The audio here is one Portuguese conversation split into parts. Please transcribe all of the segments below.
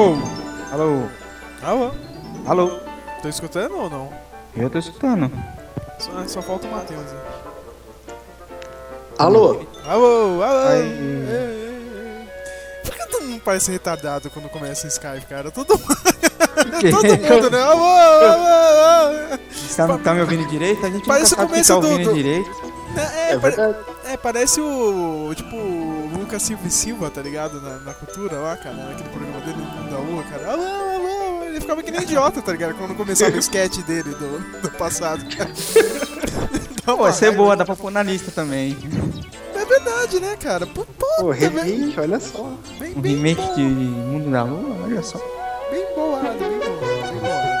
Alô? Alô? Alô? Alô? Tô escutando ou não? Eu tô escutando. Só, só falta o Matheus. Alô? Alô? Alô? Aí. Ei, ei, ei. Por que todo mundo parece retardado quando começa o Skype, cara? Todo, todo mundo, né? Alô? Alô? alô. Tá, tá me ouvindo direito? A gente Parece nunca o tá do- ouvindo do- direito. É, É pare- verdade. é, parece o. Tipo, o Lucas Silva e Silva, tá ligado? Na, na cultura lá, cara. Naquele programa dele, Mundo da Lua, cara. Alô, alô. Ele ficava que nem idiota, tá ligado? Quando começava o sketch dele do, do passado, cara. Dá Pô, essa é boa, dá pra pôr na lista também. É verdade, né, cara? Pô, Pô, puta, velho. remake, olha só. Bem, Um bem, remake bo- de Mundo da Lua, olha só. bem bolado, bem bem bolado.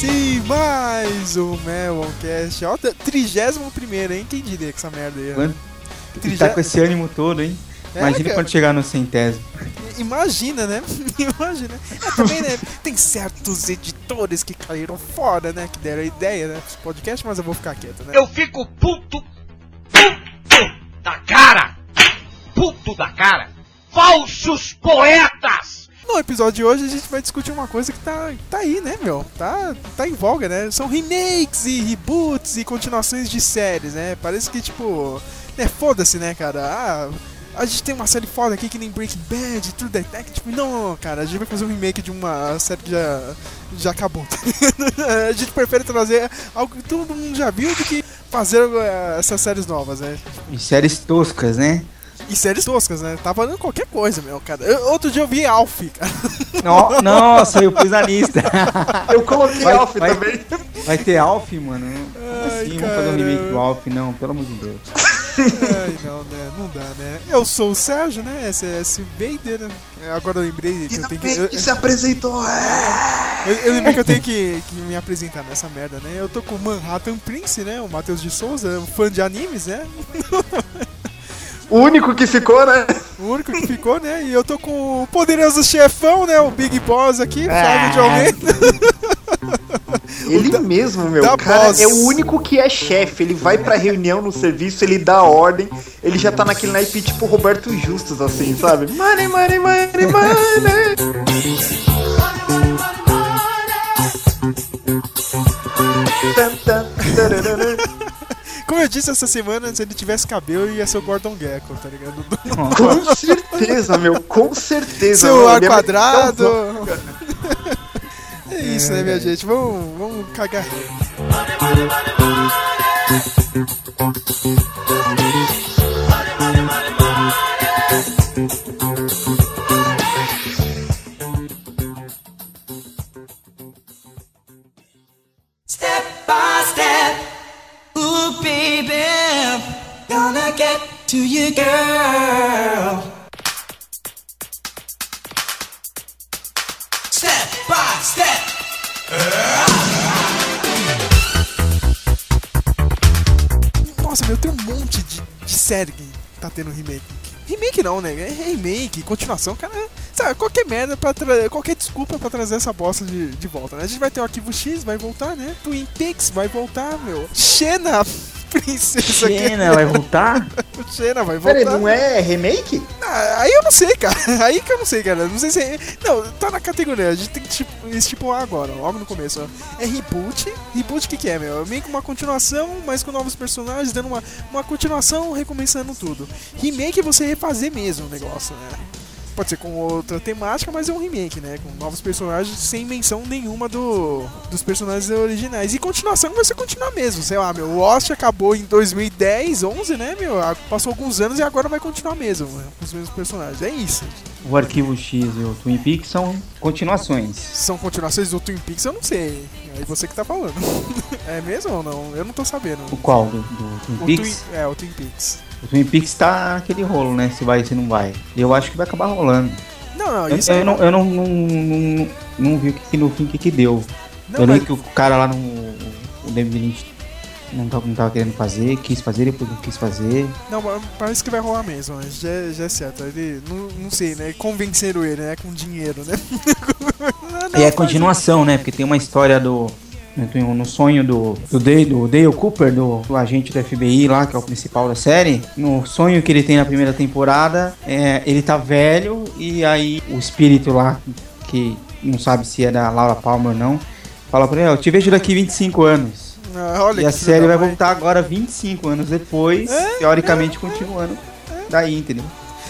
sim, mais um Meloncast. Ó, trigésimo primeiro, hein? Quem diria que essa merda ia. Quando- E Trigé- tá com esse ânimo todo, hein? É, Imagina cara. quando chegar no centésimo. Imagina, né? Imagina. É, também, né? Tem certos editores que caíram fora, né? Que deram a ideia, né? Esse podcast, mas eu vou ficar quieto, né? Eu fico puto, puto da cara, puto da cara. Falsos poetas! No episódio de hoje a gente vai discutir uma coisa que tá, tá aí, né, meu? Tá, tá em voga, né? São remakes e reboots e continuações de séries, né? Parece que, tipo, né, foda-se, né, cara? Ah, a gente tem uma série foda aqui que nem Breaking Bad, True Detective. Não, cara, a gente vai fazer um remake de uma série que já, já acabou. a gente prefere trazer algo que todo mundo já viu do que fazer eh, essas séries novas, né? E séries toscas, né? E séries toscas, né? Tá valendo qualquer coisa, meu, cara. Eu- outro dia eu vi Alf, cara. No- Nossa, eu pus na lista. Eu coloquei Vai- Alf vai- também. Vai ter Alf, mano? Como Ai, assim? Vamos fazer um remake do. Alf? Não, pelo amor de Deus. Ai, não, né? Não dá, né? Eu sou o Sérgio, né? SS Vader, né? Agora eu lembrei que eu tenho que. Eu, se apresentou. é. eu- eu lembrei que eu tenho que, que me apresentar nessa merda, né? Eu tô com o Manhattan Prince, né? O Matheus de Souza, um fã de animes, né? O único que ficou, né? O único que ficou, né? E eu tô com o poderoso chefão, né? O Big Boss aqui, Fábio de Almeida. Ele mesmo, meu. da O cara boss. é o único que é chefe. Ele vai pra reunião no serviço, ele dá ordem. Ele já tá naquele naipe tipo Roberto Justus, assim, sabe? Money, money, money, money. Disse essa semana, se ele tivesse cabelo, ia ser o Gordon Gekko, tá ligado? Com certeza, meu. Com certeza. Seu meu. ar é- quadrado. É isso, né, minha gente? Vamos, vamos cagar. Girl. Step by step. Nossa, meu, tem um monte de, de série que tá tendo remake. Remake não, né? É remake, continuação, cara. Sabe, qualquer merda pra. Qualquer desculpa pra trazer essa bosta de, de volta, né? A gente vai ter o arquivo X, vai voltar, né? Twin Peaks vai voltar, meu. Xena, princesa. Xena vai voltar? Xena vai voltar. Peraí, não é remake? Ah, aí eu não sei, cara. Aí que eu não sei, cara. Não sei se é... Não, tá na categoria. A gente tem que tipo, estipular agora, logo no começo. ó. É reboot. Reboot o que, que é, meu? É meio que uma continuação, mas com novos personagens, dando uma, uma continuação, recomeçando tudo. Remake é você refazer mesmo o negócio, né? Pode ser com outra temática, mas é um remake, né? Com novos personagens sem menção nenhuma do, dos personagens originais. E continuação vai ser continuar mesmo, sei lá, meu. O Lost acabou em 2010, 11, né, meu? Ah, Passou alguns anos e agora vai continuar mesmo, né? Com os mesmos personagens. É isso. o Arquivo X e o Twin Peaks são continuações. São continuações do Twin Peaks, eu não sei. Aí você que tá falando. é mesmo ou não? Eu não tô sabendo. O qual? Do, do Twin O Peaks? Twin, é, o Twin Peaks. O Twin Peaks tá naquele rolo, né? Se vai, se não vai. Eu acho que vai acabar rolando. Não, não, Eu, isso eu aí. não, eu não, não, não, não vi o que, que no fim que, que deu. Não, eu mas- li que o cara lá no. O David Lynch não tava, não tava querendo fazer, quis fazer, depois não quis fazer. Não, mas parece que vai rolar mesmo, mas já, já é certo. Ele, não, não sei, né? Convenceram ele, né? Com dinheiro, né? Não, E é continuação, né? Porque tem uma história do. No no sonho do, do, Dale, do Dale Cooper, do, do agente do FBI lá, que é o principal da série. No sonho que ele tem na primeira temporada, é, ele tá velho e aí o espírito lá, que não sabe se é da Laura Palmer ou não, fala pra ele: "Ó, Eu te vejo daqui 25 anos. Ah, olha E a série vai mãe. voltar agora 25 anos depois, É, teoricamente continuando daí, entendeu?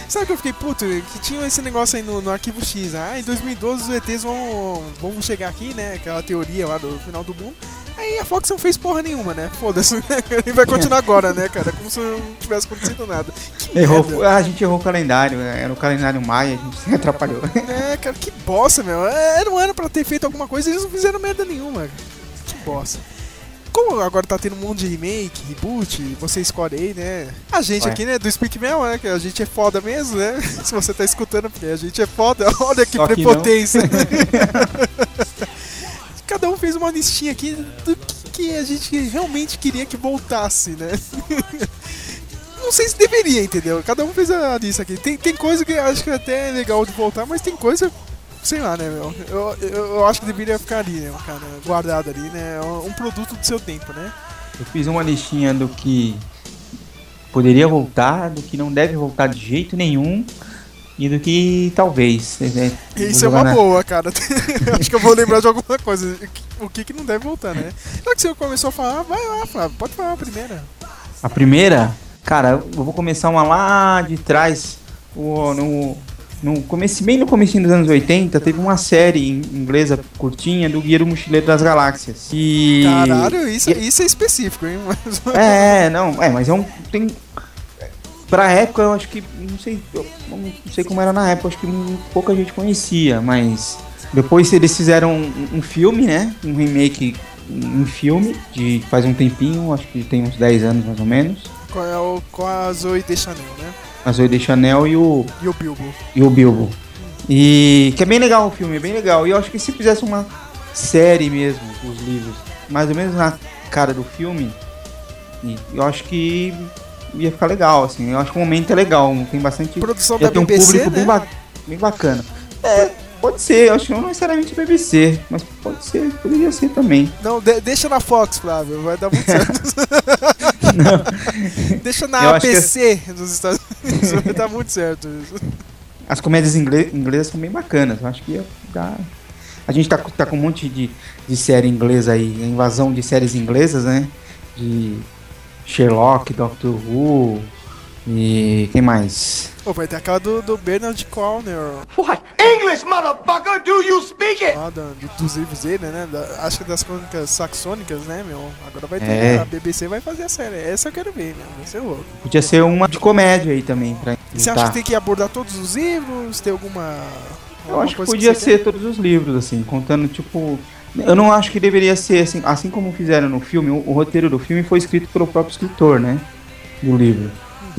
Sabe que eu fiquei puto? Que tinha esse negócio aí no, no arquivo X. Ah, em 2012 os ETs vão, vão chegar aqui, né? Aquela teoria lá do final do mundo. Aí a Fox não fez porra nenhuma, né? Foda-se, né? Ele vai continuar agora, né, cara? Como se não tivesse acontecido nada. Que Errou, merda. a gente errou o calendário, né? era o calendário maia, a gente se atrapalhou. É, cara, que bosta, meu. Era um ano pra ter feito alguma coisa e eles não fizeram merda nenhuma. Que bosta. Como agora tá tendo um monte de remake, reboot, você escolhe aí, né? A gente Ué. aqui, né, do Speak Mel, né? Que a gente é foda mesmo, né? Se você tá escutando, porque a gente é foda. Olha que Só que prepotência. Cada um fez uma listinha aqui do que, que a gente realmente queria que voltasse, né? Não sei se deveria, entendeu? Cada um fez a lista aqui. Tem, tem coisa que eu acho que até é legal de voltar, mas tem coisa, sei lá, né, meu? Eu, eu, eu acho que deveria ficar ali, né, cara? Guardado ali, né? Um produto do seu tempo, né? Eu fiz uma listinha do que poderia voltar, do que não deve voltar de jeito nenhum e do que talvez. né, vou Isso é uma na- boa, cara. acho que eu vou lembrar de alguma coisa. O que que não deve voltar, né? Já que você começou a falar, vai lá, Flávio. Pode falar a primeira. A primeira, cara, eu vou começar uma lá de trás. O, no, no começo, bem no começo dos anos 80, teve uma série em- inglesa curtinha do Guia do Mochileiro das Galáxias. E... Caralho, isso, e- isso é específico, hein? Mas- É, não, é, mas é um. Tem. Pra época eu acho que. Não sei. não sei como era na época, acho que pouca gente conhecia, mas. Depois eles fizeram um, um filme, né? Um remake em filme, de faz um tempinho, acho que tem uns 10 anos mais ou menos. Com a, o- com a Zoe de Chanel, né? A Zoe de Chanel e o, E o Bilbo. e o Bilbo. E que é bem legal o filme, é bem legal. E eu acho que se fizesse uma série mesmo dos livros, mais ou menos na cara do filme, eu acho que ia ficar legal, assim. Eu acho que o momento é legal, tem bastante. Produção ia da ter um BBC, público né? bem, ba- bem bacana. É, pode ser, eu acho que não necessariamente BBC, mas pode ser, poderia ser também. Não, de- deixa na Fox, Flávio, vai dar muito certo. deixa na Eu que- APC dos Estados Unidos, vai dar muito certo. isso. As comédias ingle- inglesas são bem bacanas, eu acho que ia dar. A gente tá, com- tá com um monte de, de série inglesa aí, a invasão de séries inglesas, né? De Sherlock, Doctor Who e quem mais? Pô, vai ter aquela do, do Bernard Corner, What English, motherfucker? Do you speak it? da, do- dos livros dele, né? Da- acho que das crônicas saxônicas, né, meu? Agora vai ter, É. a BBC vai fazer a série. Essa eu quero ver, meu. Vai ser louco. Podia ser uma de comédia aí também pra E você acha que tem que abordar todos os livros? Tem alguma. Eu alguma acho que podia você ser todos os livros, assim, contando tipo. Eu não acho que deveria ser assim, assim como fizeram no filme, o, o roteiro do filme foi escrito pelo próprio escritor, né? Do livro.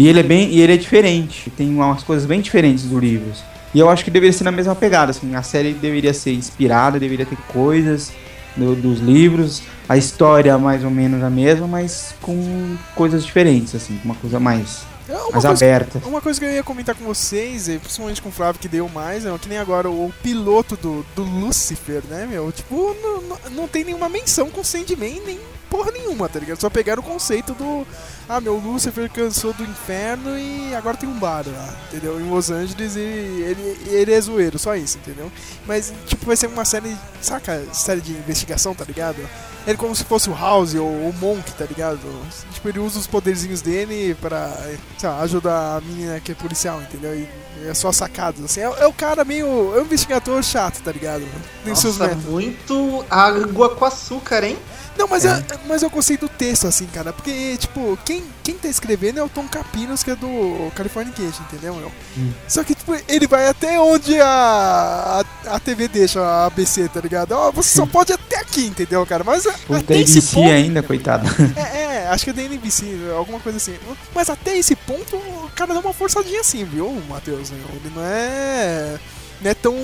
E ele é bem. E ele é diferente. Tem umas coisas bem diferentes do livro. E eu acho que deveria ser na mesma pegada, assim, a série deveria ser inspirada, deveria ter coisas do- dos livros, a história mais ou menos a mesma, mas com coisas diferentes, assim, uma coisa mais? É Uma mais coisa- aberta. Uma coisa que eu ia comentar com vocês, e principalmente com o Flávio que deu mais, é que nem agora o, o piloto do, do Lucifer, né, meu? Tipo, não, não, não tem nenhuma menção com Sandman, nem porra nenhuma, tá ligado? Só pegaram o conceito do. Ah, meu, Lucifer cansou do inferno e agora tem um bar lá, entendeu? Em Los Angeles e ele, ele é zoeiro, só isso, entendeu? Mas, tipo, vai ser uma série, saca? Série de investigação, tá ligado? Ele como se fosse o House ou o Monk, tá ligado? Tipo, ele usa os poderzinhos dele pra sei lá, ajudar a menina que é policial, entendeu? E é só sacadas, assim. É, é o cara meio. É um investigador chato, tá ligado? Tem seus Nossa, métodos. muito água com açúcar, hein? Não, mas, eu, mas eu gostei do texto, assim, cara. Porque, tipo, quem, quem tá escrevendo é o Tom Capinos, que é do Californication, entendeu, meu? Só que, tipo, ele vai até onde a, a, a TV deixa, a ABC, tá ligado? Ó, você só pode até aqui, entendeu, cara? Mas a- Puta, até esse ponto... ainda, coitado. É, é, acho que é da NBC, alguma coisa assim. Mas até esse ponto, o cara dá uma forçadinha assim, viu, Matheus? Ele não é... Não é tão...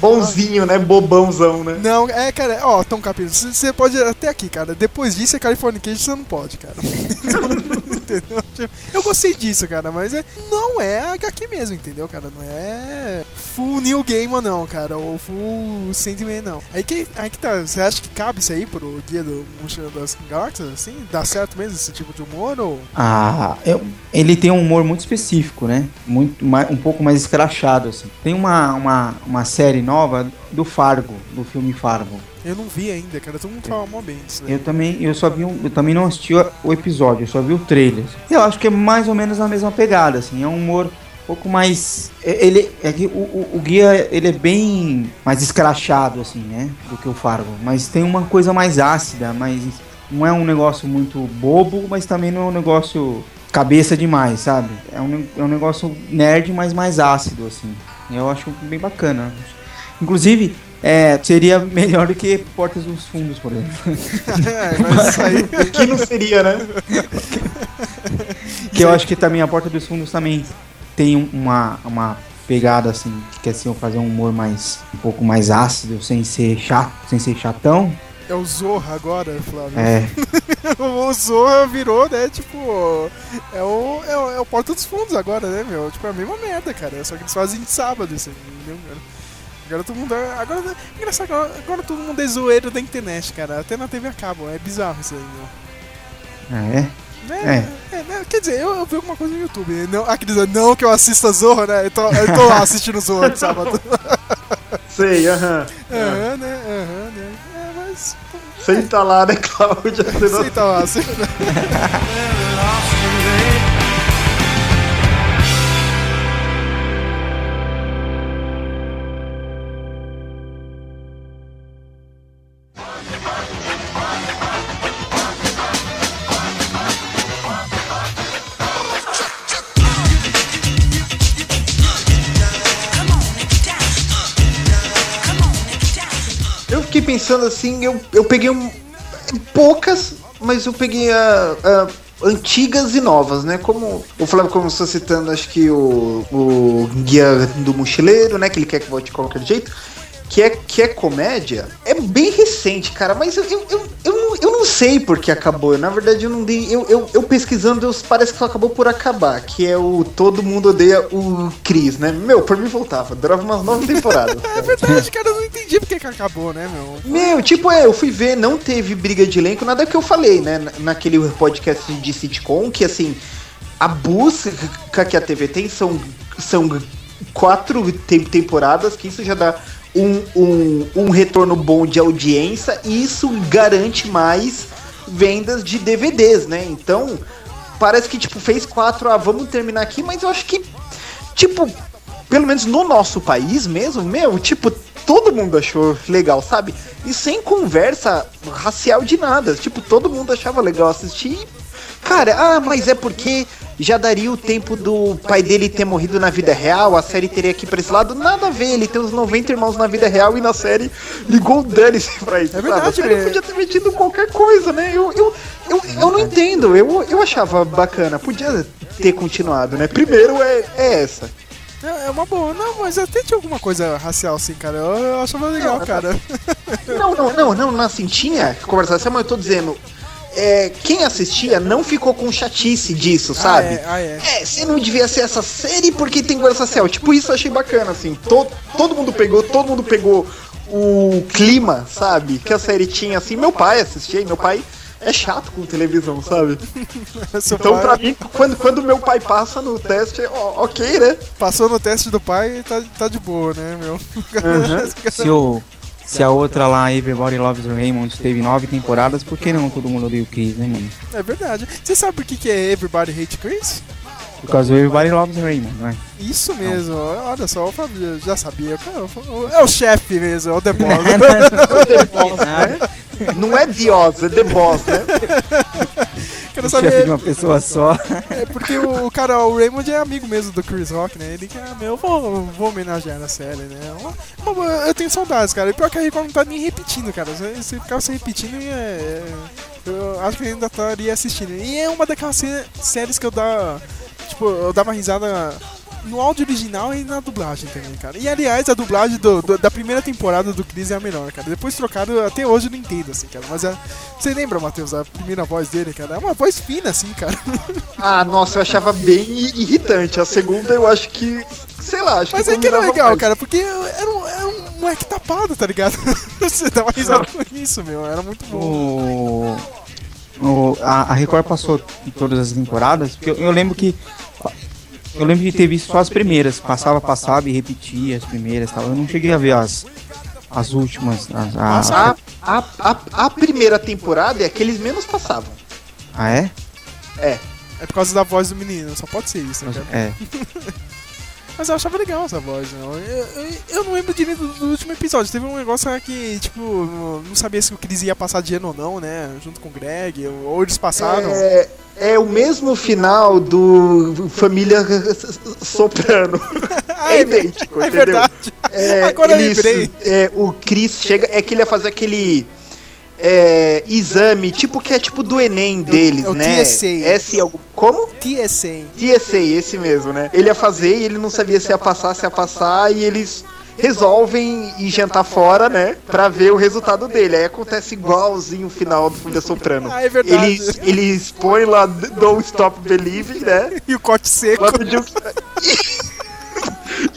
Bonzinho, né? Bobãozão, né? Não, é, cara, ó, Tom Capino, você pode ir até aqui, cara. Depois disso é Californication, você não pode, cara. entendeu? Tipo, Eu gostei disso, cara, mas é, não é HQ mesmo, entendeu, cara? Não é full New Gamer, não, cara, ou full Sandman, não. Aí que, aí que tá, você acha que cabe isso aí pro guia do Mochila das Galáxias, assim? Dá certo mesmo esse tipo de humor, ou... Ah, eu- ele tem um humor muito específico, né? Muito, um pouco mais escrachado, assim. Tem uma, uma, uma série nova do Fargo, do filme Fargo. Eu não vi ainda, cara, todo mundo fala mó bem disso, né? Eu também, eu só vi um, eu também não assisti o- episódio, eu só vi o trailer. Eu acho que é mais ou menos a mesma pegada, assim, é um humor um pouco mais, é- ele, é que o, o, o guia ele é bem mais escrachado, assim, né, do que o Fargo, mas tem uma coisa mais ácida, mais, não é um negócio muito bobo, mas também não é um negócio cabeça demais, sabe? É um, é um negócio nerd, mas mais ácido, assim. Eu acho bem bacana. Inclusive, é, seria melhor do que Portas dos Fundos, por exemplo. é, mas isso aí... O que não seria, né? Que eu acho que também a Porta dos Fundos também tem um- uma, uma pegada assim, que quer ser fazer um humor mais um pouco mais ácido, sem ser chato, sem ser chatão. É o Zorra agora, Flávio. É, o Zorra virou, né, tipo. É o, é o, é o Porta dos Fundos agora, né, meu? Tipo, é a mesma merda, cara. Só que eles fazem de sábado, assim, entendeu, cara? Agora todo mundo. é- Agora, engraçado, agora, agora todo mundo é zoeiro da internet, cara. Até na TV a cabo. É bizarro isso aí, meu. ah, é. É, é, né, quer dizer, eu, eu vi alguma coisa no YouTube. né? Não, aqueles não que eu assista Zorra, né? Eu tô, eu tô lá assistindo Zorra de sábado. Sei, aham. Aham, né? Aham, né? É, mas. Senta lá, né, Cláudia? Senta lá, senta. Eu pensando assim, eu, eu peguei um, poucas, mas eu peguei a, a antigas e novas, né? Como o Flávio começou citando, acho que o, o Guia do Mochileiro, né? Que ele quer que volte de qualquer jeito. Que é, que é comédia, é bem recente, cara, mas eu, eu, eu, eu, não, eu não sei por que acabou. Na verdade, eu não dei. Eu, eu, eu pesquisando, eu- parece que só acabou por acabar. Que é o Todo Mundo Odeia o Chris, né? Meu, por mim voltava. Durava umas nove temporadas. É verdade, cara, eu não entendi porque que acabou, né, meu? Meu, tipo, é, eu fui ver, não teve briga de elenco, nada que eu falei, né? na- Naquele podcast de sitcom, que assim, a busca que a TV tem são, são quatro tem- temporadas, que isso já dá um, um, um retorno bom de audiência, e isso garante mais vendas de DVDs, né? Então, parece que, tipo, fez quatro, ah, vamos terminar aqui, mas eu acho que, tipo, pelo menos no nosso país mesmo, meu, tipo, todo mundo achou legal, sabe? E sem conversa racial de nada. Tipo, todo mundo achava legal assistir. Cara, ah, mas é porque já daria o tempo do pai dele ter morrido na vida real, a série teria que ir pra esse lado. Nada a ver, ele tem os 90 irmãos na vida real e na série ligou o dane-se pra isso. É sabe? verdade, A série é. podia ter metido qualquer coisa, né? Eu, eu, eu, eu não entendo, eu, eu achava bacana, podia ter continuado, né? Primeiro é, é essa. É, é uma boa, não, mas até tinha alguma coisa racial assim, cara. Eu, eu achava legal, Não, cara. Não, não, não, não, não assim, tinha conversação, mas eu tô dizendo. É, quem assistia não ficou com chatice disso, sabe? Ah, é, ah, é. É, você não devia ser essa série porque tem conversa social. Tipo, isso eu achei bacana, assim. To, todo mundo pegou, todo mundo pegou o clima, sabe? Que a série tinha, assim. Meu pai assistia, e meu pai é chato com televisão, sabe? Então, pai pra mim, quando, quando meu pai passa no teste, ó, ok, né? passou no teste do pai tá, tá de boa, né, meu? Se, o, se a outra lá, Everybody Loves Raymond, teve nove temporadas, por que não todo mundo odeia o Chris, né, mano? É verdade. Você sabe por que, que é Everybody Hate Chris? Por causa do Everybody Loves Raymond, né? Isso mesmo, olha só, o Fábio já sabia. É o chefe mesmo, é o The Boss. Não é The Oz, é The Boss, né? Quero O chefe de saber. uma pessoa só. É porque o, o cara, o Raymond é amigo mesmo do Chris Rock, né? Ele que, ah, meu, eu vou, vou homenagear na série, né? Uma- uma- eu tenho saudades, cara. E pior que a Record não tá nem repetindo, cara. Se, se ficar se repetindo, é, é- eu acho que ainda estaria assistindo. E é uma daquelas sé- séries que eu dá. Tipo, eu dava risada no áudio original e na dublagem também, cara. E aliás, a dublagem do- do- da primeira temporada do Chris é a melhor, cara. Depois trocado, até hoje eu não entendo, assim, cara. Mas é, você lembra, Matheus, a primeira voz dele, cara? É uma voz fina, assim, cara. Ah, nossa, eu achava bem irritante. A segunda eu acho que. Sei lá, acho Mas que. é que era legal, mais. cara, porque era um, era um moleque tapado, tá ligado? Você dava risada com isso, meu. Era muito bom. O, o- a, a Record passou em todas as temporadas, porque eu, eu lembro que. Eu lembro de ter visto só as primeiras. Passava, passava e repetia as primeiras e tal. Eu não cheguei a ver as, as últimas. As, a- A, a, a, a primeira temporada é a que eles menos passavam. ah, é? É. É por causa da voz do menino, só pode ser isso, né? É. Mas eu achava legal essa voz. Eu, eu, eu não lembro direito do, do último episódio. Teve um negócio que, tipo, não sabia se o Chris ia passar de ano ou não, né? Junto com o Greg, ou, eles passaram. É, é o mesmo final do Família Soprano. Ah, é idêntico, é entendeu? verdade. É, Agora eu lembrei. é, o Chris chega. É que ele ia fazer aquele. É, exame, tipo que é tipo do Enem deles, é o né? TSA. S. Como? TSA. TSA, esse mesmo, né? Ele ia fazer e ele não sabia se ia passar, se ia passar, e eles resolvem ir jantar fora, né? Pra ver o resultado dele. Aí acontece igualzinho o final do Folha Soprano. Ah, é verdade. Eles, eles põem lá Don't Stop Believing, né? E o corte seco. Lá no dia-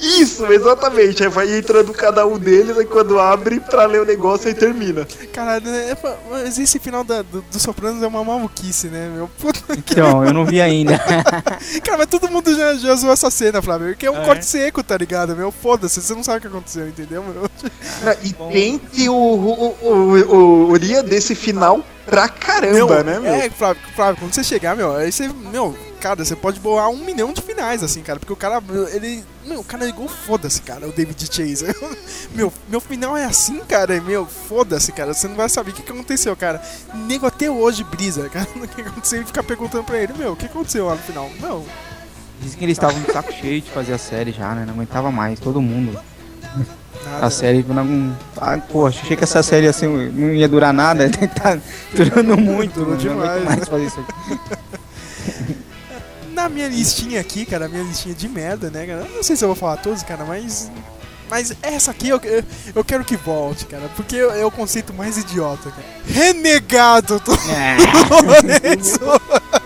Isso, exatamente. Aí vai entrando cada um deles, aí quando abre pra ler o negócio, aí termina. Caralho? É pra- mas esse final da, do, do Sopranos é uma maluquice, né, meu? Puta que Então, eu não vi ainda. Cara, mas todo mundo já, já zoou essa cena, Flávio. Porque é um É. corte seco, tá ligado? Meu, foda-se, você não sabe o que aconteceu, entendeu, meu? E tem que o, o, o, o, o Ria desse final pra caramba, né, meu? É, Flávio, Flávio, quando você chegar, meu, aí você, meu, cara, você pode bolar um milhão de finais, assim, cara, porque o cara, ele, meu, o cara ligou, foda-se, cara, o David Chase. meu, meu final é assim, cara, meu, foda-se, cara, você não vai saber o que, que aconteceu, cara. Nego até hoje brisa, cara, o que aconteceu e ficar perguntando pra ele, meu, o que aconteceu lá no final? Não, Dizem que eles estavam de saco cheio de fazer a série já, né? Não aguentava mais, todo mundo. nada. A série não. Ah, pô, achei que essa série assim, não ia durar nada, tá durando muito. Não aguento demais, mais fazer isso aqui. Na minha listinha aqui, cara, minha listinha de merda, né, cara? Não sei se eu vou falar todos, cara, mas. Mas essa aqui eu, eu, eu quero que volte, cara, porque é o conceito mais idiota, cara. Renegado do Lourenço!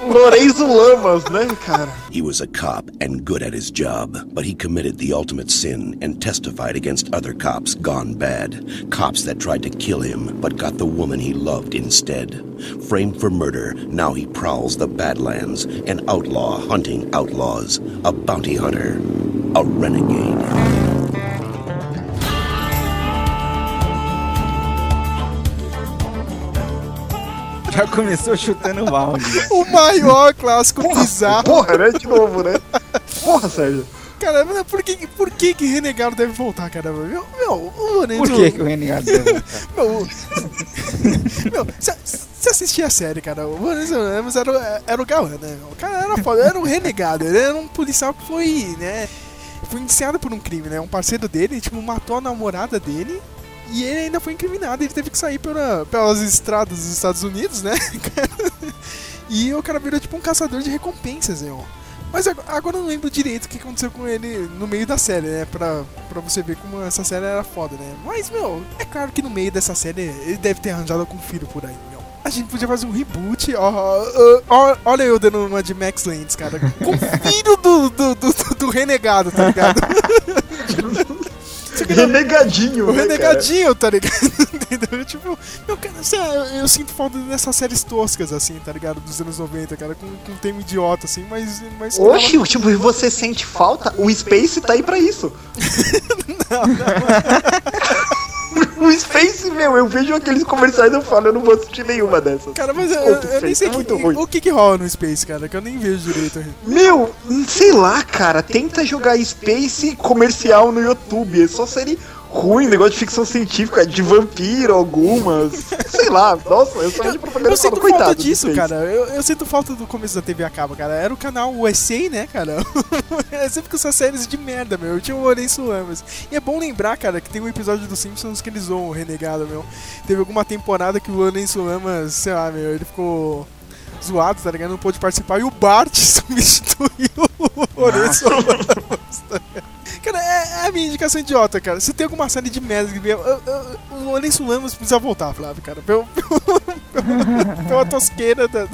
Lourenço Lamas, né, cara? He was a cop and good at his job, but he committed the ultimate sin and testified against other cops gone bad. Cops that tried to kill him, but got the woman he loved instead. Framed for murder, now he prowls the Badlands, an outlaw hunting outlaws, a bounty hunter, a renegade. Já começou chutando o balde. né? O maior clássico bizarro. Porra, né? De novo, né? Porra, Sérgio. Cara, mas por que, por que que Renegado deve voltar, cara? Meu, meu o Lourenço... Por que, que o renegado deu? Meu, o- meu você assistia a série, cara. O Lourenço Ramos era, o- era o galã, né? O cara era foda, era um renegado. Ele era um policial que foi, né? Foi indiciado por um crime, né? Um parceiro dele, tipo, matou a namorada dele. E ele ainda foi incriminado. Ele teve que sair pela, pelas estradas dos Estados Unidos, né? e o cara virou, tipo, um caçador de recompensas, né? Mas ag- agora eu não lembro direito o que aconteceu com ele no meio da série, né? Pra, pra você ver como essa série era foda, né? Mas, meu, é claro que no meio dessa série ele deve ter arranjado algum filho por aí, meu. A gente podia fazer um reboot, ó, ó, ó, olha eu dando uma de Max Landis, cara. Com o filho do, do, do, do renegado, tá ligado? Não- Renegadinho, o né, renegadinho, tá ligado? Entendeu? Tipo, meu, cara, eu, eu sinto falta dessas séries toscas, assim, tá ligado? Dos anos 90, cara, com, com um tema idiota, assim, mas. mas cara? Oxi, tipo, você sente falta? O Space tá aí pra isso. o Space, meu, eu vejo aqueles comerciais e eu falo, eu não vou assistir nenhuma dessas. Cara, mas eu, Desculpa, eu nem Space, sei é que- muito ruim. o que que rola no Space, cara, que eu nem vejo direito. Meu, sei lá, cara, tenta jogar Space comercial no YouTube. É só série ruim, negócio de ficção científica, de vampiro algumas. Sei lá, nossa, eu só de propaganda Eu sinto falta disso, cara. Eu, eu sinto falta do começo da TV a cabo, cara. Era o canal USA, né, cara? é sempre com essas séries de merda, meu. Eu tinha o Lourenço Lamas. E é bom lembrar, cara, que tem um episódio dos Simpsons que eles zoam o renegado, meu. Teve alguma temporada que o Lourenço Lamas, sei lá, meu, ele ficou zoado, tá ligado? Não pôde participar. E o Bart substituiu o Lourenço Lamas. tá? Cara, é, é a minha indicação idiota, cara. Se tem alguma série de merda que vier, o Lourenço Lamas precisa voltar, Flávio, cara. Pelo, pela tosqueira da,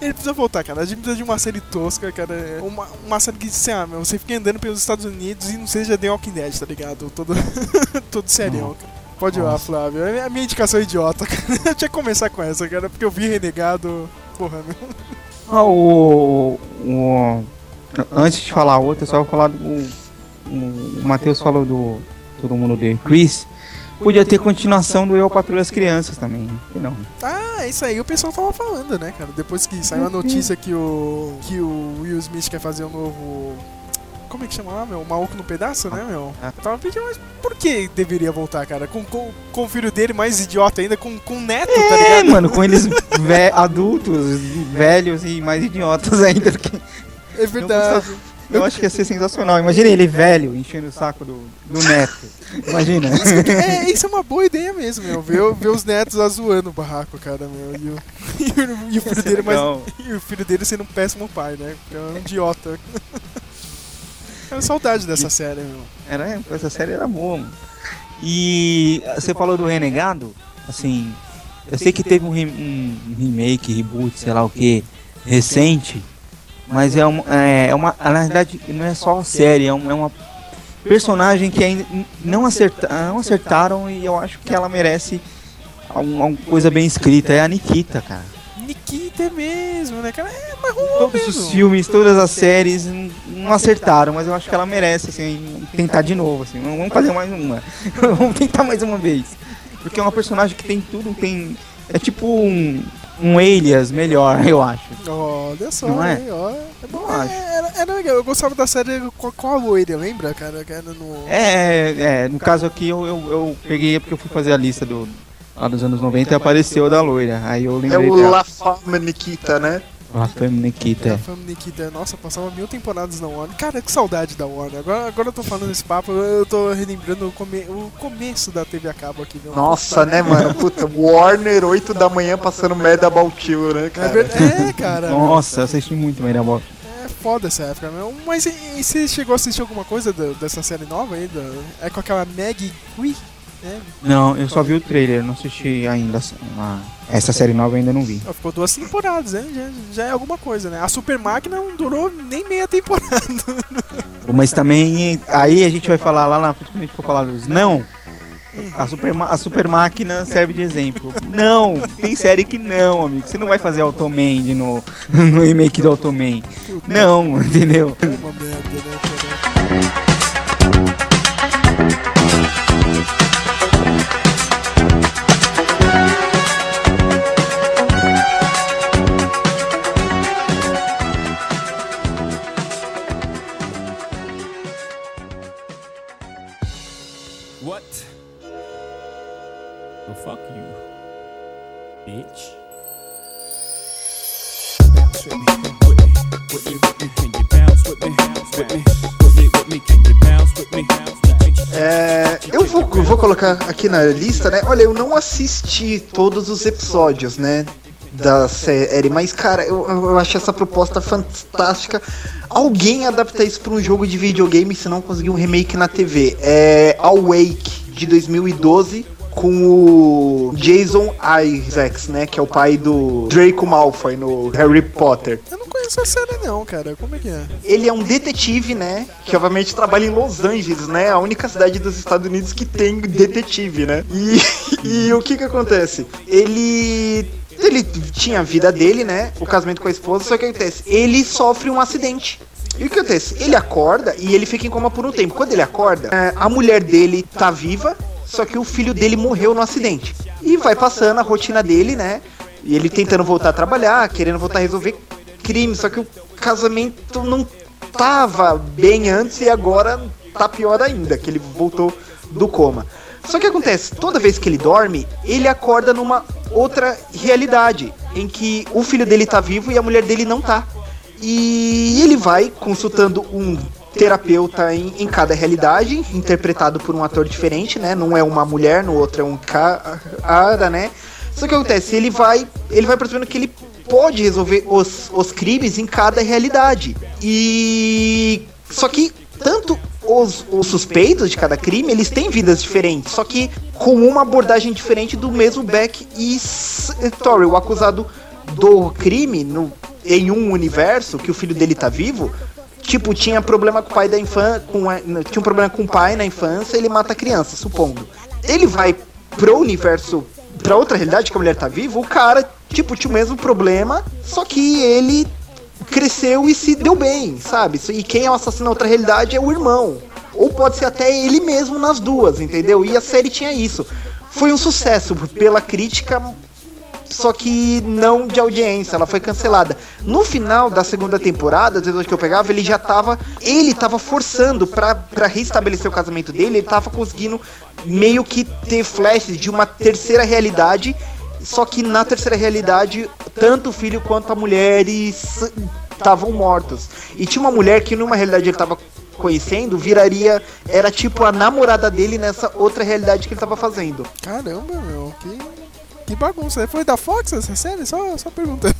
ele precisa voltar, cara. A gente precisa de uma série tosca, cara. Uma, uma série que, sei lá, meu, você fica andando pelos Estados Unidos e não seja The Walking Dead, tá ligado? Todo, todo serião, cara. Pode ir lá, Flávio. É a minha indicação é idiota, cara. Eu tinha que começar com essa, cara, porque eu vi Renegado. Porra, meu. Ah, o, o- Antes de falar outra, só vou falar do. O, o Matheus falou do. Todo mundo de Chris. Podia ter continuação do Eu Patrulho as Crianças também. Que Não. Ah, isso aí o pessoal tava falando, né, cara? Depois que saiu a notícia que o. que o Will Smith quer fazer um novo. Como é que chama lá, meu? Maluco no pedaço, né, meu? Ah. Tava pedindo, mas por que deveria voltar, cara? Com, com, com o filho dele mais idiota ainda, com, com o neto, tá É, ligado? mano, com eles ve- adultos, velhos e mais idiotas ainda. do que- É verdade. Eu acho que ia ser sensacional. Imagina ele velho enchendo o saco do, do neto. Imagina. É, isso é uma boa ideia mesmo, meu. Ver, ver os netos zoando o barraco, cara, meu. E o, e o, e o filho ser dele legal. E o filho dele sendo um péssimo pai, né? É um idiota. Cara, saudade dessa série, meu. Era, essa série era boa, mano. E você falou do Renegado, assim, eu sei que teve um, re- um remake, reboot, sei lá o que, recente, mas é uma, é é uma. Na verdade, não é só a série, é, um- é uma personagem que ainda não, acerta, não acertaram e eu acho que ela merece alguma coisa bem escrita. É a Nikita, cara. Nikita é mesmo, né, cara? É mais ruim Todos mesmo. os filmes, todas as séries não acertaram, mas eu acho que ela merece, assim, tentar de novo, assim. Vamos fazer mais uma. Vamos tentar mais uma vez. Porque é uma personagem que tem tudo, tem. É tipo um, um alias melhor, eu acho. Olha só, Não é? hein, ó. É bom, Eu acho. é, era, era legal. Eu gostava da série com, com a loira, lembra, cara? Que no. É, é, no caso aqui eu, eu, eu peguei porque eu fui fazer a lista do. Lá dos anos 90 e apareceu a da loira. Aí eu É lembrei o dela. La Fama Nikita, né? La Femme Nikita. A Fama Nikita, nossa, passava mil temporadas na Warner. Cara, que saudade da Warner. Agora, agora eu tô falando esse papo, eu tô relembrando o, come, o começo da TV a cabo aqui, meu. Nossa, né, mano? Puta, Warner, 8 da manhã passando merda you, né, É, cara? verdade, é, cara. Nossa, eu assisti muito Meirabol. É foda essa época, meu. Mas e, e você chegou a assistir alguma coisa da- dessa série nova aí? da- é com aquela Maggie Cui? É, Não, eu só vi o trailer, não assisti ainda. a- essa série nova eu ainda não vi. ficou duas temporadas, né? Já, já é alguma coisa, né? A Super Máquina não durou nem meia temporada. Mas também, aí a gente vai falar lá na frente, quando a gente for falar dos não. A super, a super máquina serve de exemplo. Não, tem série que não, amigo. Você não vai fazer Automan de no, no remake do Automan. Não, entendeu? Uma merda, né, aqui na lista, né? Olha, eu não assisti todos os episódios, né? Da série, mas cara, eu, eu acho essa proposta fantástica. Alguém adaptar isso pra um jogo de videogame se não conseguir um remake na TV. É Awake de 2012 com o Jason Isaacs, né? Que é o pai do Draco Malfoy no Harry Potter. Eu não conheço a série não, cara. Como é que é? Ele é um detetive, né? Que obviamente trabalha em Los Angeles, né? A única cidade dos Estados Unidos que tem detetive, né? E, e o que que acontece? Ele. Ele tinha a vida dele, né? O casamento com a esposa, só que acontece? Ele sofre um acidente. E o que acontece? Ele acorda e ele fica em coma por um tempo. Quando ele acorda, é, a mulher dele tá viva, só que o filho dele morreu no acidente. E vai passando a rotina dele, né? E ele tentando voltar a trabalhar, querendo voltar a resolver crime, só que o casamento não tava bem antes e agora tá pior ainda, que ele voltou do coma. Só que acontece, toda vez que ele dorme, ele acorda numa outra realidade, em que o filho dele tá vivo e a mulher dele não tá. E ele vai consultando um terapeuta em, em cada realidade, interpretado por um ator diferente, né? Não é uma mulher, no outro é um cara, né? Só que acontece, ele vai, ele vai percebendo que ele pode resolver os, os crimes em cada realidade. E só que tanto os, os suspeitos de cada crime, eles têm vidas diferentes, só que com uma abordagem diferente do mesmo Beck e Story, o acusado do crime no, em um universo que o filho dele tá vivo, tipo, tinha problema com o pai da infância, tinha um problema com o pai na infância, ele mata a criança, supondo. Ele vai pro universo, pra outra realidade que a mulher tá viva, o cara, tipo, tinha o mesmo problema, só que ele cresceu e se deu bem, sabe? E quem é o assassino na outra realidade é o irmão. Ou pode ser até ele mesmo nas duas, entendeu? E a série tinha isso. Foi um sucesso pela crítica, só que não de audiência, ela foi cancelada. No final da segunda temporada, vezes que eu pegava, ele já tava. Ele tava forçando pra, pra restabelecer o casamento dele, ele tava conseguindo meio que ter flashes de uma terceira realidade. Só que na terceira realidade, tanto o filho quanto a mulher estavam mortos. E tinha uma mulher que numa realidade ele tava conhecendo, viraria. Era tipo a namorada dele nessa outra realidade que ele tava fazendo. Caramba, meu, que, que bagunça. Foi da Fox essa série? Só, só perguntando.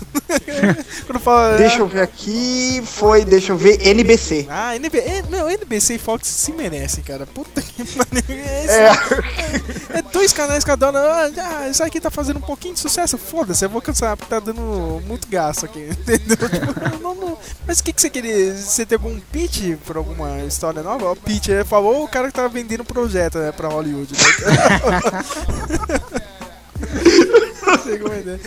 Fala. Deixa eu ver aqui, foi, deixa eu ver, NBC. Ah, NB... é, meu, NBC e Fox se merecem, cara. Puta que pariu. É, É. é dois canais cada um. Ah, ah, isso aqui tá fazendo um pouquinho de sucesso. Foda-se, eu vou cancelar porque tá dando muito gasto aqui. Entendeu? Tipo, não, não. Mas o que, que você queria? Você tem algum pitch pra alguma história nova? O pitch, ele falou o cara que tava vendendo projeto né, pra Hollywood. Né?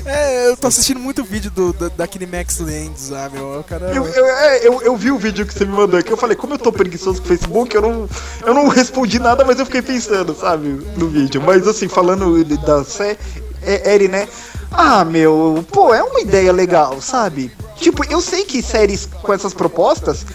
É? É, eu tô assistindo muito vídeo do, da, daquele Max Landis lá, meu. O cara. Eu, eu, é, eu, eu vi o vídeo que você me mandou aqui, eu falei, como eu tô preguiçoso com o Facebook, eu não, eu não respondi nada, mas eu fiquei pensando, sabe, no vídeo. Mas assim, falando da série, né? Ah, meu, pô, é uma ideia legal, sabe? Tipo, eu sei que séries com essas propostas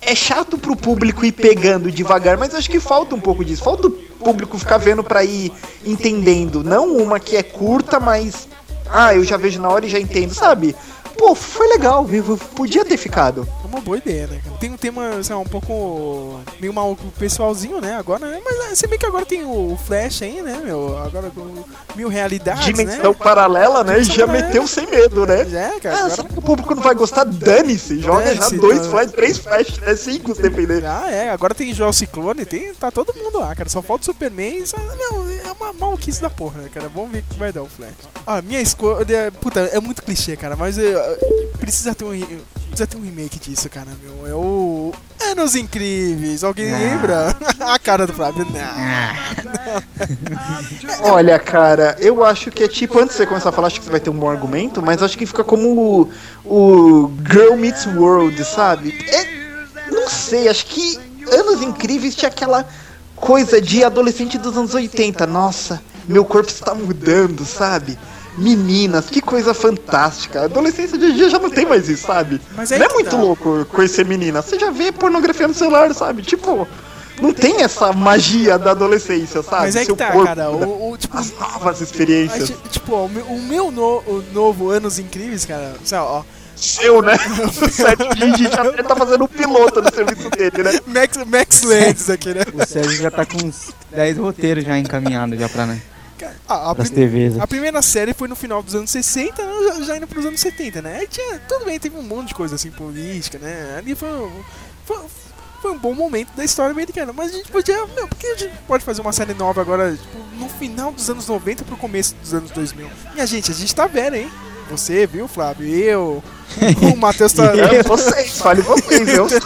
é chato pro público ir pegando devagar, mas acho que falta um pouco disso. Falta o público ficar vendo pra ir entendendo. Não uma que é curta, mas. Ah, eu já vejo na hora e já entendo, sabe? Pô, foi legal, viu? Podia ter ficado. Uma boa ideia, né, cara? Tem um tema, sei lá, um pouco meio maluco pessoalzinho, né? Agora, né? Mas é, se bem que agora tem o Flash aí, né, meu? Agora com mil realidades, Dimensão né? paralela, né? Dimensão Já paralela. meteu sem medo, né? É, cara. Ah, agora- será que o público não vai gostar? Dane-se, joga já dois tá. flash, três flash, né? Cinco, se depender. Ah, é, agora tem Joel Ciclone, tem, tá todo mundo lá, cara. Só falta o Superman. Só, não, é uma maluquice da porra, né, cara? Vamos ver o que vai dar o Flash. Ah, minha escolha. Puta, é muito clichê, cara, mas eh, precisa ter um. re- Precisa ter um remake disso, cara, meu. É o. Anos Incríveis. Alguém lembra? A cara do Flávio. Não. Olha, cara, eu acho que é tipo, antes de você começar a falar, acho que você vai ter um bom argumento, mas acho que fica como o, o Girl Meets World, sabe? É, não sei, acho que Anos Incríveis tinha aquela coisa de adolescente dos anos 80. Nossa, meu corpo está mudando, sabe? Meninas, que coisa fantástica. A adolescência de dia já não tem mais isso, sabe? Mas aí não é que muito tá. louco conhecer menina. Você já vê pornografia no celular, sabe? Tipo, não tem essa magia da adolescência, sabe? Mas é que Seu tá, corpo cara. muda. O, o- tipo, As novas a experiências. gente- tipo, ó, o meu, o meu no- o novo Anos Incríveis, cara. sei lá, ó. Seu, né? O Sérgio Gigi já até tá fazendo o piloto no serviço dele, né? Max, Max Landis aqui, né? O Sérgio já tá com uns 10 roteiros já encaminhados já pra, né, A, pras prime- TVs. a primeira série foi no final dos anos 60, né, já, já indo pros anos 70, né? Aí tinha, tudo bem, teve um monte de coisa assim, política, né? Ali foi, um- foi, foi um bom momento da história americana. Mas a gente podia. Meu, porque a gente pode fazer uma série nova agora, tipo, no final dos anos 90 pro começo dos anos 2000. Minha gente, a gente tá velho, hein? Você, viu, Flávio? Eu. O Matheus tá. É, vocês, fale vocês, eu sou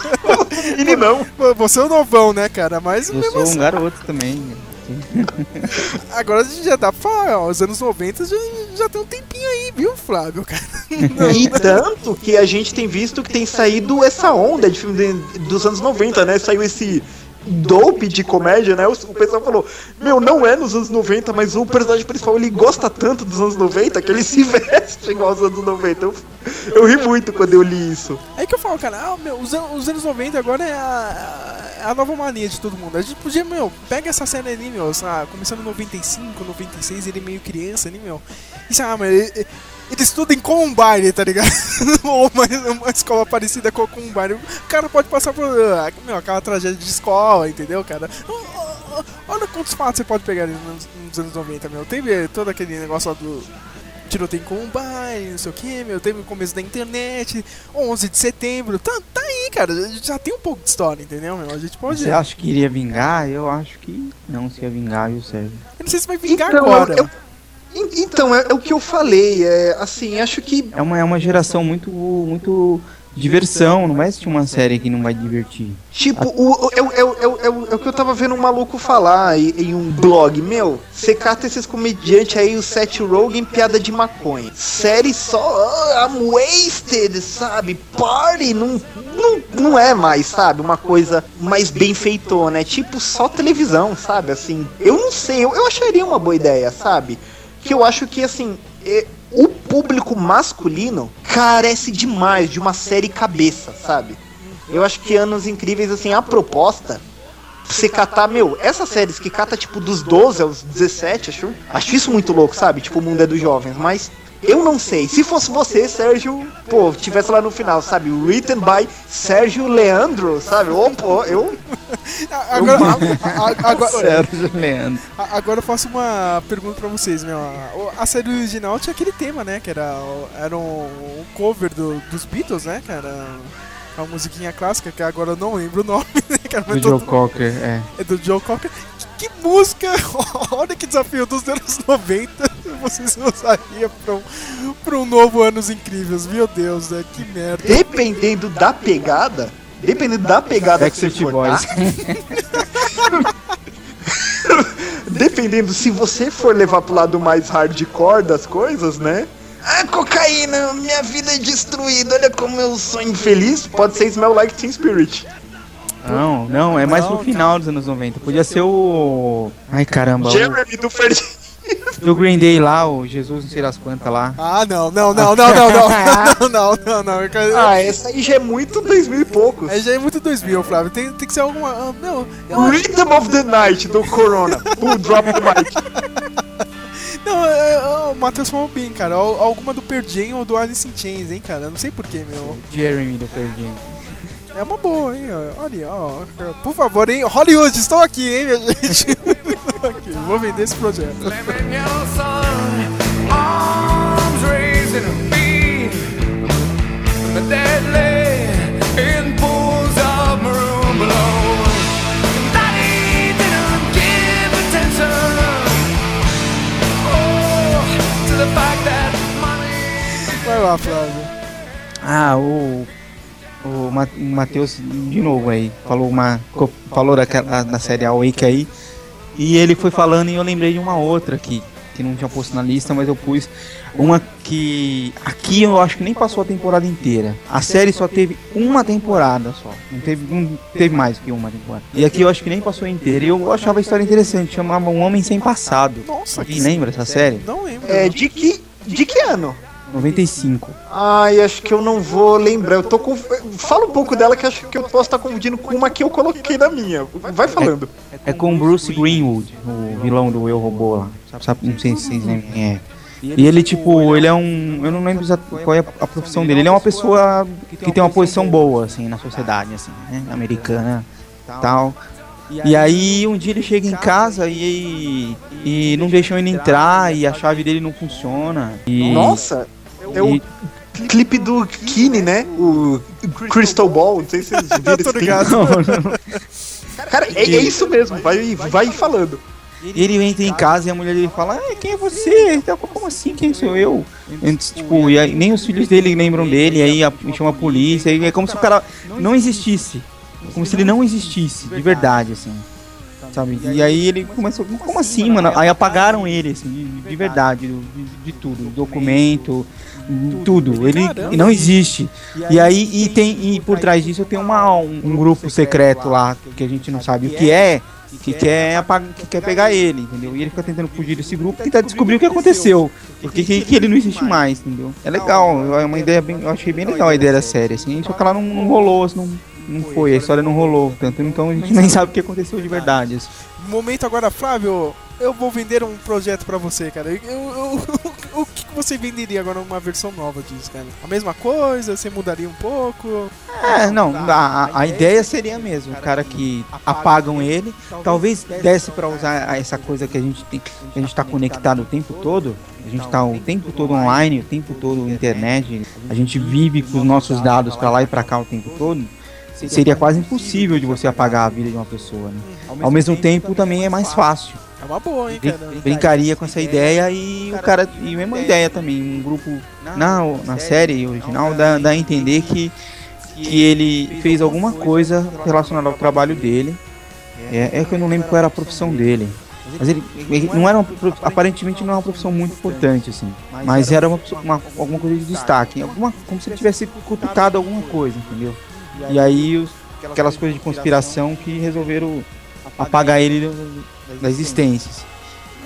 meninão. Você é o novão, né, cara? Mas Eu mesmo sou um assim, garoto também. agora a gente já dá pra falar, ó, os anos 90 já, já tem um tempinho aí, viu, Flávio, cara? E tanto que a gente tem visto que tem saído essa onda de filme de- dos anos 90, né? Saiu esse dope de comédia, né? O, o pessoal falou, meu, não é nos anos 90, mas o personagem principal ele gosta tanto dos anos 90 que ele se veste igual aos anos 90. Eu, eu ri muito quando eu li isso. É que eu falo, cara, ah, meu, os, os anos 90 agora é a, é a nova mania de todo mundo. A gente podia, meu, pega essa série ali, meu, lá, começando em 95, 96, ele é meio criança ali, meu. E lá, mas ele, ele estuda em Combine, tá ligado? Ou uma, uma escola parecida com Combine. O cara pode passar por, ah, meu, aquela tragédia de escola, entendeu, cara? Olha quantos fatos você pode pegar nos anos 90, meu. Teve todo aquele negócio lá do tiroteio em Combine, não sei o que, meu. Teve o começo da internet, 11 de setembro. Tá, tá aí, cara. Já tem um pouco de história, entendeu, meu? A gente pode... Você acha que iria vingar? Eu acho que não se ia vingar, viu, Sérgio? Eu não sei se vai vingar Então, agora. eu- En- Então, é, é o que eu falei. É, assim, acho que. É uma, é uma geração muito, muito diversão, não vai assistir uma série que não vai divertir. Tipo, o, é, o- é, o- é, o- que eu tava vendo um maluco falar em, em um blog. Meu, você cata esses comediantes aí, o Seth Rogen, piada de maconha. Série só, ah, I'm wasted, sabe? Party, não, não, não é mais, sabe? Uma coisa mais bem feitona. É tipo só televisão, sabe? Assim, eu não sei, eu, eu acharia uma boa ideia, sabe? Que eu acho que, assim, é, o público masculino carece demais de uma série cabeça, sabe? Eu acho que Anos Incríveis, assim, a proposta, você catar, meu, essas séries que cata, tipo, dos 12 aos 17, acho, acho isso muito louco, sabe? Tipo, o mundo é dos jovens, mas eu não sei. Se fosse você, Sérgio, pô, tivesse lá no final, sabe? Written by Sérgio Leandro, sabe? Ô, pô, eu... Agora, a- a- agora, Sérgio Leandro. a- agora eu faço uma pergunta pra vocês, meu. A, a série original tinha aquele tema, né? Que era, o- era um, um cover do- dos Beatles, né? Era uma musiquinha clássica, que agora eu não lembro o nome, né? cara? Do Joe todo- Cocker, é. É do Joe Cocker. Que, música! Olha que desafio dos anos 90 vocês usariam pra um, pra um novo Anos Incríveis. Meu Deus, né? Que merda. Dependendo da pegada, dependendo da pegada que você for Boys. dar, dependendo se você for levar pro lado mais hardcore das coisas, né? Ah, cocaína, minha vida é destruída, olha como eu sou infeliz. Pode ser Smell Like Teen Spirit. Não, não, é mais Não, pro final dos anos 90. Podia ser o. Ai caramba, o, Jeremy do Ferdinand. do Green Day lá, o Jesus não sei das quantas lá. Ah, não, não, não, não, não, não. Não, não, não, não. Quero- Ah, essa aí já é muito 2000 e poucos. É, já é muito 2000, Flávio. Tem, tem que ser alguma. ah, Não, eu Rhythm of the Night do Corona. Who drop the mic. não é, é, o Matheus falou bem, cara. Al- Alguma do Pearl Jam ou do Alice in Chains, hein, cara. Eu não sei porquê, meu. Jeremy do Perdido. É uma boa, hein. Olha, ó. Por favor, hein. Hollywood, estou aqui, hein, minha gente. Estou aqui. Vou vender esse projeto. Vai lá, Flávio. Ah, o. Matheus, de novo aí, falou uma. Falou daquela, da série Awake aí. E ele foi falando e eu lembrei de uma outra aqui, que não tinha posto na lista, mas eu pus uma que. Aqui eu acho que nem passou a temporada inteira. A série só teve uma temporada só. Não teve, não teve mais que uma temporada. E aqui eu acho que nem passou inteira. E eu achava a história interessante, chamava Um Homem Sem Passado. Nossa, Alguém lembra essa série? Não lembro. É, de que, de que ano? 95. Ai, acho que eu não vou lembrar. Eu tô com. Fala um pouco dela que acho que eu posso estar confundindo com uma que eu coloquei na minha. Vai falando. É com Bruce Greenwood, o vilão do Eu Robô lá. Sabe, não sei se vocês lembram quem é. E ele, tipo, ele é um. Eu não lembro qual é a, a profissão dele. Ele é uma pessoa que tem uma posição boa, assim, na sociedade, assim, né? Americana tal. E aí um dia ele chega em casa e, e não deixam ele entrar e a chave dele não funciona. E, Nossa, é o e- clipe do Kine, né? O Crystal Ball. Não sei se vocês viram esse clipe. Não, não. Cara, é, é isso mesmo. Vai, vai falando. Ele entra em casa e a mulher dele fala, ah, quem é você? Como assim? Quem sou eu? Antes, tipo, e aí, nem os filhos dele lembram dele, aí a, chama a polícia, e é como se o cara não existisse. Como se ele não existisse, de verdade, assim. Sabe? E aí ele começou, como assim, mano? Aí apagaram ele, assim, de, de verdade, de, de tudo, documento, tudo. Ele não existe. E aí, e tem, e por trás disso tem uma, um, um grupo secreto lá, que a gente não sabe o que é, que quer, apag- que quer pegar ele, entendeu? E ele fica tentando fugir desse grupo e tentar descobrir o que aconteceu. Porque que, que ele não existe mais, entendeu? É legal, é uma ideia bem. Eu achei bem legal a ideia da série, assim, só que ela não, não rolou, assim, não, não foi, a história não rolou. Tanto, então a gente nem sabe o que aconteceu de verdade. assim. Momento agora, Flávio, eu vou vender um projeto pra você, cara. Eu, eu- eu- o que você venderia agora numa versão nova disso, cara? A mesma coisa? Você mudaria um pouco? É, não, a, a- a ideia seria mesmo, o cara que apagam ele, talvez desse pra usar essa coisa que a gente tem, a gente tá conectado o tempo todo, a gente tá o tempo todo online, o tempo todo internet, a gente vive com os nossos dados pra lá e pra cá o tempo todo. Seria quase impossível de você apagar a vida de uma pessoa, né? Ao mesmo tempo também é mais fácil. É uma boa, hein, cara? brincaria com essa ideia. e o cara e a mesma ideia também um grupo na, na série original dá, dá a entender que que ele fez alguma coisa relacionada ao trabalho dele. É, é que eu não lembro qual era a profissão dele. Mas ele, ele não era uma, aparentemente não era uma profissão muito importante assim. Mas era uma, uma- alguma coisa de destaque alguma como se ele tivesse cutucado alguma coisa entendeu e aí os- aquelas coisas de conspiração que resolveram apagar ele da existência.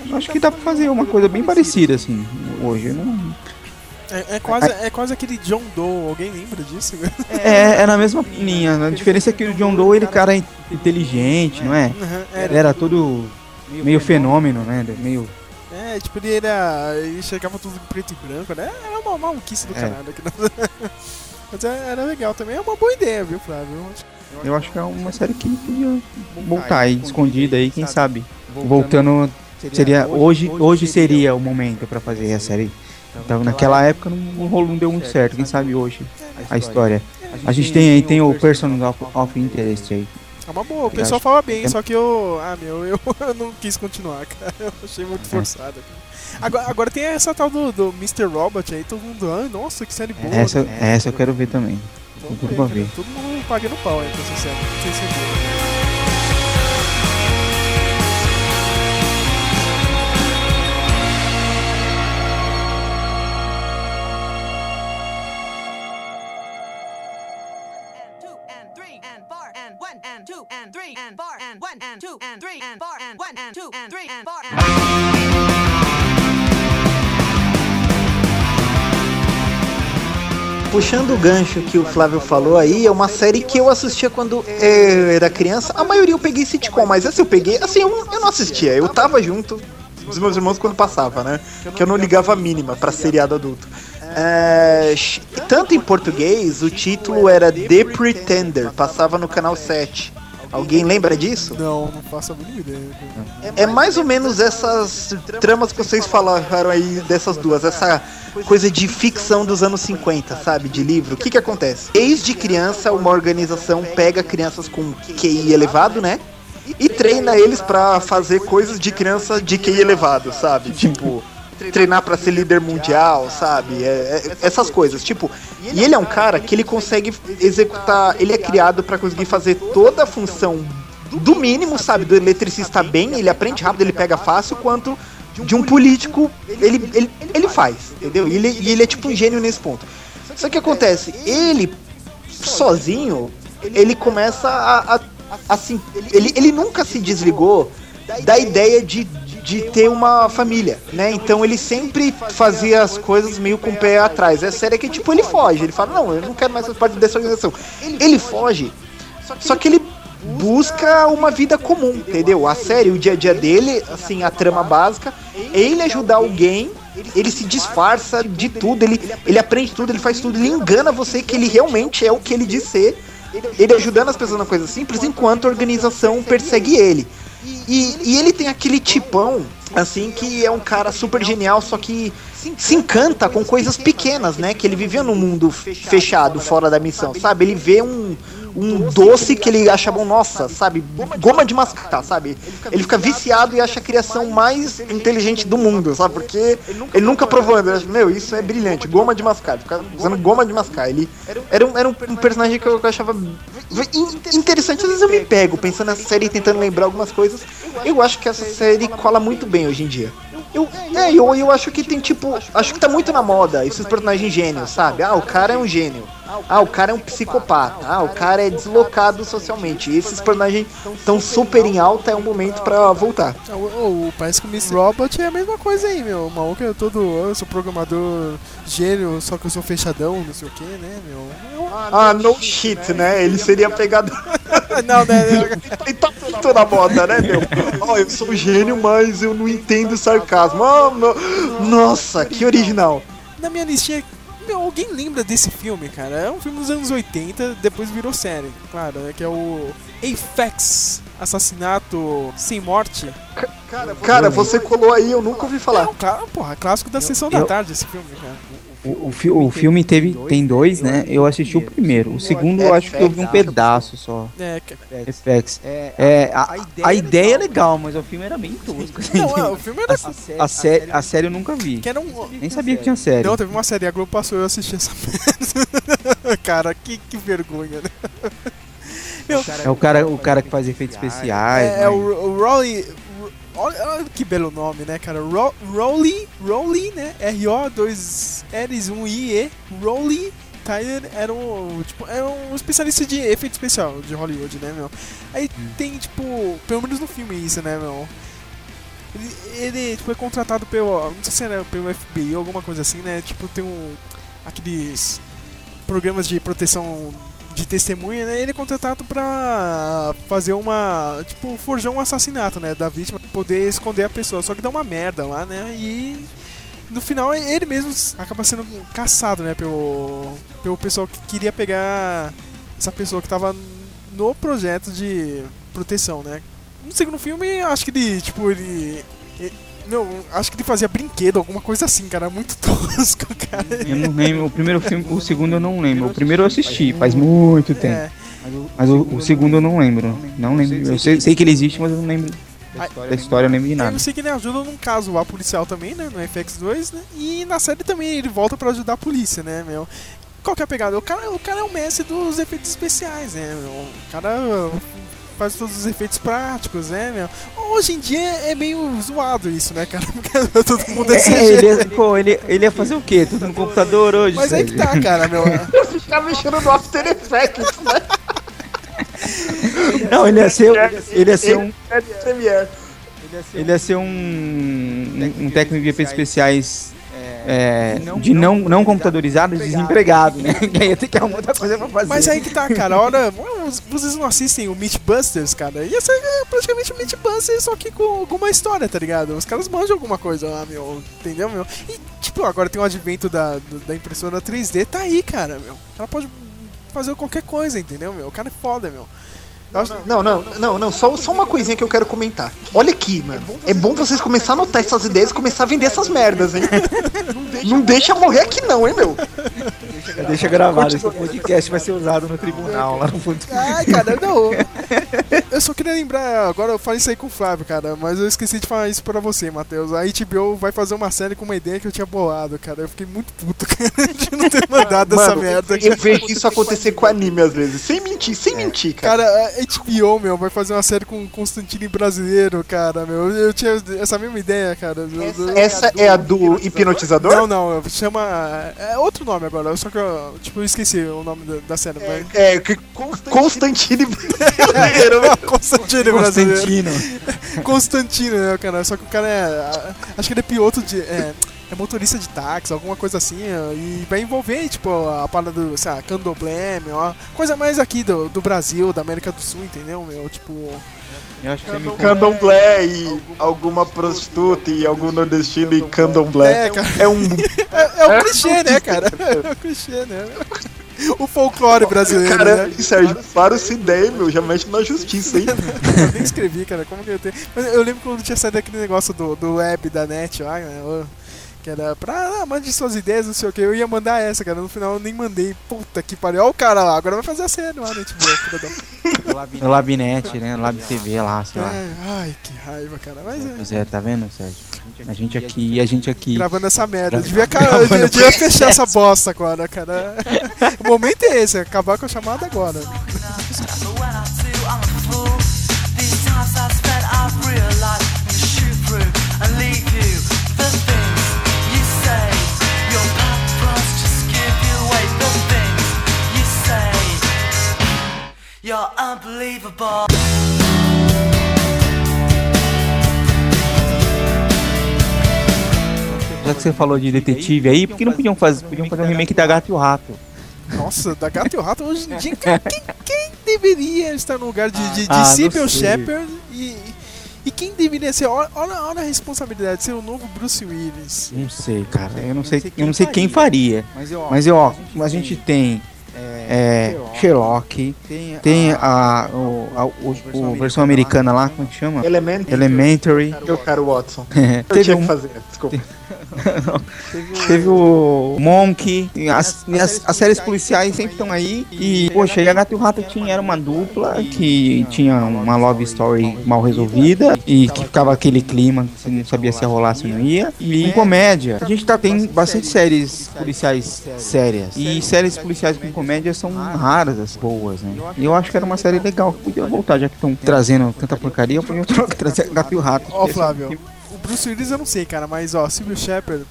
Eu Acho que dá pra fazer uma coisa bem parecida, assim, hoje. Não- É, é quase, é quase aquele John Doe. Alguém lembra disso? É, é na mesma linha. A diferença é que o John Doe, ele cara é inteligente, não é? Ele era. era todo meio fenômeno, né? Meio. É, tipo, ele era. Ele chegava tudo em preto e branco, né? Era uma maluquice do É. caralho. Mas é- era legal também. É uma boa ideia, viu, Flávio? Eu acho- Eu acho que é uma série que podia voltar aí, escondida aí, quem sabe. Voltando. Seria. Hoje, hoje seria o momento pra fazer a série. Então, naquela época não, rolou, não deu muito certo. Quem sabe hoje a história. A gente tem aí, tem o Person of, of Interest aí. É uma boa. O pessoal fala bem, é- só que eu. Ah, meu, eu, eu não quis continuar, cara. Eu achei muito É. forçado. Agora, agora tem essa tal do, do Mr. Robot aí, todo mundo. Ah, nossa, que série boa. Essa, né? essa eu quero ver também. Vamos tudo ver, pra ver. Todo mundo pagando pau aí pra essa série. Não sei se é boa. and two and three and four and one and two and three and four and one and two and three and four and Puxando o gancho que o Flávio falou aí, é uma série que eu assistia quando eu era criança. A maioria eu peguei sitcom, mas essa eu peguei. Assim, eu, eu não assistia, eu tava junto dos meus irmãos quando passava, né? Que eu não ligava a mínima pra seriado adulto. É, tanto em português, o título era The Pretender, passava no canal 7. Alguém lembra disso? Não, não faço a mínima ideia. É mais ou menos essas tramas que vocês falaram aí dessas duas, essa coisa de ficção dos anos 50, sabe, de livro. O que que acontece? Desde criança, uma organização pega crianças com QI elevado, né? E treina eles pra fazer coisas de criança de QI elevado, sabe? Tipo, treinar pra ser líder mundial, sabe? É- é- essas coisas, tipo. E ele é um cara que ele consegue executar, ele é criado pra conseguir fazer toda a função do mínimo, sabe, do eletricista bem, ele aprende rápido, ele pega fácil, quanto de um político, ele, ele, ele faz, entendeu? E ele, ele é tipo um gênio nesse ponto. Só que acontece, ele sozinho, ele começa a, a- assim, ele, ele nunca se desligou da ideia de, de ter uma família, né? Então ele sempre fazia as coisas meio com o pé atrás. É sério que tipo ele foge, ele fala não, eu não quero mais fazer parte dessa organização. Ele foge, só que ele busca uma vida comum, entendeu? A série, o dia a dia dele, assim, a trama básica, é ele ajudar alguém, ele se disfarça de tudo, ele, ele aprende tudo, ele faz tudo, ele engana você que ele realmente é o que ele diz ser. Ele ajudando as pessoas na coisa simples, enquanto a organização persegue ele. E, e ele tem aquele tipão, assim, que é um cara super genial, só que se encanta com coisas pequenas, né? Que ele vivia num mundo fechado, fora da missão, sabe? Ele vê um, um doce que ele acha bom, nossa, sabe? Goma de mascar, sabe? Ele fica viciado e acha a criação mais inteligente do mundo, sabe? Porque ele nunca provou, acha, meu, isso é brilhante, goma de mascar, fica usando goma de mascar. Ele era um, era um, personagem que eu, achava interessante. Às vezes eu me pego pensando nessa série tentando lembrar algumas coisas. Eu acho que essa série cola muito bem hoje em dia. Eu, é, eu, eu acho que tem tipo. Acho que tá muito na moda esses personagens gênios, sabe? Ah, o cara é um gênio. Ah, o cara é um psicopata. Ah, o cara é deslocado socialmente. E esses personagens estão super em alta, é um momento pra voltar. Ah, o- o- parece que o Mr. Robot é a mesma coisa aí, meu. O maluco é todo. Eu sou programador gênio, só que eu sou fechadão, não sei o que, né, meu? Eu- Ah, no shit, né? Ele seria pegado. não, né? E tá muito na moda, né, meu? Ó, eu sou gênio, mas eu não entendo sarcasmo. Ah, meu- Nossa, que original. Na minha listinha. Meu, alguém lembra desse filme, cara? É um filme dos anos 80, depois virou série, claro, né? Que é o Apex Assassinato Sem Morte. Cara, você colou aí, eu nunca ouvi É falar. um clá- porra, clássico da sessão da eu- tarde esse filme, cara. O, o, fi- o filme teve, tem dois, né? Eu assisti o primeiro. O segundo eu acho que eu vi um pedaço só. É, que- FX. É, a, a ideia é legal, mas o filme era bem tosco. Não, é, o filme era. A, série, a série eu nunca vi. Que era um. Nem sabia que tinha série. Não, teve uma série, a Globo passou eu assisti essa merda. cara, que, que vergonha, né? Meu, É o cara, o cara que faz efeitos especiais. é, né? é o, o Rolly. Olha, olha que belo nome, né, cara? Ro, Rolly, Rolly, né? R-O, 2 L's, 1 I, E. Rolly Tyler era um, tipo, era um especialista de efeito especial de Hollywood, né, meu? Aí tem, tipo, pelo menos no filme isso, né, meu? Ele, ele tipo, foi contratado pelo, não sei se era pelo FBI ou alguma coisa assim, né? Tipo, tem um, aqueles programas de proteção de testemunha, né? Ele é contratado pra fazer uma, tipo, forjar um assassinato, né, da vítima, poder esconder a pessoa. Só que dá uma merda lá, né? E no final ele mesmo acaba sendo caçado, né, pelo pelo pessoal que queria pegar essa pessoa que tava no projeto de proteção, né? No segundo filme, acho que ele, tipo, ele, não, acho que ele fazia brinquedo, alguma coisa assim, cara, muito tosco, cara. Eu não lembro. O primeiro filme, o segundo eu não lembro. O primeiro eu assisti, faz muito tempo. É. Mas o, o segundo eu não lembro. Não lembro. Eu sei, sei que ele existe, mas eu não lembro da história, eu não lembro de nada. Eu sei que ele ajuda num caso lá policial também, né? No FX2, né? E na série também ele volta pra ajudar a polícia, né, meu? Qual que é a pegada? O cara, o cara é o mestre dos efeitos especiais, né, meu? O cara faz todos os efeitos práticos, né, meu? Hoje em dia é meio zoado isso, né, cara? Porque todo mundo é É, CG. ele, ia- pô, ele, ele ia fazer o quê? Tudo no computador hoje? Mas aí que Sérgio? tá, cara, meu. Ficar mexendo no After Effects, né? Não, ele ia ser, ele ia ser um, É ele ia ser um, um, um técnico de efeitos especiais é, de não, não computadorizados, desempregado, né? Que aí ia ter que arrumar outra coisa pra fazer. Mas aí que tá, cara. A hora. Vocês não assistem o Mythbusters, cara? Ia ser é, praticamente o Mythbusters, só que com alguma história, tá ligado? Os caras manjam alguma coisa lá, meu. Entendeu, meu? E, tipo, agora tem o advento da, da impressora 3D, tá aí, cara, meu. Ela pode fazer qualquer coisa, entendeu, meu? O cara é foda, meu. Não, não, não, não, só, só uma coisinha que eu quero comentar. Olha aqui, mano. É bom vocês começarem a anotar essas ideias e começar a vender essas merdas, hein? Não deixa morrer aqui não, hein, meu? Deixa gravado, esse podcast vai ser usado no tribunal lá no fundo. Ai, cara, não. Eu só queria lembrar, agora eu falei isso aí com o Flávio, cara, mas eu esqueci de falar isso pra você, Matheus. A HBO vai fazer uma série com uma ideia que eu tinha bolado, cara. Eu fiquei muito puto, cara, de não ter mandado essa Mano, merda. eu vejo isso acontecer com anime às vezes. Sem mentir, sem mentir, cara. Cara, a HBO, meu, vai fazer uma série com o Constantine brasileiro, cara, meu. Eu tinha essa mesma ideia, cara. Essa é a do hipnotizador? Não, não, chama. É outro nome agora, só que eu, tipo, eu esqueci o nome da, da série, mas. É, que Constantine brasileiro. É, Constantino brasileiro. Constantino. Constantino, né, cara? Só que o cara é. Acho que ele é piloto de. É, é motorista de táxi, alguma coisa assim, e vai envolver, tipo, a parada do, sei lá, candomblé, meu, coisa mais aqui do, do Brasil, da América do Sul, entendeu, meu? Tipo. Eu acho que você me Candomblé e alguma prostituta e algum nordestino e candomblé. É, cara. É um. É, é um clichê, né, cara? É um clichê, né? O folclore brasileiro, Cara, né? Sérgio, para essa ideia, meu. Já mexe na justiça, hein? Eu nem escrevi, cara, como que eu tenho. Mas eu lembro quando tinha saído aquele negócio do, do web da net lá, né? Que era pra, ah, mande suas ideias, não sei o que. Eu ia mandar essa, cara. No final eu nem mandei. Puta que pariu. Olha o cara lá, agora vai fazer a série lá, né? Tipo, filha da- No Labnet, né? No Lab TV lá, sei lá. É, ai, que raiva, cara. Mas é. Pois é, tá vendo, Sérgio? A gente aqui e a gente aqui. Gravando essa merda. Eu devia, cara, eu gravando devia- devia fechar essa bosta agora, cara. O momento é esse, é acabar com a chamada agora. Unbelievable. Já que você falou de detetive aí, por que não podiam fazer, podiam fazer um remake da Gato e o Rato? Nossa, da Gato e o Rato hoje em dia, quem, quem- deveria estar no lugar de, de, de Ah. Shepard e, e quem deveria ser? Olha, olha a responsabilidade de ser o novo Bruce Willis. Não sei, cara. Eu não sei, eu não sei quem faria. Mas eu, ó, a gente tem é, Sherlock, tem a, o, a, o, o versão americana lá, como é que chama? Elementary. Elementary. Eu quero Watson. É, Eu teve tinha um- que fazer, desculpa. Teve o Monk, e as, e as, as séries policiais sempre estão aí. E, poxa, e a Gato e o Rato tinha, era uma dupla que tinha uma love story mal resolvida e que ficava aquele clima que você não sabia se ia rolar, se não ia. E em comédia, a gente tá, tem bastante séries policiais sérias. E séries policiais com comédia são raras as boas, né? E eu acho que era uma série legal que podia voltar, já que estão trazendo tanta porcaria, podiam trazer Gato e o Rato. Ó, Flávio, o Bruce Willis eu não sei, cara, mas ó, Sybil Shepard,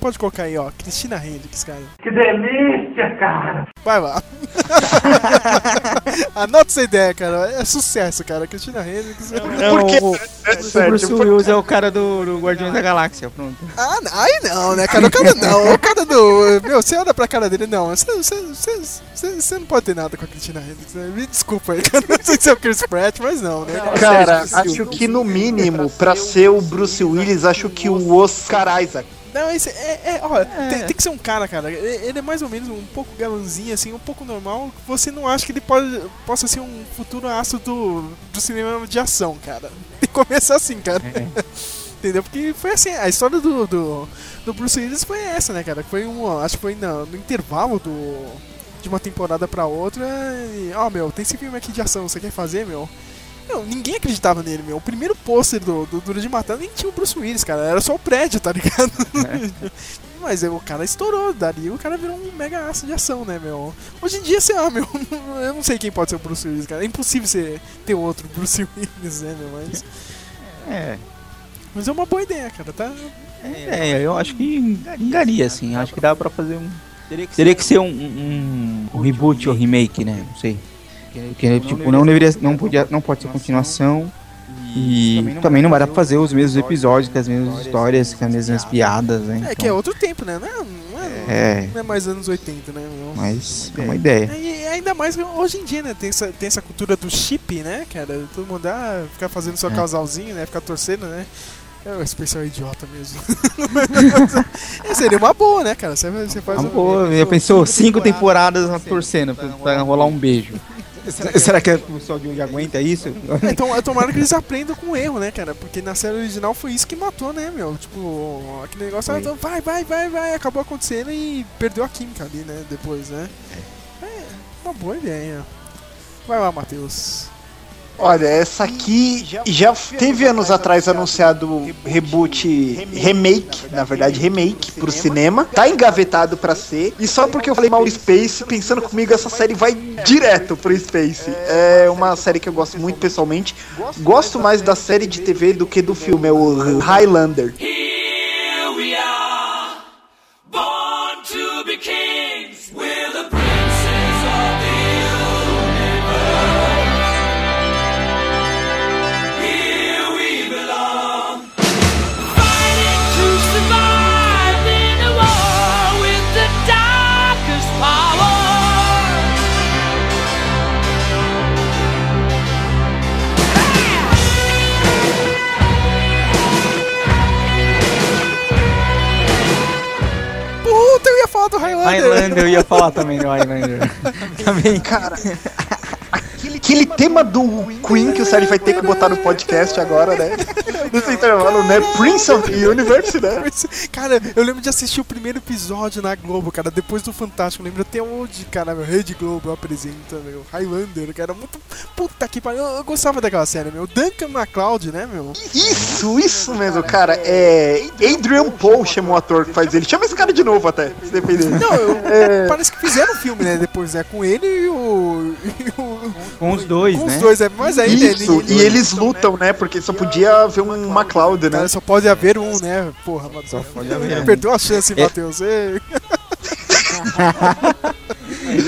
pode colocar aí, ó, Cristina Hendricks, cara. Que delícia, cara. Vai lá. Anota essa ideia, cara. É sucesso, cara. Cristina Hendricks. Por quê? o, É o sério, Bruce por- Willis é o cara do, do Guardiões da Galáxia, pronto. Ah, não, aí não, né, cara? O cara não. O cara do. Meu, você olha pra cara dele, não. Você, você, você, você, você não pode ter nada com a Cristina Hendricks, né? Me desculpa aí, cara. Não sei se é o Chris Pratt, mas não, né? Cara, acho que no mínimo, pra ser o Bruce Willis, acho que o Oscar Isaac. Não, esse é. é ó, Tem, tem que ser um cara, cara. Ele é mais ou menos um pouco galanzinho, assim, um pouco normal. Você não acha que ele pode, possa ser um futuro astro do, do cinema de ação, cara. Tem que começar assim, cara. Entendeu? Porque foi assim, a história do, do, do Bruce Willis foi essa, né, cara? Foi um. Acho que foi no, no intervalo do. De uma temporada pra outra. E, ó, meu, tem esse filme aqui de ação, você quer fazer, meu? Meu, ninguém acreditava nele, meu. O primeiro pôster do, do Duro de Matar nem tinha o Bruce Willis, cara. Era só o prédio, tá ligado? Mas é, o cara estourou, dali o cara virou um mega aço de ação, né, meu? Hoje em dia, sei lá, meu, eu não sei quem pode ser o Bruce Willis, cara. É impossível você ter outro Bruce Willis, né, meu? Mas, É. mas é uma boa ideia, cara, tá? É, eu acho que engaria, assim. Acho que dá pra fazer um. Teria que ser um, um, um reboot ou remake, né? Não sei. Porque, tipo, não deveria. Não, podia, não pode ser continuação. E também não vai dar pra fazer os mesmos episódios, com as mesmas histórias, com as mesmas piadas, né? É que é outro tempo, né? Não é, não é, É. não é mais anos 80, né, meu? Mas é uma ideia. E ainda mais que hoje em dia, né? Tem essa, tem essa cultura do chip, né, cara? Todo mundo ah, ficar fazendo seu É. casalzinho, né? Ficar torcendo, né? É o especial idiota mesmo. É, seria uma boa, né, cara? Você, você faz Ah, um- pô, já pensou cinco temporadas na torcendo pra, pra rolar um beijo. Será, será que o pessoal de hoje aguenta isso? É, Então, é tomara que eles aprendam com o erro, né, cara? Porque na série original foi isso que matou, né, meu? Tipo, aquele negócio, ah, então vai, vai, vai, vai, acabou acontecendo e perdeu a química ali, né, depois, né? É, uma boa ideia. Vai lá, Matheus. Olha, essa aqui já teve anos atrás anunciado reboot, remake, na verdade remake pro cinema. Tá engavetado pra ser. E só porque eu falei mal Space, pensando comigo, essa série vai direto pro Space. É uma série que eu gosto muito pessoalmente. Gosto mais da série de TV do que do filme, é o Highlander. Here we are, born to be kings. Falar do Highlander. Highlander, eu ia falar também do Highlander. também. Cara, aquele tema do Queen que o Sérgio vai ter que botar no podcast agora, né? Nesse intervalo, né? Prince of the Universe, né? Cara, eu lembro de assistir o primeiro episódio na Globo, cara, depois do Fantástico. Eu lembro até onde, cara, meu Rede Globo apresenta, meu. Highlander, cara, muito. Puta que pariu. Eu, eu gostava daquela série, meu. Duncan MacLeod, né, meu? Isso, isso mesmo, cara. É. Adrian Paul chama o ator que faz ele. Chama esse cara de novo até, se depender. Não, eu- É. parece que fizeram um filme, né? Depois, né? Com ele e o. E o Com os dois, com né? os dois, é. Mas aí, né, Isso, ele- e eles lutam, né? Porque só podia haver um MacLeod, né? Cara, só pode haver um, né? Porra, Matheus. pode haver. Perdeu a chance, É. Matheus.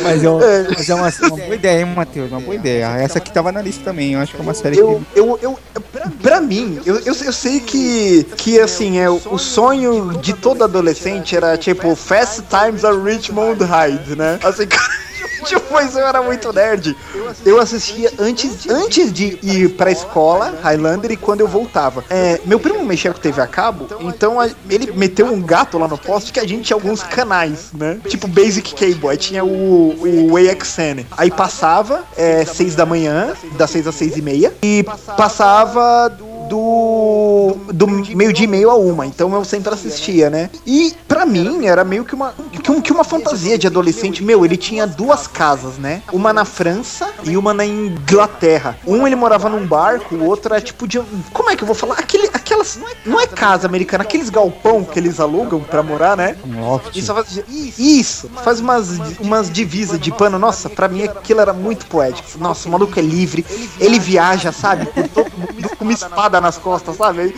Mas, eu, mas é uma, uma boa ideia, hein, Matheus? Uma boa ideia. Essa aqui tava na lista também. Eu acho que é uma série Eu, que. eu, eu, pra, pra mim, eu, eu, eu sei que, que assim, é, o sonho de todo adolescente era tipo Fast Times at Richmond High, né? Assim, tipo, isso eu era muito nerd. Eu assistia antes, antes de ir pra escola, Highlander, e quando eu voltava. É, meu primo mexia com TV a cabo, então a- ele meteu um gato lá no poste que a gente tinha alguns canais, né? Tipo Basic Cable, aí tinha o, o AXN. Aí passava, é, seis da manhã, das seis às seis e meia, e passava do, do meio-dia e meio a uma, então eu sempre assistia, né? E pra mim era meio que uma, que, um- uma fantasia de adolescente. Meu, ele tinha duas casas, né? Uma na França e uma na Inglaterra. Um ele morava num barco, o outro era tipo de. Como é que eu vou falar? Aquele, aquelas. Não é casa americana, aqueles galpão que eles alugam pra morar, né? Só faz, isso, faz umas, umas divisas de pano. Nossa, pra mim aquilo era muito poético. Nossa, o maluco é livre, ele viaja, sabe? Todo mundo com uma espada nas costas, sabe?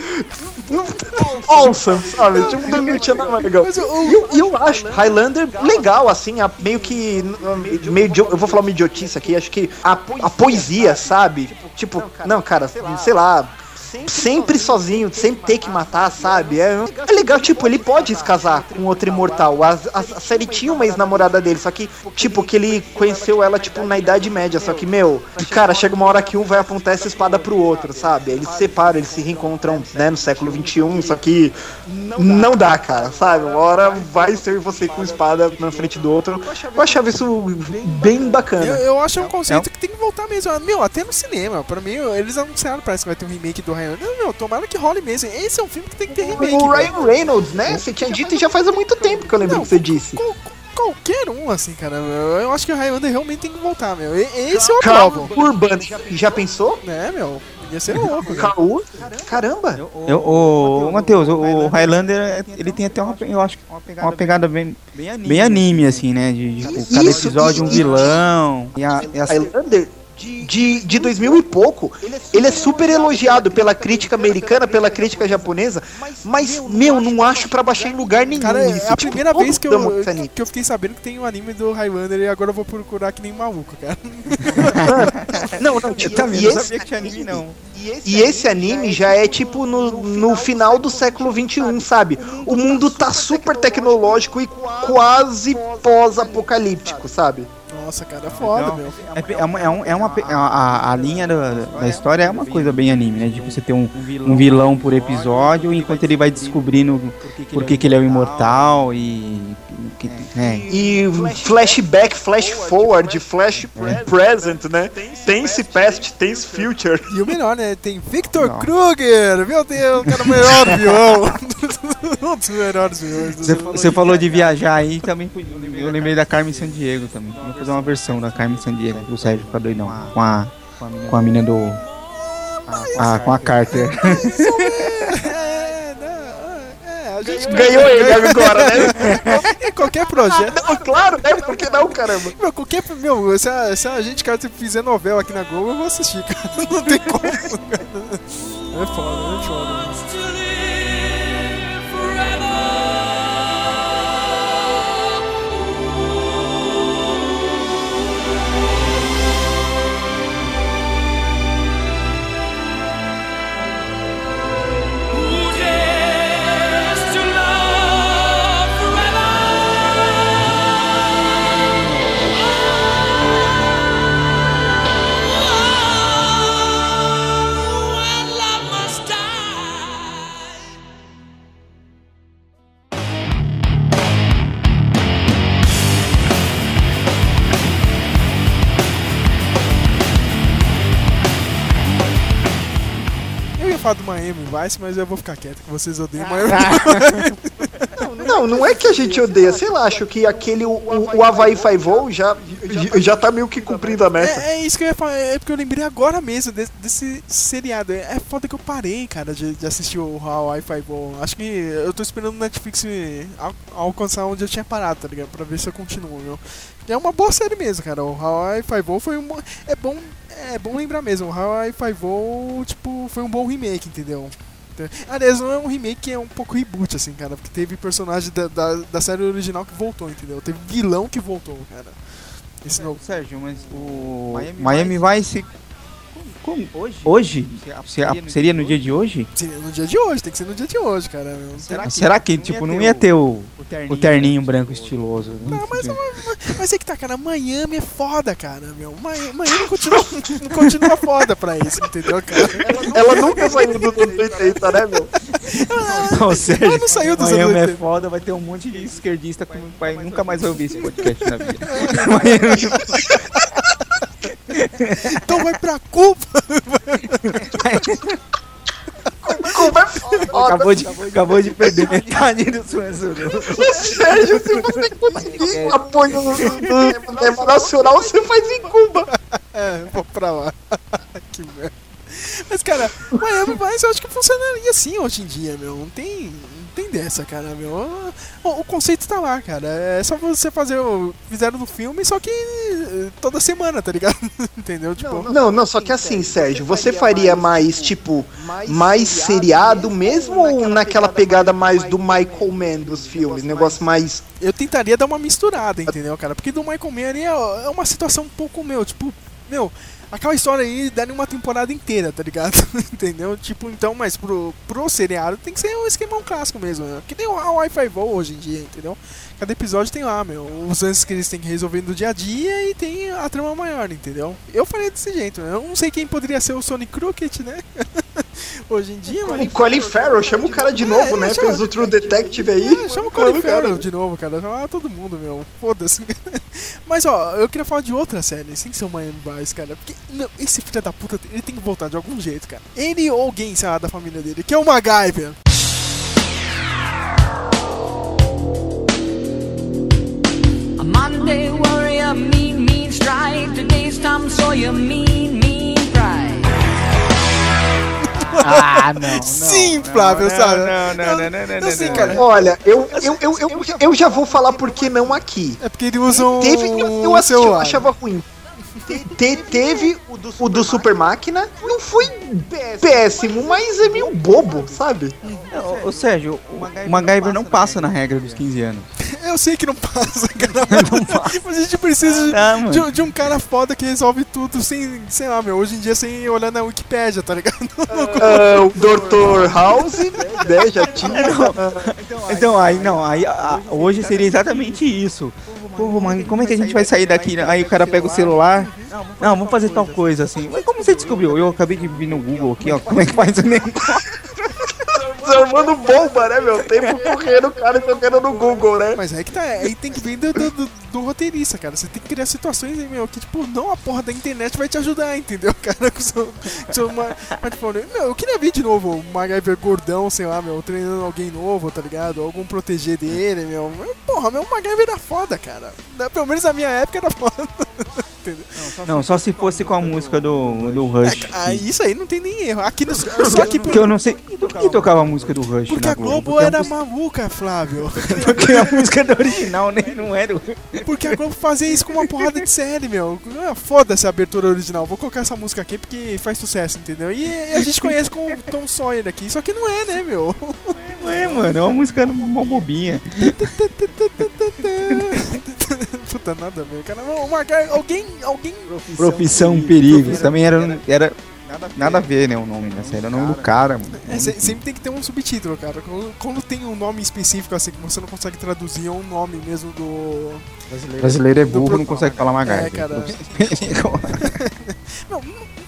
Awesome, sabe? Tipo, não tinha nada mais legal. E eu, e eu acho Highlander legal, assim, a- meio que. Meio de, eu vou falar uma idiotice aqui, acho que a, a poesia, sabe? Tipo, não, cara, sei lá sempre sozinho, sempre ter que matar, sabe? É, é legal, tipo, ele pode se casar com outro imortal. A, a, a série tinha uma ex-namorada dele, só que, tipo, que ele conheceu ela, tipo, na Idade Média. Só que, meu, cara, chega uma hora que um vai apontar essa espada pro outro, sabe? Eles se separam, eles se reencontram, né, no século XXI, só que não dá, cara, sabe? Uma hora vai ser você com espada na frente do outro. Eu achava isso bem Eu, bacana. eu acho um conceito que tem que voltar mesmo. Meu, até no cinema. Pra mim, eles anunciaram, parece que vai ter um remake do Ryan. Não, meu, tomara que role mesmo. Esse é um filme que tem que ter remake. O. Ryan Reynolds, né? Você tinha dito e já faz há muito tempo que eu lembro Não, que você disse. Qual- Qualquer um, assim, cara. Eu acho que o Highlander realmente tem que voltar, meu. E- Esse eu Calma, aprovo. Urbano, já pensou? É, meu. Ia ser louco. Caú? Caramba! Eu, o, o Matheus, o, o Highlander, ele tem até uma, eu acho, uma pegada bem, bem anime, assim, né? De, de, tipo, cada episódio um vilão. E a, e a- Highlander de, de 2000 e pouco, ele é super elogiado pela crítica americana, pela crítica japonesa, mas, meu, não acho pra baixar em lugar nenhum Cara, é isso. a Tipo, primeira vez que eu, que eu fiquei sabendo que tem um anime do Highlander e agora eu vou procurar que nem maluco, cara. Não, não, tipo, e não esse- sabia que tinha anime, não. E esse anime já é tipo no, no final do século XXI, sabe? O mundo tá super tecnológico e quase pós-apocalíptico, sabe? Nossa, cara, é foda, Não, meu. É, pe- é uma, é um- é uma a, a- a linha da, da história é uma coisa bem anime, né? De você ter um, um vilão por episódio, enquanto ele vai descobrindo por que, que ele é o imortal e. Que, né? E flashback, flash forward, flash present, né? Tense past, tense future. E o melhor, né? Tem Victor Não. Kruger! Meu Deus, cara, o melhor vilão! um dos melhores vilões. do Você, mundo. você falou de viajar aí também. Eu lembrei da Carmen Sandiego também. Vou fazer uma versão da Carmen Sandiego pro Sérgio ficar doidão. Com a, com a mina do. Ah, com a Carter. Gente Ganhou ele agora, né? em qualquer projeto. Não, claro, né? Por que não, caramba? Meu, qualquer. Meu, se a, se a gente, cara, fizer novela aqui na Globo, eu vou assistir, cara. Não tem como. cara. É foda, é foda. Falar do Miami Vice, mas eu vou ficar quieto, que vocês odeiam Miami Não, não é que a gente odeia, sei lá, acho que aquele, o, o, o Havaí Five-O já, já- já tá meio que cumprindo a meta. É, é isso que eu ia falar, é porque eu lembrei agora mesmo desse, desse seriado. É é foda que eu parei, cara, de, de assistir o Hawaii Five-O. Acho que eu tô esperando o Netflix al- alcançar onde eu tinha parado, tá ligado? Pra ver se eu continuo, meu. É uma boa série mesmo, cara. O Hawaii Five-O foi um... bo- É bom, é bom lembrar mesmo. O Hawaii Five-O, tipo, foi um bom remake, entendeu? Aliás, não é um remake, é um pouco reboot, assim, cara. Porque teve personagem da, da, da série original que voltou, entendeu? Teve vilão que voltou, cara. Esse novo. Sérgio, mas o Miami, Vice. Como? Hoje? Se- Seria no dia de hoje? Seria no dia de hoje, tem que ser no dia de hoje, cara. Não tem- Será, que, tipo, não ia ter o, o terninho branco estiloso? né? Não, mas, mas, mas é que tá, cara. Miami é foda, cara, meu. Mi- Miami continua, continua foda pra isso, entendeu, cara? Ela nunca saiu dos anos 80, né, meu? Ou seja, Ela não saiu dos anos Miami é 80. foda, vai ter um monte de esquerdista que não vai, nunca mais vai ouvir esse podcast na vida. Então vai pra Cuba! Cuba é foda. acabou, de, acabou de perder metade do Suécio. Sérgio, se você conseguir apoio no cinema nacional, você faz em Cuba. É, vou pra lá. que merda. Mas, cara, Miami Vice eu acho que funcionaria assim hoje em dia, meu. Não tem, tem dessa, cara, meu. O, o conceito tá lá, cara. É só você fazer o. Fizeram no filme, só que eh, toda semana, tá ligado? Entendeu? Tipo, Não, não, só que assim, Sérgio, você faria mais, tipo, mais seriado mesmo ou naquela pegada mais do Michael Mann dos filmes? Negócio mais. eu tentaria dar uma misturada, entendeu, cara? Porque do Michael Mann ali é, é uma situação um pouco, meu, tipo, meu, aquela história aí daria uma temporada inteira, tá ligado? entendeu? Tipo, então, mas pro, pro seriado tem que ser um esquemão clássico mesmo, né? Que nem o a Wi-Fi Voo hoje em dia, entendeu? Cada episódio tem lá, meu, os lances que eles têm que resolver no dia a dia e tem a trama maior, entendeu? Eu faria desse jeito, né? Eu não sei quem poderia ser o Sonic Crooked, né? hoje em dia, mas... O Colin Farrell, chama o cara de novo, né? chama- Fez o True Detective aí. É, chama o Colin. Farrell de novo, cara. Chama todo mundo, meu. Foda-se. Mas, ó, eu queria falar de outra série, sem ser o Miami Vice, cara. Porque, meu, esse filho da puta, ele tem que voltar de algum jeito, cara. Ele ou alguém, sei lá, da família dele, que é o MacGyver. A Monday warrior, mean, mean strike. Today's Tom Sawyer, mean, mean pride. Ah, não. Sim, Flávio, sabe? Não, não, não, não, não, não, não. cara. Olha, eu, eu, eu, eu, eu já vou falar por que não aqui. É porque ele usa um Teve, eu, eu assisti, eu achava ruim. Te- teve o do Super Máquina, não foi péssimo, mas é meio bobo, sabe? Ô, Sérgio, o MacGyver não passa na regra dos 15 anos. Eu sei que não passa, cara. Mas a gente precisa de- Ah, de, de um cara foda que resolve tudo sem, sei lá, meu, hoje em dia sem olhar na Wikipédia, tá ligado? Ah, o Dr. House, né, já tinha. Então, aí, não, aí a- hoje seria exatamente isso. Pô, mano, como é que a gente vai sair daqui? né? Aí o cara pega o celular. Não, vamos fazer tal coisa assim. Mas como você descobriu? Eu acabei de vir no Google aqui, ó. Como é que faz o negócio? Desarmando bomba, né, meu? Tempo correndo, cara jogando no Google, né? Mas aí que tá, aí tem que vir do, do, do- roteirista, cara. Você tem que criar situações, meu, que tipo, não a porra da internet vai te ajudar, entendeu, cara? Com seu, seu ma- smartphone. Meu, eu queria ver de novo o MacGyver gordão, sei lá, meu, treinando alguém novo, tá ligado? Algum proteger dele, meu. Porra, meu, o MacGyver era foda, cara. Pelo menos na minha época era foda. entendeu? Não, só se fosse com a música do, do Rush. Ah, isso aí não tem nem erro. Aqui no, só aqui Porque eu não sei. Do que tocava a música do Rush Porque na a Globo Porque a era maluca, Flávio. Porque a música do original nem não era o. Porque a Globo fazia isso com uma porrada de série, meu. Ah, Foda-se a abertura original. Vou colocar essa música aqui porque faz sucesso, entendeu? E a gente conhece com o Tom Sawyer aqui. Só que não é, né, meu? Não é, mano, é uma música mó bobinha. Puta, nada a ver, cara. Não, Magai, alguém, alguém... Profissão Perigo. Também era. era nada a ver, né? O nome série. Era o nome do cara, mano. É, se- sempre tem que ter um subtítulo, cara. Quando, quando tem um nome específico assim que você não consegue traduzir, é um nome mesmo do... Brasileiro é do burro, não consegue falar MacGyver. É, cara. Não,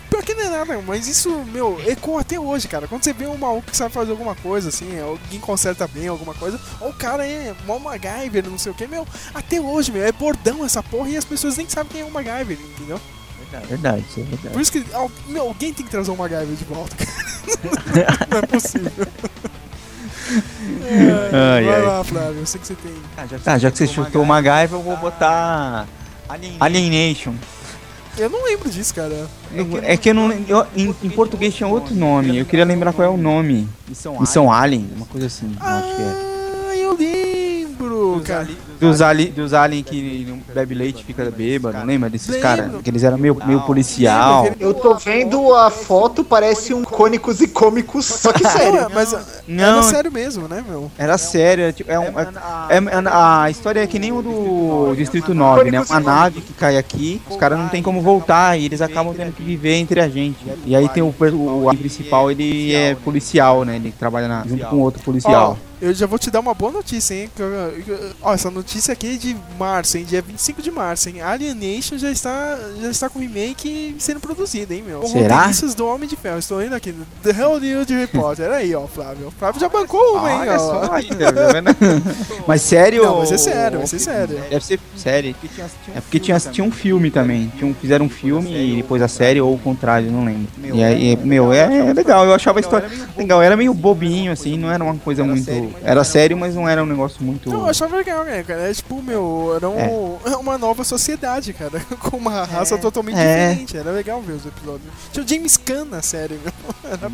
pior que não é nada, mas isso, meu, ecoa até hoje, cara. Quando você vê um maluco que sabe fazer alguma coisa, assim, alguém conserta bem alguma coisa, ou o cara é mó MacGyver, não sei o que, meu, até hoje, meu, é bordão essa porra e as pessoas nem sabem quem é o MacGyver, entendeu? Verdade, isso é verdade. Por isso que, meu, alguém tem que trazer o MacGyver de volta, cara. não é possível. É, Ai, vai ai. lá, Flávio, eu sei que você tem. Tá, já que você chutou o MacGyver, eu vou botar. Alienation. Eu não lembro disso, cara. É que eu não. eu- em, em português tinha outro nome. Eu queria lembrar qual é o nome. Missão Alien, uma coisa assim. eu acho que é. Ah, eu lembro, cara. Dos, ali, dos alien que não bebe leite e fica bêbado, não lembra desses Lembro. caras? Que eles eram meio, meio policial. Eu tô vendo a foto, parece um icônicos e cômicos, só que sério. Não, mas Não. era sério mesmo, né, meu? Era sério, é, tipo, é um, é- é- a história é que nem o do Distrito 9, né? Uma nave que cai aqui, os caras não tem como voltar e eles acabam tendo que viver entre a gente. E aí tem o, o, o principal, ele é policial, né? Ele trabalha na- junto com outro policial. Eu já vou te dar uma boa notícia, hein? Ó, essa notícia aqui é de março, hein? Dia 25 de março, hein? Alienation já está, já está com remake sendo produzido, hein, meu? Será? roteiristas do Homem de Ferro. Estou indo aqui. The Hollywood Reporter. Aí, ó, Flávio. Flávio já bancou uma, hein, Olha ó. só aí, tá? Mas sério? Não, vai ser sério, vai ser sério. Deve ser sério. É porque tinha, tinha um filme também. Tinha um, fizeram um filme e depois a série, ou o contrário, não lembro. E aí, meu, é, é legal. Eu achava a história legal. Era meio bobinho, assim, não era uma coisa muito. Era sério, mas não era um negócio muito. Não, eu achava legal, né, cara? É tipo, meu, era um- uma nova sociedade, cara. Com uma raça totalmente É. diferente. Era legal ver os episódios. Tinha o James Caan na série, meu. Era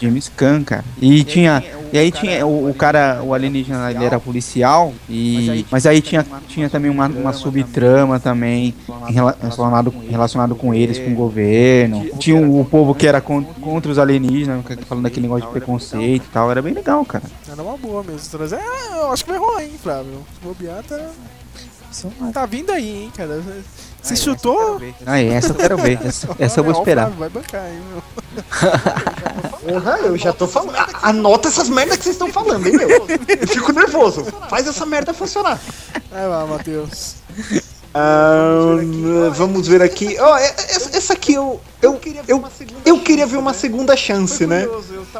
James Caan, cara. E tinha. E aí tinha o, o cara, o alienígena, ele era policial. E, mas aí tinha, tinha também uma, uma subtrama também em rela- relacionado, relacionado com eles, com o governo. Tinha o, o povo que era con- contra os alienígenas, que- falando daquele negócio de preconceito e tal. Era bem legal, cara. Era uma boa mesmo. Trazer. Ah, eu acho que vai rolar, hein, Flávio? Se bobear, tá. Tá vindo aí, hein, cara. Você chutou? Ah, é, essa eu quero ver. Essa, essa eu vou esperar. Vai bancar, hein, meu. Porra, eu já tô falando. Anota essas merdas que vocês estão falando, hein, meu? Eu fico nervoso. Faz essa merda funcionar. Vai lá, Matheus. Ahn, vamos ver aqui. Ó, é- essa, essa aqui eu, eu, eu, eu queria ver uma segunda chance, né?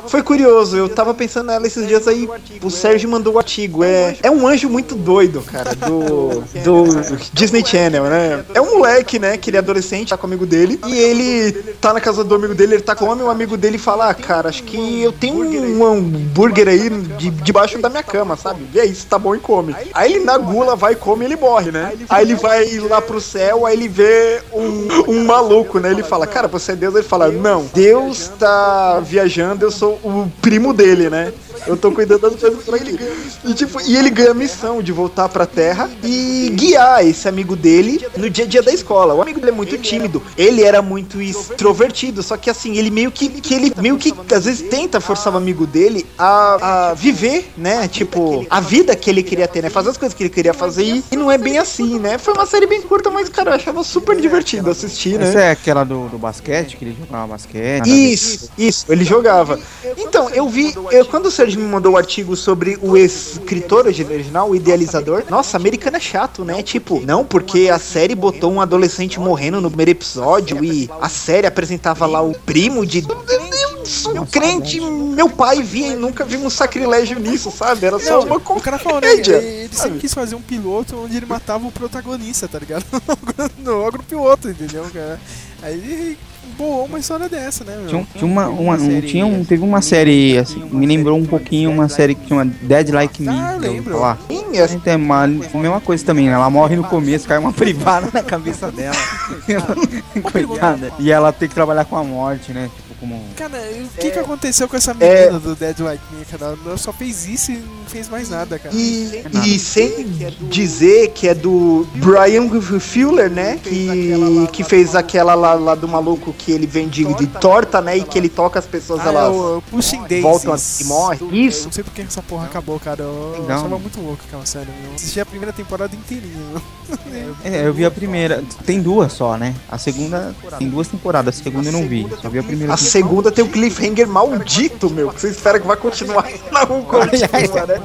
Foi curioso, eu tava pensando nela esses dias aí. O Sérgio mandou o artigo. É, é um anjo muito doido, cara, do, do Disney Channel, né? É um moleque, né? Que ele é adolescente, tá com o amigo dele. E ele tá na casa do amigo dele, ele tá com fome. O amigo dele fala: Ah, cara, acho que eu tenho um hambúrguer aí de, debaixo da minha cama, sabe? Vê aí se tá bom e come. Aí ele na gula vai, come e ele morre, né? Aí ele vai lá pro céu, aí ele vê um, um maluco, né? Ele fala, cara, você é Deus? Ele fala, não, Deus tá viajando, eu sou o primo dele, né? Eu tô cuidando das coisas pra ele. E, tipo, e ele ganha a missão de voltar pra terra e guiar esse amigo dele no dia a dia da escola. O amigo dele é muito tímido. Ele era muito extrovertido, só que assim, ele meio que, que ele meio que às vezes tenta forçar o amigo dele a, a viver, né? Tipo, a vida que ele queria ter, né? Fazer as coisas que ele queria fazer e, e não é bem assim, né? Foi uma série bem curta, mas cara, eu achava super divertido assistir, né? Essa é aquela do, do basquete, que ele jogava basquete. Isso, isso, ele jogava. Então, eu vi, eu, quando o Sérgio me mandou o artigo sobre o escritor original, o idealizador, nossa, americano é chato, né? Tipo, não, porque a série botou um adolescente morrendo no primeiro episódio e a série apresentava lá o primo de. Eu sou um crente, meu pai via e nunca vi um sacrilégio nisso, sabe? Era só uma o cara falou, né? comédia. Ele, ele sempre quis fazer um piloto onde ele matava o protagonista, tá ligado? no agropiloto, entendeu, cara? Aí bolou uma história dessa, né, meu? Tinha, tinha uma, uma- um- tinha um, teve uma série, assim, me lembrou um pouquinho uma série que chama Dead Like Me. Ah, lembro. Então, é uma, a mesma coisa também, né? Ela morre no começo, cai uma privada na cabeça dela. Coitada. E ela tem que trabalhar com a morte, né? Como. Cara, o que que aconteceu com essa É. menina do Dead Like Me, cara? Ela só fez isso e não fez mais nada, cara. E, e sem dizer que é do Brian Fuller, né? Que, que fez aquela lá, lá do maluco que ele vende de torta, né? E que ele toca as pessoas, Ah, elas é Pushing Daisies. voltam e morrem. Eu Isso. não sei porque essa porra acabou, cara. Eu Legal. achava muito louco aquela série, meu. Assisti a primeira temporada inteirinha, meu. É, eu vi a primeira. Tem duas só, né? A segunda tem duas temporadas, a segunda eu não vi. Só vi a primeira. A segunda tem o cliffhanger maldito, meu. Que você espera que vai continuar e não continua, né?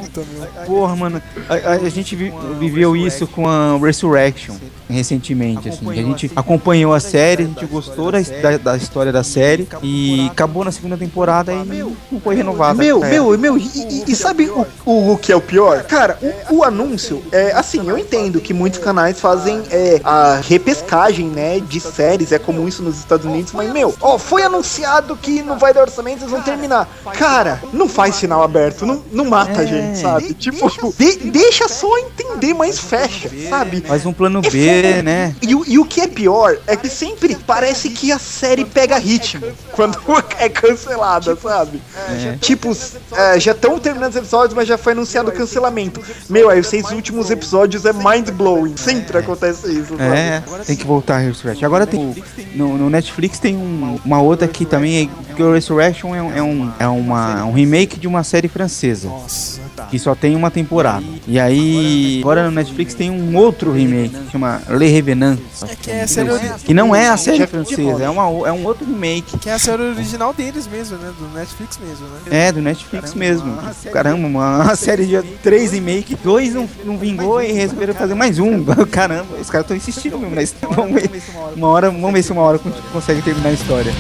Porra, mano, a, a- gente vi- viveu isso com a Resurrection recentemente, assim. A gente acompanhou a série, a gente gostou da, da, da história da série e acabou na segunda temporada e não foi renovada. Meu, É. meu, meu, e, e- e sabe o, o, o que é o pior? Cara, o, o anúncio, é assim, eu entendo que muitos canais fazem é, a repescagem, né, de séries, é comum isso nos Estados Unidos, mas, meu, ó, foi anunciado que não vai dar orçamento, eles vão terminar. Cara, não faz final aberto, não, não mata a gente, sabe? Tipo, de- deixa só entender, mas fecha, sabe? Faz um plano É B, né? E, o- e o que é pior é que sempre parece que a série pega ritmo quando é cancelada, sabe? Tipo, é, já estão terminando os episódios, mas já foi anunciado o cancelamento. Meu, aí os seis últimos episódios é mind blowing. Sempre acontece isso, sabe? É, tem que voltar a. Agora tem. No, no Netflix tem um- uma outra que também é Girl Resurrection é, um, é, um, é uma, um remake de uma série francesa. Nossa. Que só tem uma temporada. E aí, agora no Netflix tem um outro remake que chama Le Revenant. É que é a série, ori- Que não é a série francesa, é, uma, é um outro remake. que é a série original deles mesmo, né? Do Netflix mesmo, né? É, do Netflix mesmo. Caramba, uma, uma série de três remake, dois não, não vingou e resolveram fazer mais um. Caramba, os caras estão insistindo mesmo história. Vamos ver, uma hora, vamos ver se uma hora con- consegue terminar a história.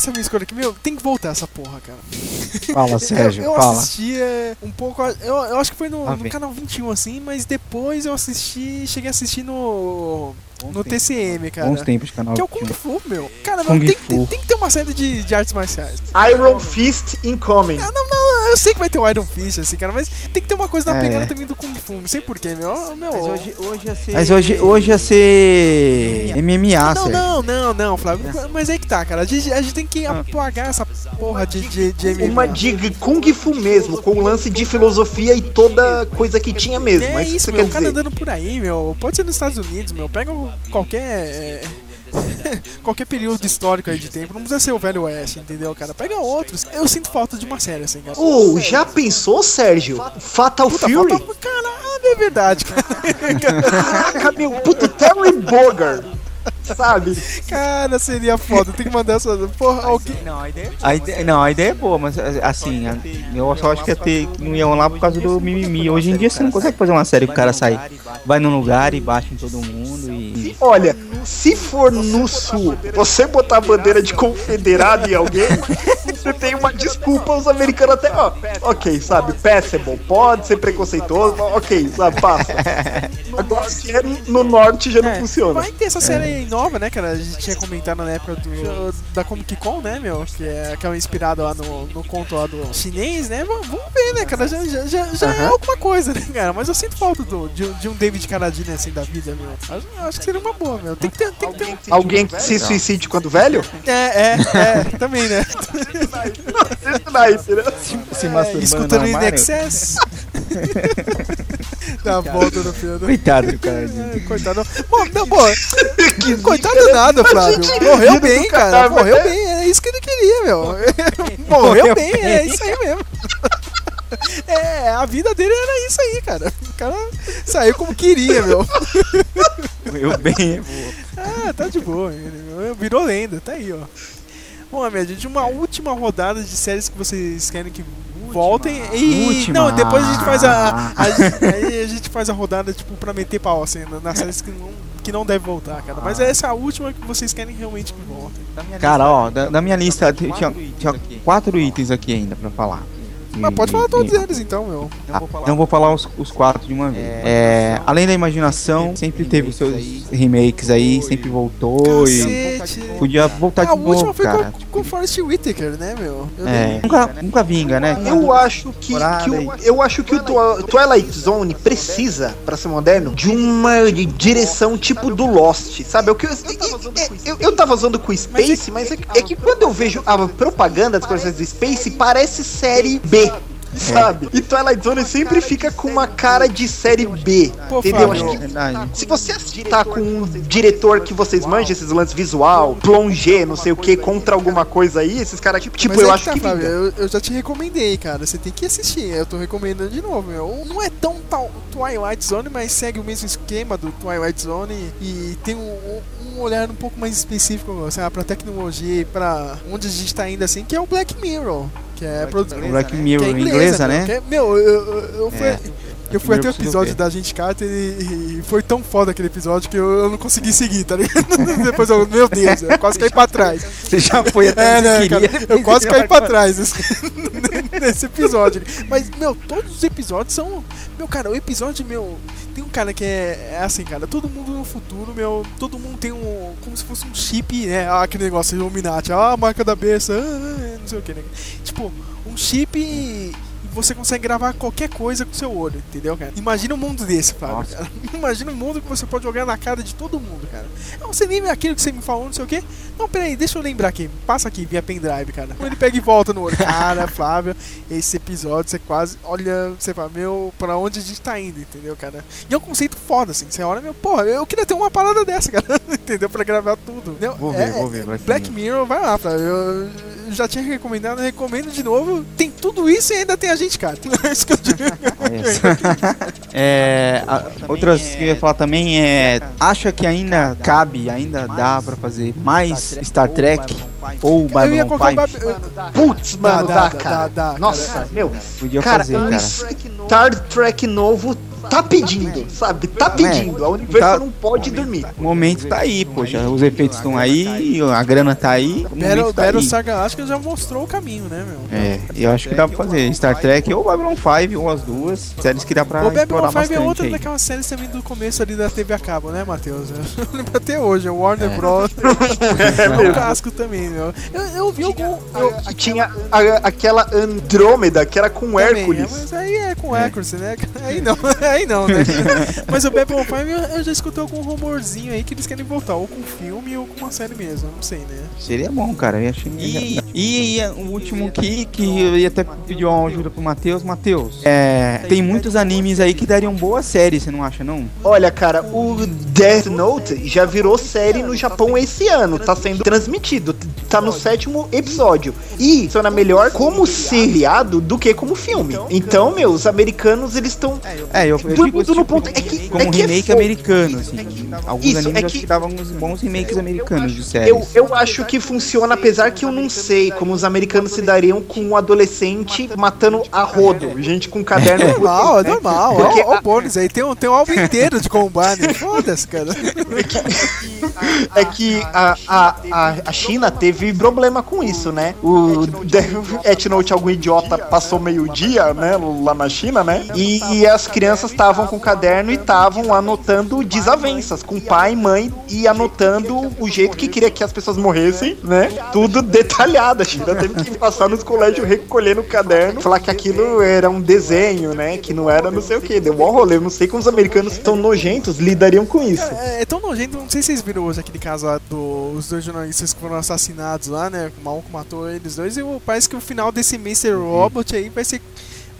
Essa é a minha escolha aqui, meu, tem que voltar essa porra, cara. Fala, Sérgio, eu, eu fala. assisti é, um pouco. Eu, eu acho que foi no, Ah, no canal 21, assim, mas depois eu assisti. Cheguei a assistir no. No TCM, cara. Bons tempos canal. Que é o Kung Fu, meu. Cara, Kung meu, tem, Fu. tem, tem que ter uma série de, de artes marciais. Iron Fist Incoming. Ah, não, não, eu sei que vai ter o Iron Fist, assim, cara, mas tem que ter uma coisa na É. pegada também do Kung Fu. Não sei porquê, meu. meu Mas hoje, hoje ia ser. Mas hoje, hoje ia ser MMA, Não, não, não, não, Flávio. Mas aí que tá, cara. A gente, a gente tem que apagar essa porra de, de, de MMA. Uma de Kung Fu mesmo, com lance de filosofia e toda coisa que tinha mesmo. É mas isso, isso meu. quer O cara andando por aí, meu. Pode ser nos Estados Unidos, meu. Pega o- qualquer. é, qualquer período histórico aí de tempo. Não precisa ser o Velho Oeste, entendeu, cara? Pega outros. Eu sinto falta de uma série assim, cara. Ô, já pensou, Sérgio? Fatal Puta, Fury? falta- Caralho, é verdade, cara. Caraca, meu, puto Terry Bogard. Sabe? Cara, seria foda. Tem que mandar essa. Porra, alguém. A ideia, não, a ideia é boa, mas assim, a- eu só acho que ia ter, não ia rolar por causa do mimimi. Hoje em dia você não consegue fazer uma série que o cara sai, vai num lugar e bate em todo mundo e. Olha, se for no sul, você botar a bandeira de confederado em alguém, você tem uma desculpa os americanos até, ó, ok, sabe, passable, pode ser preconceituoso, ok, sabe, passa. Agora se é no norte já não funciona. Vai ter essa série nova, né, cara? A gente tinha comentado na época do, da Comic Con, né, meu? Que é, que é inspirado lá no, no conto lá do chinês, né? Vamos ver, né, cara? Já, já, já, já é alguma coisa, né, cara? Mas eu sinto falta do, de, um- de um David Carradine assim da vida, meu. Acho, acho que seria uma boa, meu. Tem que ter, tem que ter um. Alguém que se suicide quando velho? É, é, é, também, né? Esse naipe, né? Se É, escutando In Excess. Dá a volta no filme. Coitado do cara. É, Coitado. Bom, não, bom. Coitado nada, Flávio. Morreu bem, cara. Morreu bem. É isso que ele queria, meu. Morreu bem, é isso aí mesmo. É, a vida dele era isso aí, cara. O cara saiu como queria, meu. Eu bem, Ah, tá de boa. Virou lenda, tá aí, ó. Bom, minha gente, uma última rodada de séries que vocês querem que voltem. E Última. não, depois a gente faz a, a- aí a gente faz a rodada tipo pra meter pau assim na- nas séries que não que não deve voltar, cara. Mas essa é a última que vocês querem realmente que volte. Cara, ó, da, da minha lista tinha, tinha quatro itens aqui ainda pra falar. Mas pode falar todos eles então, meu. Ah, então eu vou falar os, os quatro de uma vez. É, além da imaginação, sempre teve os seus remakes aí, sempre voltou Cacete. e podia voltar A de última novo, foi cara. com, com o Forrest Whitaker, né, meu? Eu É, nunca, nunca vinga, né? Eu acho que, que o, eu acho que o Twi- Twilight Zone precisa, pra ser moderno, de uma direção tipo do Lost, sabe? É O que eu, eu, eu tava usando com o Space, mas é, que- é que quando eu vejo a propaganda das coisas do Space, parece série B. Sabe? E Twilight Zone sempre fica com uma cara de série B. Pô, entendeu? Fábio, Acho que Verdade. se você tá com um diretor que vocês manjam esses lances visual, plongé, não sei o que, contra alguma coisa aí, esses caras, tipo, Mas eu aí acho tá, que eu, eu já te recomendei, cara. Você tem que assistir. Eu tô recomendando de novo, meu. Não é tão tal Twilight Zone, mas segue o mesmo esquema do Twilight Zone e tem um, um olhar um pouco mais específico, sei lá, pra tecnologia e pra onde a gente tá indo assim, que é o Black Mirror. Que é produzido. Black Mirror que é inglesa, meu, né? que é- meu, eu, eu, eu fui, É. eu fui até o episódio da Gente Carter e, e foi tão foda aquele episódio que eu, eu não consegui seguir, tá ligado? Depois eu, meu Deus, eu quase caí pra trás. Você já foi até É, né, queria, cara? Eu quase caí pra trás nesse, nesse episódio. Mas, meu, todos os episódios são. Meu, cara, o episódio, meu. Tem um cara que é, é assim, cara, todo mundo no futuro, meu, todo mundo tem um. como se fosse um chip, né? Ah, aquele negócio Illuminati, ah, a marca da besta, ah, não sei o que, né? Tipo, um chip você consegue gravar qualquer coisa com seu olho, entendeu, cara? Imagina um mundo desse, Fábio. Imagina um mundo que você pode jogar na cara de todo mundo, cara. Não, você lembra aquilo que você me falou, não sei o quê? Não, peraí, deixa eu lembrar aqui. Passa aqui via pendrive, cara. Ele pega e volta no olho. Cara, Flávio, esse episódio você quase. Olha, você fala, meu, pra onde a gente tá indo, entendeu, cara? E é um conceito foda, assim. Você olha, meu, porra, eu queria ter uma parada dessa, cara. entendeu? Pra gravar tudo. Entendeu? Vou ver, É- vou ver. Black, Black Mirror. Mirror, vai lá, Flávio. Eu já tinha recomendado, recomendo de novo. Tem tudo isso e ainda tem a gente, cara. É isso que eu digo. É, a- outras que eu ia falar também é. Acha que ainda cabe, ainda dá pra fazer mais Star Trek ou Eu ia Babylon colocar o 5? Bab- Putz, mano, Dá, dá, dá, cara. dá, dá, Nossa, cara. meu. Podia Cara, fazer, cara. Star Trek novo tá pedindo, sabe? Tá pedindo. A Universal Tá- não pode dormir. O momento tá aí, poxa. Os efeitos estão aí, a grana tá aí. O Battle, tá. Battlestar Galactica já mostrou o caminho, né, meu? É, eu acho que dá pra fazer Star Trek ou Babylon 5 ou as duas. Séries que dá pra O Babylon explorar 5 é outra aí. daquelas séries também do começo ali da TV a cabo, né, Matheus? Eu lembro até hoje, o Warner É. Bros. É é um mesmo. casco também, meu. Eu, eu vi algum. Eu, Tinha a- aquela Andrômeda que era com também, é, Hércules. mas aí é com Hércules, né? Aí não, aí não, né? mas o Babylon 5 eu, eu já escutei algum rumorzinho aí que eles querem voltar, ou com filme ou com uma série mesmo, não sei, né? Seria bom, cara. Eu achei e, e, e o último aqui, que eu ia até pedir uma ajuda pro Matheus. Matheus, é, tem muitos animes aí que dariam boa série, você não acha, não? Olha, cara, o Death Note já virou série no Japão esse ano. Tá sendo transmitido. Tá no sétimo episódio. E funciona melhor como seriado do que como filme. Então, meu, os americanos, eles estão. É, eu, digo mundo tipo, no ponto. É que, como é que é remake fogo. americano, assim. Alguns Isso, animes é que- que davam uns bons remakes americanos de séries. Eu, eu acho que funciona, apesar que eu não sei como os americanos se dariam com um adolescente matando a rodo. Gente com caderno. Normal, é né? normal. Porque Ó, ó o bônus aí, tem um, tem um álbum inteiro de combate. Foda-se, cara. É que a, a, a, a China teve problema com isso, né? O Death Note, algum idiota, passou meio-dia, né? Lá na China, né? E, e as crianças estavam com caderno e estavam anotando desavenças com pai e mãe e anotando o jeito que queria que as pessoas morressem, né? Tudo detalhado. A China teve que passar nos colégios recolhendo o caderno, falar que aquilo era um desenho, né? Que não era não sei o que. Deu um rolê. Eu não sei como os americanos tão nojentos lidariam com isso. É, é tão nojento, não sei se vocês viram hoje aquele caso lá dos dois jornalistas que foram assassinados lá, né? O maluco matou eles dois e parece que o final desse Mr. Robot aí vai ser.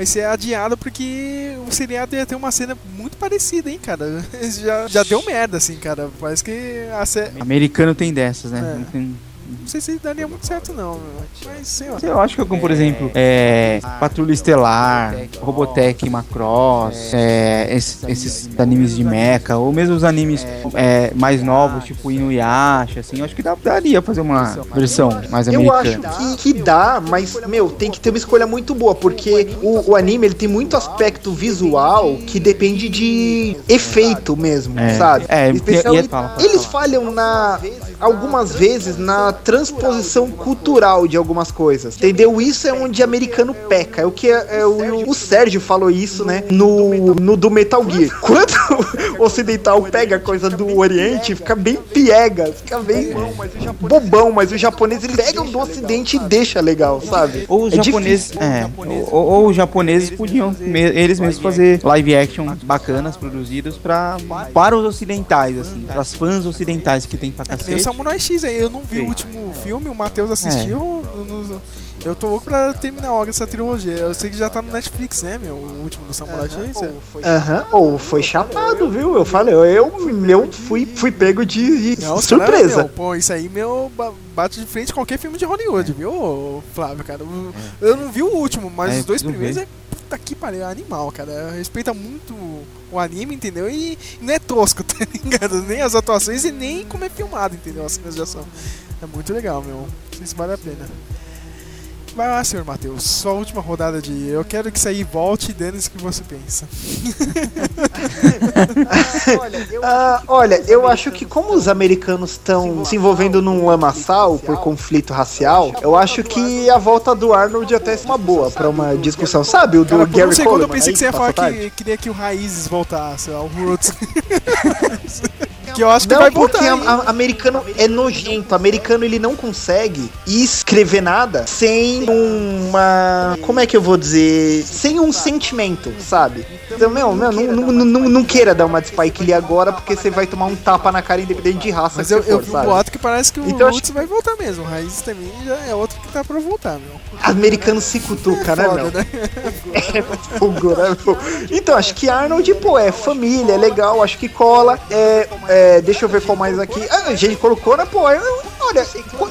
Vai ser adiado porque o seriado ia ter uma cena muito parecida, hein, cara? Já, já deu merda, assim, cara. Parece que a série. Americano tem dessas, né? É. Não tem- Não sei se daria muito certo, não. meu. Mas sei lá. Eu acho que como, por exemplo, é, Patrulha Estelar, Robotech Macross, é, esses, esses animes de mecha, ou mesmo os animes é, mais novos, tipo Inuyasha, assim, eu acho que dá- daria fazer uma versão mais Eu acho americana. que, que dá, mas, meu, tem que ter uma escolha muito boa, porque o, o anime ele tem muito aspecto visual que depende de efeito mesmo, É, sabe? é, Especial- ia- ia falar, fala, eles falham na algumas vezes na transposição cultural de algumas coisas, entendeu? Isso é onde americano peca. É o que é, é o, o Sérgio falou isso, né? No, no do Metal Gear. Quando o ocidental pega a coisa do Oriente, fica bem piega, fica bem bobão, mas os japoneses eles pegam do Ocidente e deixa legal, sabe? Ou os É japoneses, é, ou, ou os japoneses podiam eles mesmos fazer live action bacanas produzidos pra, para os ocidentais, assim, para os fãs ocidentais que tem pra o cacete. Samurai X aí, eu não vi o último filme, o Matheus assistiu. eu não- Eu tô louco pra terminar logo essa trilogia. Eu sei que já tá no Netflix, né, meu? O último do Samurai é. Aham, ou foi chapado, viu? Eu falei, eu, eu, eu fui, fui pego de, de Não, surpresa. meu, pô, isso aí, meu, ba- bate de frente com qualquer filme de Hollywood, viu, ô, Flávio, cara? Eu, eu não vi o último, mas É, os dois primeiros ver. é puta que pariu, é animal, cara. Respeita muito o anime, entendeu? E não é tosco, tá ligado? Nem as atuações e nem como é filmado, entendeu? As cenas de ação. É muito legal, meu. Isso vale a pena. Vai lá, senhor Matheus. Sua última rodada de. Eu quero que isso aí volte e dane-se o que você pensa. Ah, olha, eu acho que como os americanos estão se envolvendo num lamaçal por conflito racial, eu acho que a volta do Arnold até é uma boa pra uma discussão. Sabe o do Cara, por um Gary segundo Coleman? eu pensei aí, que você ia falar tarde? que queria que o Raízes voltasse, o Roots. que eu acho que Não, vai porque voltar. hein? a- a- americano é nojento. Americano ele não consegue escrever nada sem uma. Como é que eu vou dizer? Sem um sentimento, sabe? Então, meu, meu não, não, não, não, queira dar uma de Spike Lee agora, porque você vai tomar um tapa na cara independente de raça. Mas eu, você eu vi um boato que parece que o Então, acho Roots vai voltar mesmo. O Raízes também já é outro que tá pra voltar, meu. Americano se cutuca, né, Foda, meu? né? É fogo, né, pô? Então, acho que Arnold, pô, é família, é legal, acho que cola. É, é, deixa eu ver qual mais aqui. Ah, a gente colocou, né, pô? eu- olha,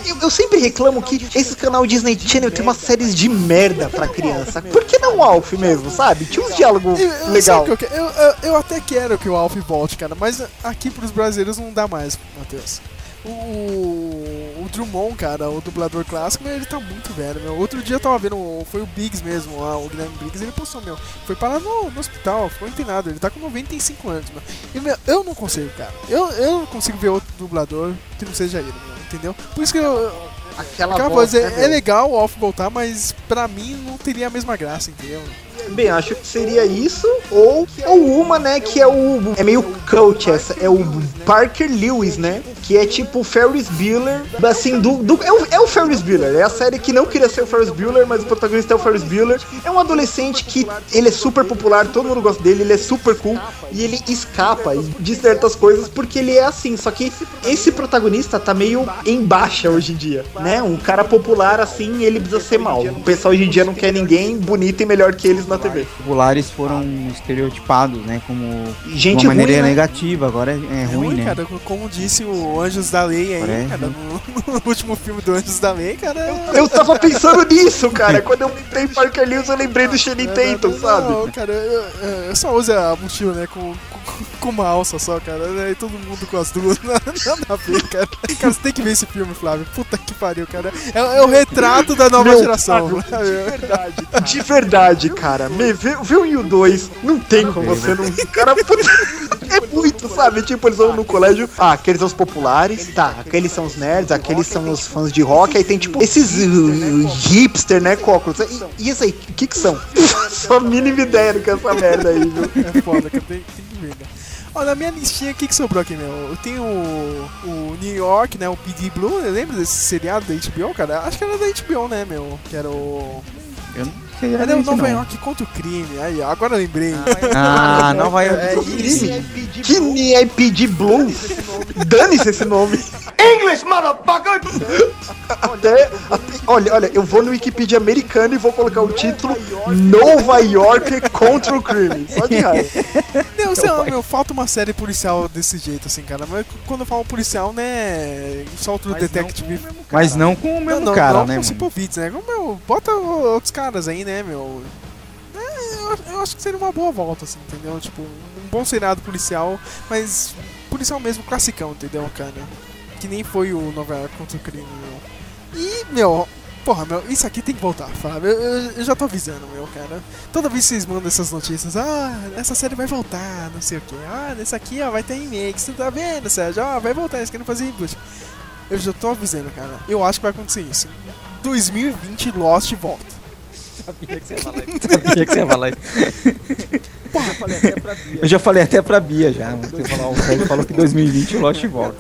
eu, eu sempre reclamo que esse canal Disney Channel tem umas séries de merda pra criança. Por que não o Alf mesmo, sabe? Tinha uns diálogos legal. eu, eu, eu, até quero que o Alf volte, cara, mas aqui pros brasileiros não dá mais, Matheus. O, o Drummond, cara, o dublador clássico, ele tá muito velho, meu. Outro dia eu tava vendo, foi o Biggs mesmo, o Guilherme Biggs, ele postou, meu, foi parar no, no hospital, ficou internado, ele tá com 95 anos, meu. E, meu, eu não consigo, cara. Eu, eu não consigo ver outro dublador que não seja ele, meu, entendeu? Por isso que eu... Aquela, Aquela voz, coisa, é, é legal o Alf voltar, mas pra mim não teria a mesma graça, entendeu? Bem, acho que seria isso, ou, ou uma, né, que é o. É meio coach essa, é o Parker Lewis, né? Que é tipo o Ferris Bueller, assim, do. do é, o, é o Ferris Bueller, é a série que não queria ser o Ferris Bueller, mas o protagonista é o Ferris Bueller. É um adolescente que ele é super popular, todo mundo gosta dele, ele é super cool, e ele escapa de certas coisas porque ele é assim. Só que esse protagonista tá meio em baixa hoje em dia, né? Um cara popular assim, ele precisa ser mal. O pessoal hoje em dia não quer ninguém bonito e melhor que eles na TV. populares foram estereotipados, né? Como Gente de uma maneira ruim, né? negativa, agora é, é É ruim, ruim, né? cara, como disse o Anjos da Lei aí, Parece. cara, no, no último filme do Anjos da Lei, cara. Eu tava pensando nisso, cara. Quando eu lembrei Parker Lewis, eu lembrei do Channing Tatum, sabe? Não, cara, eu, eu- eu só uso a mochila, né, com, com, com uma alça só, cara, né, e todo mundo com as duas, nada a ver, cara. Cara, você tem que ver esse filme, Flávio, puta que pariu, cara. É, é o retrato da nova Meu, geração. Flávio, de verdade, de verdade, cara. Me, vê, vê o 1 e o 2, não tem como você não. Cara, puta, é muito, sabe? Tipo, eles vão no colégio. Ah, aqueles são os populares, tá. Aqueles são os nerds, aqueles são os fãs de rock. Aí tem, tipo, esses uh, hipster, né, cóculos. E, e isso aí, o que que são? Só a mínima ideia do que é essa merda aí, viu? É foda, cara, tem, que ver, cara. Ó, na minha listinha, o que, que sobrou aqui, meu? Eu tenho o, o New York, né? O PD Blue. Lembra desse seriado da HBO, cara? Acho que era da HBO, né, meu? Que era o. Eu não sei Era o Nova não. York contra o crime. Aí, agora eu lembrei. Ah, Nova York. É isso. Que nem é pedir Blues. Dane-se esse nome. English, motherfucker! Até, até- olha, olha, eu vou no Wikipedia americano e vou colocar o título Nova York contra o crime. Só de raiva. Não, sei lá, meu, falta uma série policial desse jeito, assim, cara. Mas quando eu falo policial, né? Só outro detective. Mas não com o mesmo não, cara, não, né? com mano? Cipovitz, né? Meu, bota outros caras aí, né, meu? É, eu, eu acho que seria uma boa volta, assim, entendeu? Tipo, um bom seriado policial, mas policial mesmo, classicão, entendeu, cara? Que nem foi o Nova York contra o crime, meu. E, meu, porra, meu, isso aqui tem que voltar, Fábio. Eu, eu- eu já tô avisando, meu, cara. Toda vez que vocês mandam essas notícias, ah, essa série vai voltar, não sei o que. Ah, nessa aqui, ó, vai ter remake. Você tá vendo, Sérgio? Ah, vai voltar, eles querem fazer reboot. Eu já tô avisando, cara. Eu acho que vai acontecer isso. 2020 Lost volta. Sabia que você ia falar isso. Sabia que você ia falar isso. Eu já falei até pra Bia já. Você falou, o Sérgio falou que 2020 o Lost volta.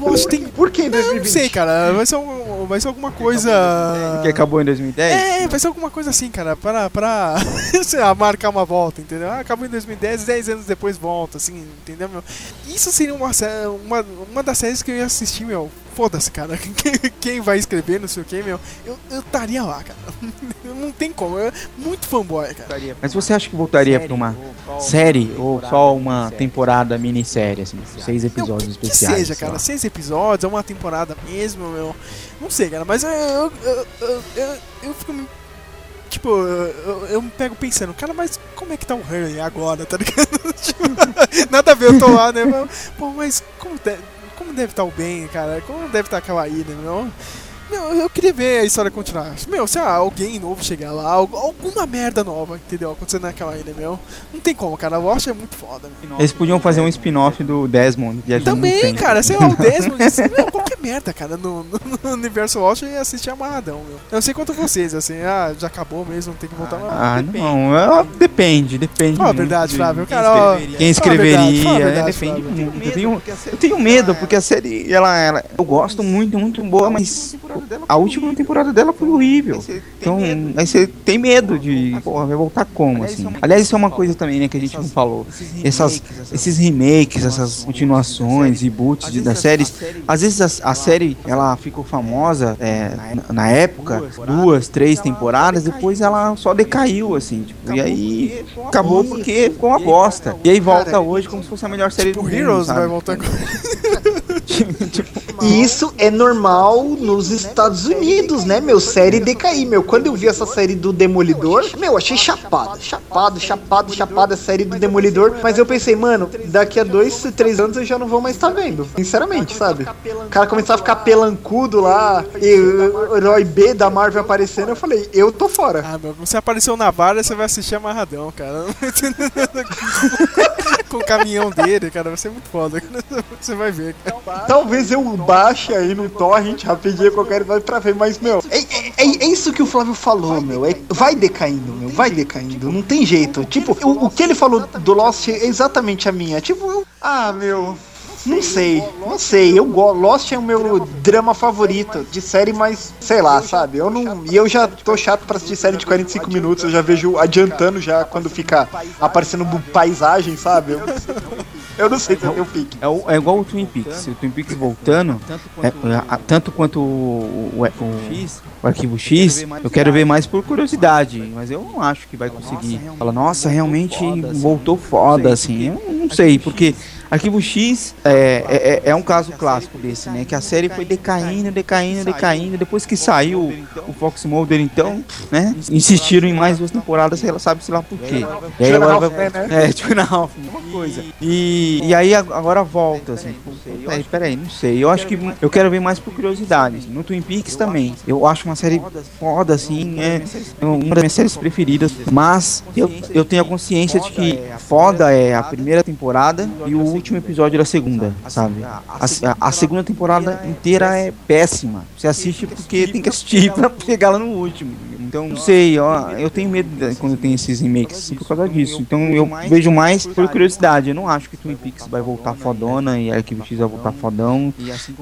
Lost tem. Por que em Eu 2020? não sei, cara. Vai ser, um- vai ser alguma coisa. Que acabou em 2010? É, vai ser alguma coisa assim, cara, para, pra, sei lá, marcar uma volta, entendeu? Ah, acabou em 2010, 10 anos depois volta, assim, entendeu, meu? Isso seria uma, uma, uma das séries que eu ia assistir, meu. Foda-se, cara. Quem- vai escrever, não sei o que, meu. Eu eu estaria lá, cara. Não tem como. Eu, muito fanboy, cara. Mas você acha que voltaria pra uma série ou só uma temporada minissérie, assim, seis episódios Que especiais? seja, sei cara, lá? seis episódios, é uma temporada mesmo, meu. Não sei, cara, mas eu, eu, eu, eu, eu- fico me. Tipo, eu, eu- me pego pensando, cara, mas como é que tá o Hurley agora, tá ligado? Tipo, nada a ver, eu tô lá, né? Mas, pô, mas como, como deve estar o Ben, cara? Como deve estar aquela ilha, meu? Meu, eu queria ver a história continuar. Meu, se ah, alguém novo chegar lá, al- alguma merda nova, entendeu? Acontecendo naquela ilha, meu. Não tem como, cara. Lost é muito foda. meu. Eles podiam fazer um spin-off do Desmond. Também, tempo. cara, sei lá, o Desmond, assim, meu, qualquer merda, cara, no, no, no universo Lost eu ia assistir amarradão, meu. Eu não sei quanto vocês, assim, ah, já acabou mesmo, tem que voltar Ah, não, é, depende, depende. Fala a verdade, de Flávio, cara, Quem a escreveria, a é, verdade, depende muito. Eu tenho, eu tenho medo, porque a série, ela, ela, eu gosto muito, muito boa, mas a última temporada dela foi horrível. Então, aí você tem medo de, porra, vai voltar como, assim. Aliás, isso é uma coisa também, né, que a gente não falou. Essas, esses remakes, essas continuações, reboots de, das séries, às vezes a, a série, ela ficou famosa é, na, na época, duas, três temporadas, depois ela só decaiu, assim, tipo, e aí acabou porque ficou uma bosta. E aí volta hoje como se fosse a melhor série do O mundo, Heroes vai voltar com. E isso é normal nos Estados Unidos, né, meu? Série decair, meu. Quando eu vi essa série do Demolidor, meu, achei chapada. Chapado, chapado, chapada a série do Demolidor. Mas eu pensei, mano, daqui a dois, três anos eu já não vou mais estar vendo. Sinceramente, sabe? O cara começar a ficar pelancudo lá, e o herói B da Marvel aparecendo, eu falei, eu tô fora. Ah, meu, você apareceu na vara, você vai assistir amarradão, cara. com o caminhão dele, cara, vai ser muito foda. Você vai ver, cara. Talvez eu baixe aí no torrent rapidinho qualquer idade pra ver, mas, meu, é, é- é- é isso que o Flávio falou, meu. É, vai decaindo, meu, vai decaindo. Não tem jeito. Tipo, o, o que ele falou do Lost é exatamente a minha. Tipo, eu- ah, meu. Não sei, não sei. Eu. Lost é o meu drama favorito de série, mas sei lá, sabe? Eu não. E eu já tô chato pra assistir série de 45 minutos. Eu já vejo adiantando já quando fica aparecendo paisagem, sabe? Eu, eu não sei se eu fico. É, o- é igual o Twin Peaks. O Twin Peaks voltando, é, a- tanto quanto o, o, o- o arquivo X, eu quero ver mais por curiosidade, mas eu não acho que vai conseguir. Fala, nossa, realmente voltou foda, assim. Eu não sei, porque arquivo X é, é, é um caso clássico desse, né? Que a série foi decaindo, decaindo, decaindo. Depois que saiu o Fox Mulder, então, né? Insistiram em mais duas temporadas, sei lá, sabe-se lá por quê. E aí agora vai, é, tipo, não, uma coisa. E, e aí ag- agora volta, assim. Peraí, peraí, não sei. Eu acho que eu quero ver mais por curiosidade. assim. No Twin Peaks também. Eu acho uma série foda, assim. É uma das minhas séries preferidas. Mas eu, eu tenho a consciência de que foda é a primeira temporada e o último episódio da segunda, sabe? A, a- a segunda temporada inteira é péssima. Você assiste porque tem que assistir pra chegar lá no último. Então, não sei, ó, eu tenho medo quando tem esses remakes assim, por causa disso. Então eu vejo mais por curiosidade. Eu não acho que Twin Peaks vai voltar fodona e Arquivo X vai voltar fodão.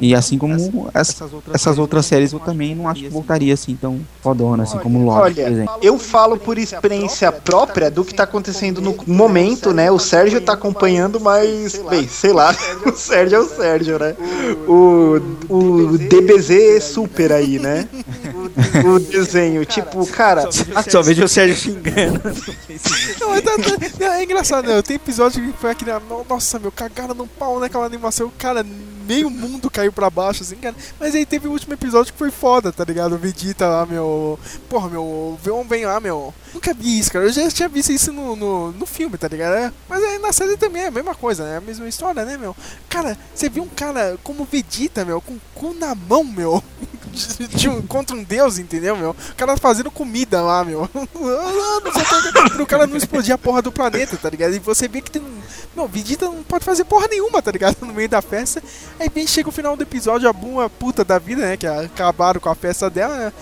E assim como essa- essas outras séries eu também não acho que voltaria assim tão fodona, assim como Lost, por Olha, exemplo. eu falo por experiência própria do que tá acontecendo no momento, né? O Sérgio tá acompanhando, mas, bem, sei lá, o Sérgio é o Sérgio, né? O, o DBZ super aí, né? O desenho, tipo, cara. Só vejo o Sérgio xingando. Não, mas tá- tá- é engraçado, né? Tem episódio que foi aquele. Nossa, meu, cagaram no pau naquela animação. Cara, meio mundo caiu pra baixo, assim, cara. Mas aí teve o último episódio que foi foda, tá ligado? O Vegeta lá, meu. Porra, meu. O Veon vem lá, meu. Nunca vi isso, cara. Eu já tinha visto isso no, no, no filme, tá ligado? É, Mas aí na série também é a mesma coisa, né? A mesma história, né, meu? Cara, você viu um cara como Vegeta, meu, com o cu na mão, meu. de- de um- contra um deus, entendeu, meu? O cara fazendo comida lá, meu. Pro cara não explodir a porra do planeta, tá ligado? E você vê que tem um. Meu, Vegeta não pode fazer porra nenhuma, tá ligado? No meio da festa. Aí vem, chega o final do episódio, a Buma puta da vida, né? Que acabaram com a festa dela, né?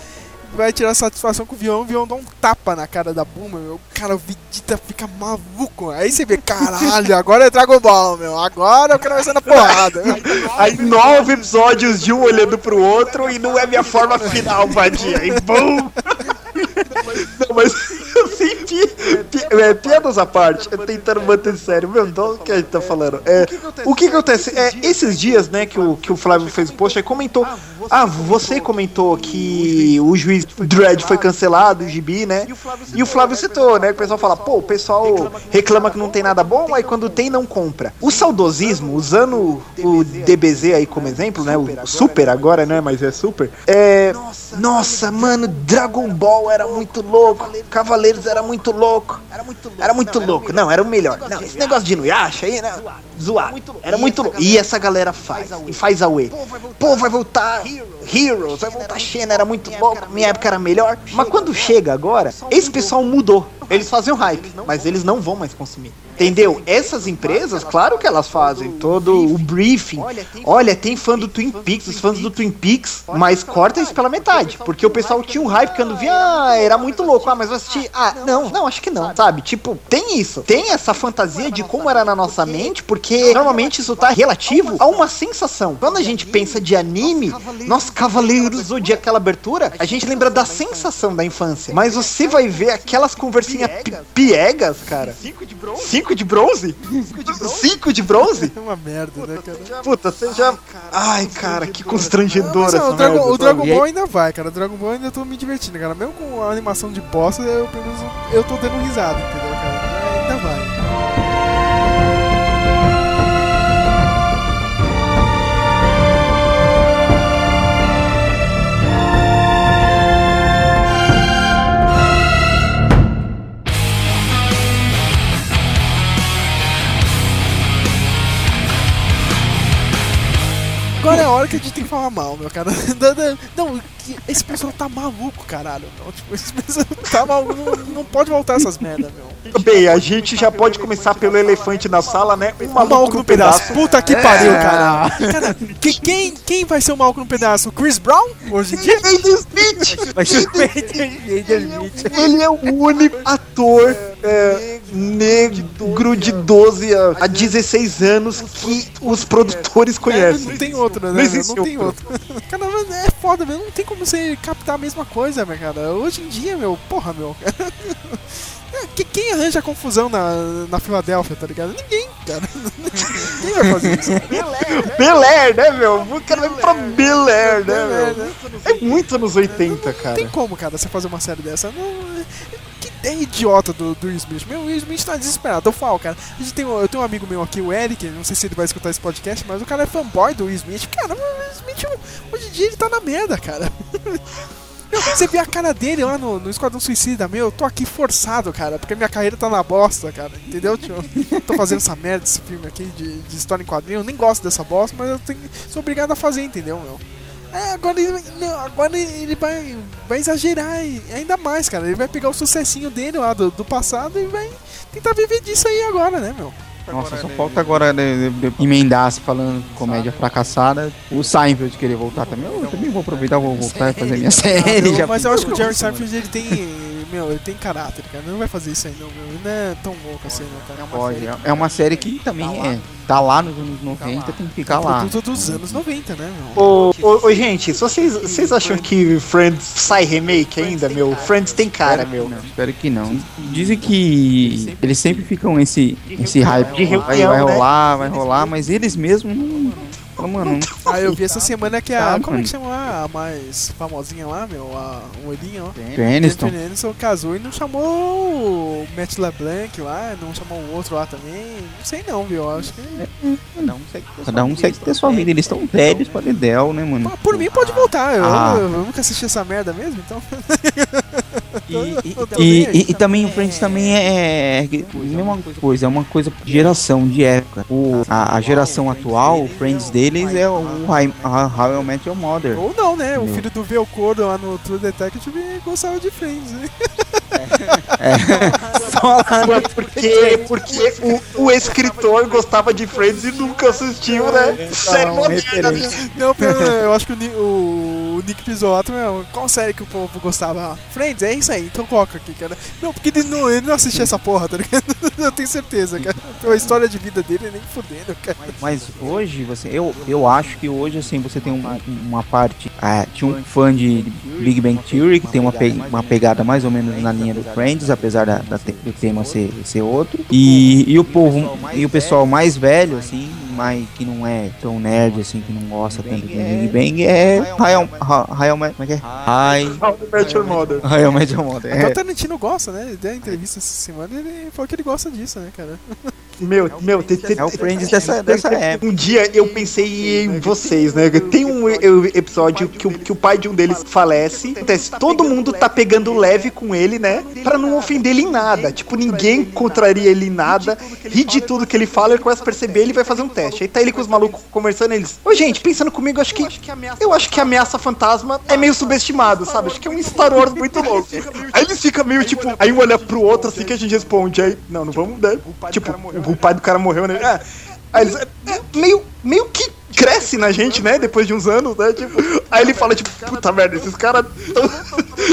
Vai tirar satisfação com o Vião, o Vião dá um tapa na cara da Buma, meu. Cara, o Vegeta fica maluco. Aí você vê, caralho, agora é Dragon Ball, meu. Agora eu quero ver você na porrada. Aí nove episódios de um olhando pro outro e não é minha forma final, vadia. E bum! Não, mas é, piadas à parte, eu tentando manter sério, meu, do que a gente tá falando. É, o que acontece? É, esses dias, né, que o, que o Flávio fez o post, aí comentou. Ah, você comentou que o juiz Dredd foi cancelado, o gibi, né? E o Flávio citou, né? Que o pessoal fala, pô, o pessoal reclama que não tem nada bom, aí quando tem, não compra. O saudosismo, usando o DBZ aí como exemplo, né? O Super agora, né? Mas é Super. É. Nossa, mano, Dragon Ball era muito louco. Cavaleiros era muito louco. Era muito louco. Não, era o melhor. Não, esse negócio de Inuyasha aí, né? zoado. Era muito louco. E essa galera faz. E faz a Way. Pô, vai voltar Heroes, vai voltar Xena, era muito louco. Minha época era melhor. Mas quando chega agora, esse pessoal mudou. Eles fazem o hype, mas eles não vão mais consumir. Entendeu? Essas empresas, claro que elas fazem todo o briefing. Olha, tem fã do Twin Peaks, os fãs do Twin Peaks, mas corta isso pela metade. Porque o pessoal tinha um hype quando via, ah, era muito louco. Ah, mas vai assistir. Ah, não, não, acho que não, sabe? Tipo, tem isso. Tem essa fantasia de como era na nossa mente, porque normalmente isso tá relativo a uma sensação. Quando a gente pensa de anime, nós Cavaleiros Zodíaco, aquela abertura, a gente lembra da sensação da infância. Mas você vai ver aquelas conversinhas pi- piegas, cara. Cinco de bronze? Cinco de bronze? Cinco de bronze? É uma merda, né, cara? Puta, você já. Ai, cara, que constrangedor Mas, ó, essa o Dragon, merda, o Dragon? Ball ainda vai, cara. O Dragon Ball ainda tô me divertindo, cara. Mesmo com a animação de bosta, eu, pelo menos, eu tô dando risada, entendeu, cara? Ainda vai. Agora é a hora que a gente tem que falar mal, meu cara. Não, esse pessoal tá maluco, caralho. Não, tipo, esse pessoal tá maluco. Não, não pode voltar essas merda, meu. Bem, a gente já pode começar pelo elefante na sala, né? Um Um maluco, no pedaço. Puta que pariu, É. cara. Cara, que- quem, quem vai ser o maluco no pedaço? O Chris Brown? Hoje em dia? Aiden Smith! O Smith. Ele é o único ator é, negro de 12 a, a 16 anos que os produtores conhecem. Não tem outro, né? Não Não, tem outro. outro. Cara, mas é foda, meu. Não tem como você captar a mesma coisa, meu, cara. Hoje em dia, meu, porra, meu. É, que- Quem arranja confusão na, na Filadélfia, tá ligado? Ninguém, cara. Ninguém vai fazer isso. Bel Air, né, meu? O cara vai pra Bel Air, né, Air, meu? né? É muito anos 80, cara. Tem como, cara, você fazer uma série dessa? Não, ideia idiota do, do Will Smith. Meu, o Will Smith tá desesperado. Eu falo, cara. A gente tem, eu tenho um amigo meu aqui, o Eric. Não sei se ele vai escutar esse podcast, mas o cara é fanboy do Will Smith. Cara, o Will Smith, hoje em dia, ele tá na merda, cara. Meu, Você vê a cara dele lá no, no Esquadrão Suicida, meu, eu tô aqui forçado, cara, porque minha carreira tá na bosta, cara, entendeu, tio? tô fazendo essa merda, esse filme aqui de, de história em quadrinho, eu nem gosto dessa bosta, mas eu tenho, sou obrigado a fazer, entendeu, meu? É, agora ele, não, agora ele vai, vai exagerar ainda mais, cara. Ele vai pegar o sucessinho dele lá do, do passado e vai tentar viver disso aí agora, né, meu? Nossa, só falta agora né, de- de emendar se falando comédia fracassada. O Seinfeld querer voltar também. Eu também vou aproveitar, vou voltar e fazer minha série. já Mas eu acho que o Jerry Nossa. Seinfeld ele tem. Meu, ele tem caráter, cara. Ele não vai fazer isso aí, não, meu. Ele não é tão louco assim, né, cara? Pode, é- é uma série que também é, tá lá nos anos 90, tem que ficar lá. Produto dos anos 90, né, meu? Ô, ô, ô, gente, se vocês, vocês acham que Friends sai remake ainda, meu? Friends tem cara, meu. Não, espero que não. Dizem que eles sempre ficam esse, esse hype. De vai, reunião, vai né? rolar, vai rolar, mas eles mesmos não. Mano, não- Ah, eu vi essa semana que a. Tá, como é mano. que chama? A mais famosinha lá, meu? A olhinha, ó. Jennifer Aniston casou e não chamou o Matt LeBlanc lá, não chamou o outro lá também. Não sei não, viu? Eu Acho que. cada um segue, cada um segue ter sua vida. Eles estão velhos pra dedéu, né, mano? Por mim pode voltar. Eu, Ah. eu nunca assisti essa merda mesmo, então. E, e- e também o Friends também é, é mesma coisa, é uma coisa de geração, de época. O, a, a geração atual, o Friends deles é o How, I Met Your Mother. Ou não, né? O filho do Velcoro lá no True Detective gostava de Friends, né? Só lá Mas porque, porque o, o escritor gostava de Friends e nunca assistiu, né? Série moderna. Não, eu acho que o, o, Nick Pizzolatto, meu, qual série que o povo gostava? Friends, é isso aí, então coloca aqui, cara. Não, porque ele não, ele não assistia essa porra, tá ligado? Eu tenho certeza, cara. Pela história de vida dele, nem fudendo, cara. Mas hoje, você, eu, eu acho que hoje, assim, você tem uma, uma parte. ah, tinha um fã de Big Bang Theory, que tem uma, pe- uma pegada mais ou menos na linha do Friends, apesar da, da te- do tema ser, ser outro. E, e o povo, e o pessoal mais velho, assim, mais, que não é tão nerd, assim, que não gosta tanto de Big Bang, é How Met- é é? Your Mother. How I Met Your Mother. Até o É. Tarantino gosta, né? Ele deu uma entrevista essa semana e ele falou que ele gosta disso, né, cara? Meu, meu, É o Friends dessa, dessa época. Um dia eu pensei em vocês, né? Tem um, episódio que o, que o pai de um deles falece. Acontece, todo mundo tá pegando leve com ele, né? Pra não ofender ele em nada. Tipo, ninguém contraria ele em nada. Ri de tudo que ele fala, ele começa a perceber, ele vai fazer um teste. Aí tá ele com os malucos conversando, eles. Ô, gente, pensando comigo, acho que. Eu acho que a ameaça fantasma é meio subestimado, sabe? Acho que é um Star Wars muito louco. Aí eles ficam meio tipo. Aí um olha pro outro assim que a gente responde. Aí, não, não vamos, né? Tipo, o pai do cara morreu, né? É. Aí eles. é, meio, meio que cresce na gente, né? Depois de uns anos, né? Tipo, aí ele fala, tipo, puta merda, esses caras. tão-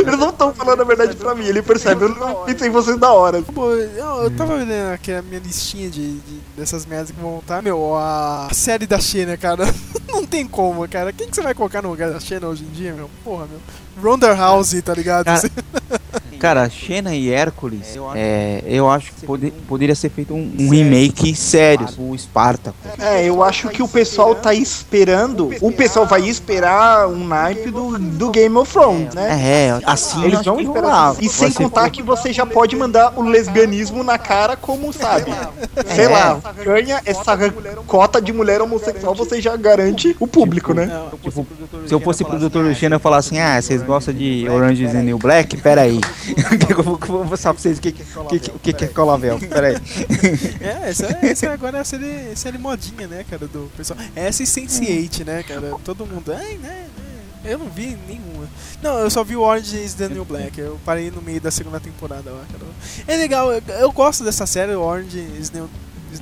Eles não estão falando a verdade pra mim. Ele percebe, eu não pensei em vocês da hora. Pô, eu, eu tava vendo aqui a minha listinha de, de- dessas merdas que vão voltar, meu, a série da Xena, cara. Não tem como, cara. Quem que você vai colocar no lugar da Xena hoje em dia, meu? Porra, meu. Ronda House, tá ligado? Cara, Cara, Xena e Hércules, é, eu acho que pode- poderia ser feito um, um remake sério, o Spartacus. É, eu acho que o pessoal tá esperando. O pessoal vai esperar um naipe do, do Game of Thrones, né? É, assim Eles vão esperar. E sem contar que você já pode mandar o lesbianismo na cara como, sabe? Sei É. lá, ganha essa cota de mulher homossexual, você já garante o público, né? Tipo, se eu fosse produtor do Xena, eu falar assim, ah, vocês gostam de Orange is the New Black? Pera aí. eu vou, vou mostrar pra vocês o que, que, que, o que, que é Colavel. Pera aí. É, essa, é- essa agora é a série, série modinha, né, cara, do pessoal. Essa e Sense8, né, cara? Todo mundo. Ai, né, né. Eu não vi nenhuma. Não, eu só vi o Orange is the New Black. Eu parei no meio da segunda temporada lá, cara. É legal, eu, eu gosto dessa série, Orange is the,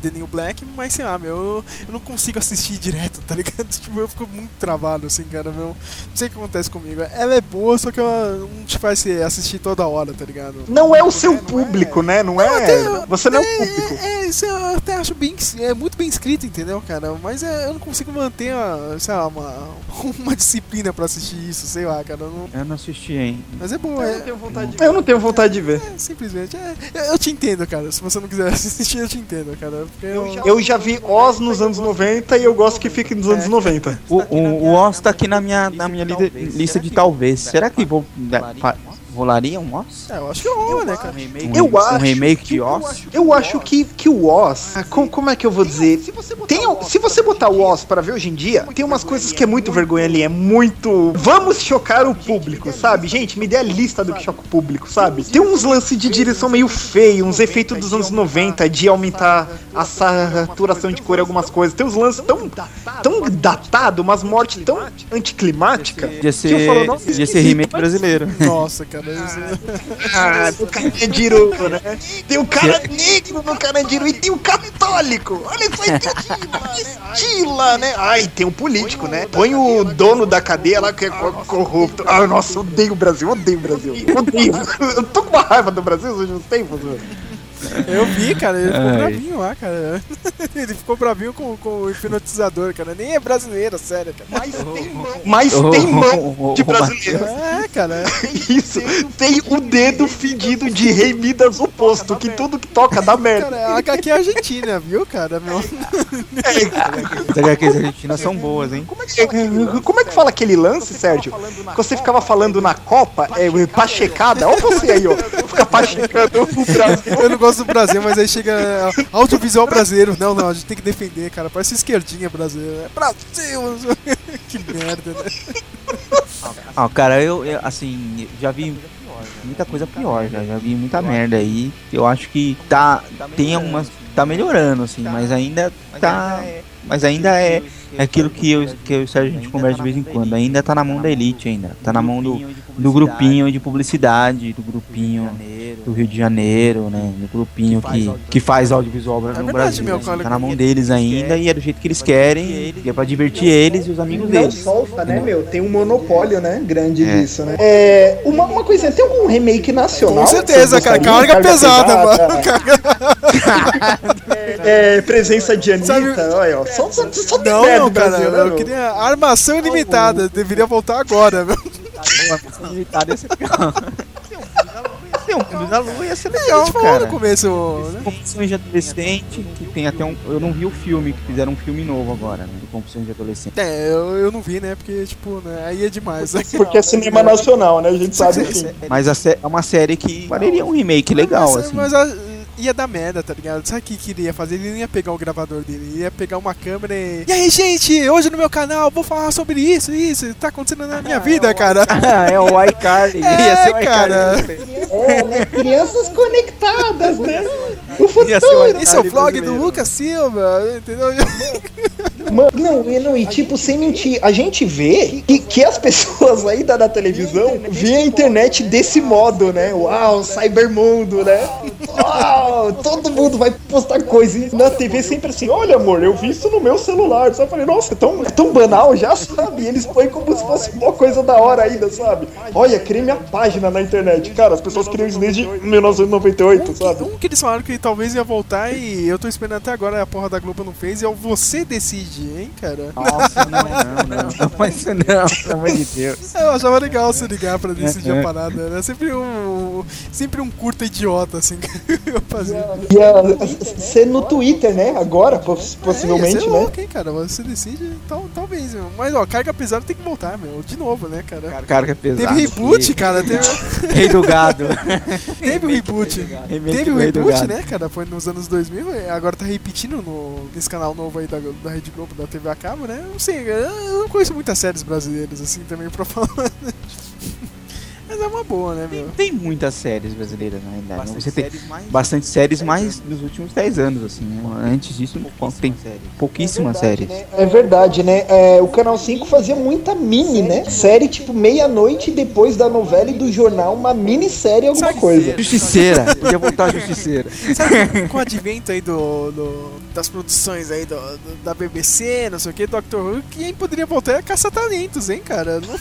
the New Black, mas sei lá, meu, eu, eu não consigo assistir direto, tá ligado? Tipo, eu fico muito travado, assim, cara, meu. Não sei o que acontece comigo. Ela é boa, só que ela não te faz assistir toda hora, tá ligado? Não é o seu público, né? Não é. Você não é o público. É, isso eu até acho bem, é muito bem escrito, entendeu, cara? Mas é, eu não consigo manter, a, sei lá, uma, uma disciplina pra assistir isso, sei lá, cara. eu não- Eu não assisti, hein? mas é bom, é, Eu não tenho vontade de ver. é, simplesmente. é, eu te entendo, cara. Se você não quiser assistir, eu te entendo, cara. Porque eu, Eu já vi Oz nos anos 90 e eu gosto que fique nos anos 90. O, o, o Oz tá aqui na minha, na minha lista de talvez. Será que vou, rolaria um Oz? é, eu acho que rola, né, cara? Um, Eu re- um acho remake de Oz? Eu acho que, que o Oz, ah, com- como é que eu vou dizer? Tem, o- se você botar o Oz pra ver hoje em dia, tem umas coisas que é muito vergonha ali, é muito. Vamos chocar o público, sabe? Gente, me dê a lista do que choca o público, sabe? Tem uns lances de direção meio feio, uns efeitos dos anos 90 de aumentar a saturação de cor em algumas coisas. Tem uns lances tão, tão datado, umas mortes tão que eu ser, falo, nossa, podia ser remake brasileiro. Nossa, cara. Isso- Ah, do Carandiru, né? Tem o cara negro no Carandiru e tem o católico. Olha só que estila, né? Ai, tem o político, né? Põe o dono da cadeia lá que é co- corrupto. Ah, nossa, eu odeio o Brasil, odeio o Brasil. Odeio. Eu tô com uma raiva do Brasil hoje uns tempos. velho. Eu vi, cara, ele ficou Ai. bravinho lá, cara. Ele ficou bravinho com, com o hipnotizador, cara. Nem é brasileiro, sério, cara. Mas tem mão de Ô, ô, brasileiro. É, cara. Isso. Tem o dedo fedido de Rei Midas oposto, que tudo que toca dá merda. Cara, a HQ é argentina, viu, cara? Meu, As HQs argentinas são boas, hein? É, Como é que fala aquele lance, Sérgio? Que você ficava falando na Copa, é, pachecada, olha você aí, ó. Fica pachecando o Brasil. eu não gosto do Brasil, mas aí chega é, audiovisual brasileiro. Não, não, a gente tem que defender, cara. Parece esquerdinha brasileira. É Brasil! que merda, né? Ah, cara, eu, eu, assim, já vi muita coisa pior, já, já vi muita merda aí. Eu acho que tá, tem algumas, tá melhorando, assim, mas ainda tá, mas ainda é, é aquilo que eu, que eu e o Sérgio a gente conversa de vez em quando, ainda tá na mão da elite ainda, tá na mão do, do grupinho de publicidade, do grupinho do Rio de Janeiro, né, do grupinho que, que faz audiovisual no É verdade, Brasil, meu, assim, cara, tá na mão deles ainda e é do jeito que eles querem, e é pra divertir eles e os amigos Não deles. solta, né, meu? Tem um monopólio, né? Grande É. disso, né? É, uma, uma coisinha, tem algum remake nacional? Com certeza, cara. gostaria? Carga pesada, mano. É, presença de Anitta, Sabe- olha ó. Só, só, só tem Não, não, no cara. Brasil, né, Eu meu? queria armação ilimitada. Deveria voltar agora, meu. Limitado ia ser legal. Tem um filme da lua ia ser A legal, gente falou cara. no começo, né? Confissões de Adolescente, que tem até um. Eu não vi o filme, que fizeram um filme novo agora, né? Do Confissões de Adolescente. É, eu, eu não vi, né? Porque, tipo, né, aí é demais. né? Porque é cinema nacional, né? A gente sabe sim. Mas a é uma série que valeria um remake legal, mas, assim. mas a- ia dar merda, tá ligado? Sabe o que, que ele ia fazer? Ele não ia pegar o gravador dele, ele ia pegar uma câmera e. E aí, gente, hoje no meu canal vou falar sobre isso, isso, tá acontecendo na minha vida, cara. é o iCarly. É, Ia ser o cara. É, né? Crianças conectadas, né? O futuro. Esse é o vlog do. Lucas Silva, entendeu? Mano, não, e não, e tipo, sem mentir, a gente vê que, que as pessoas aí da, da televisão vê a internet desse modo, né? Uau, cybermundo, né? Uau, todo mundo vai postar coisa e na TV sempre assim, olha amor, eu vi isso no meu celular. Só falei, nossa, é tão, é tão banal já, sabe? E eles põem como se fosse uma coisa da hora ainda, sabe? Olha, criei minha página na internet. Cara, as pessoas criam isso desde 1998, sabe? Um que eles falaram que talvez ia voltar e eu tô esperando até agora, a porra da Globo não fez, e é o Você Decide, hein, cara? Nossa, não, não, não. Não faz isso não, pelo amor de Deus. Eu achava legal se ligar pra decidir É, é. a parada. Era sempre um. Sempre um curta idiota, assim, que eu fazia. Ia ser no Twitter, né? Agora, poss- possivelmente, é, ser né? louco, hein, cara? Você decide, tal, talvez, meu. Mas, ó, carga pesada tem que voltar, meu. De novo, né, cara? Carga pesada. Teve reboot, cara. Teve, Rei do gado. teve o reboot. Teve o reboot, né, cara? Foi nos anos 2000. e Agora tá repetindo no, nesse canal novo aí da, da Rede Globo, da TV a cabo, né? Não sei, eu não conheço muitas séries brasileiras, assim, também, pra falar. Mas é uma boa, né, meu? Tem muitas séries brasileiras, na realidade. Você tem bastante séries, mas nos últimos 10 anos, assim. né? Antes disso, tem pouquíssimas séries. É verdade, né? É, o Canal 5 fazia muita mini, né? Série tipo meia-noite depois da novela e do jornal, uma minissérie, alguma coisa. Justiceira. Podia voltar a Justiceira. Sabe, com o advento aí do, do- das produções aí do, do- da BBC, não sei o que, Doctor Who, quem poderia voltar é caça-talentos, hein, cara? Não-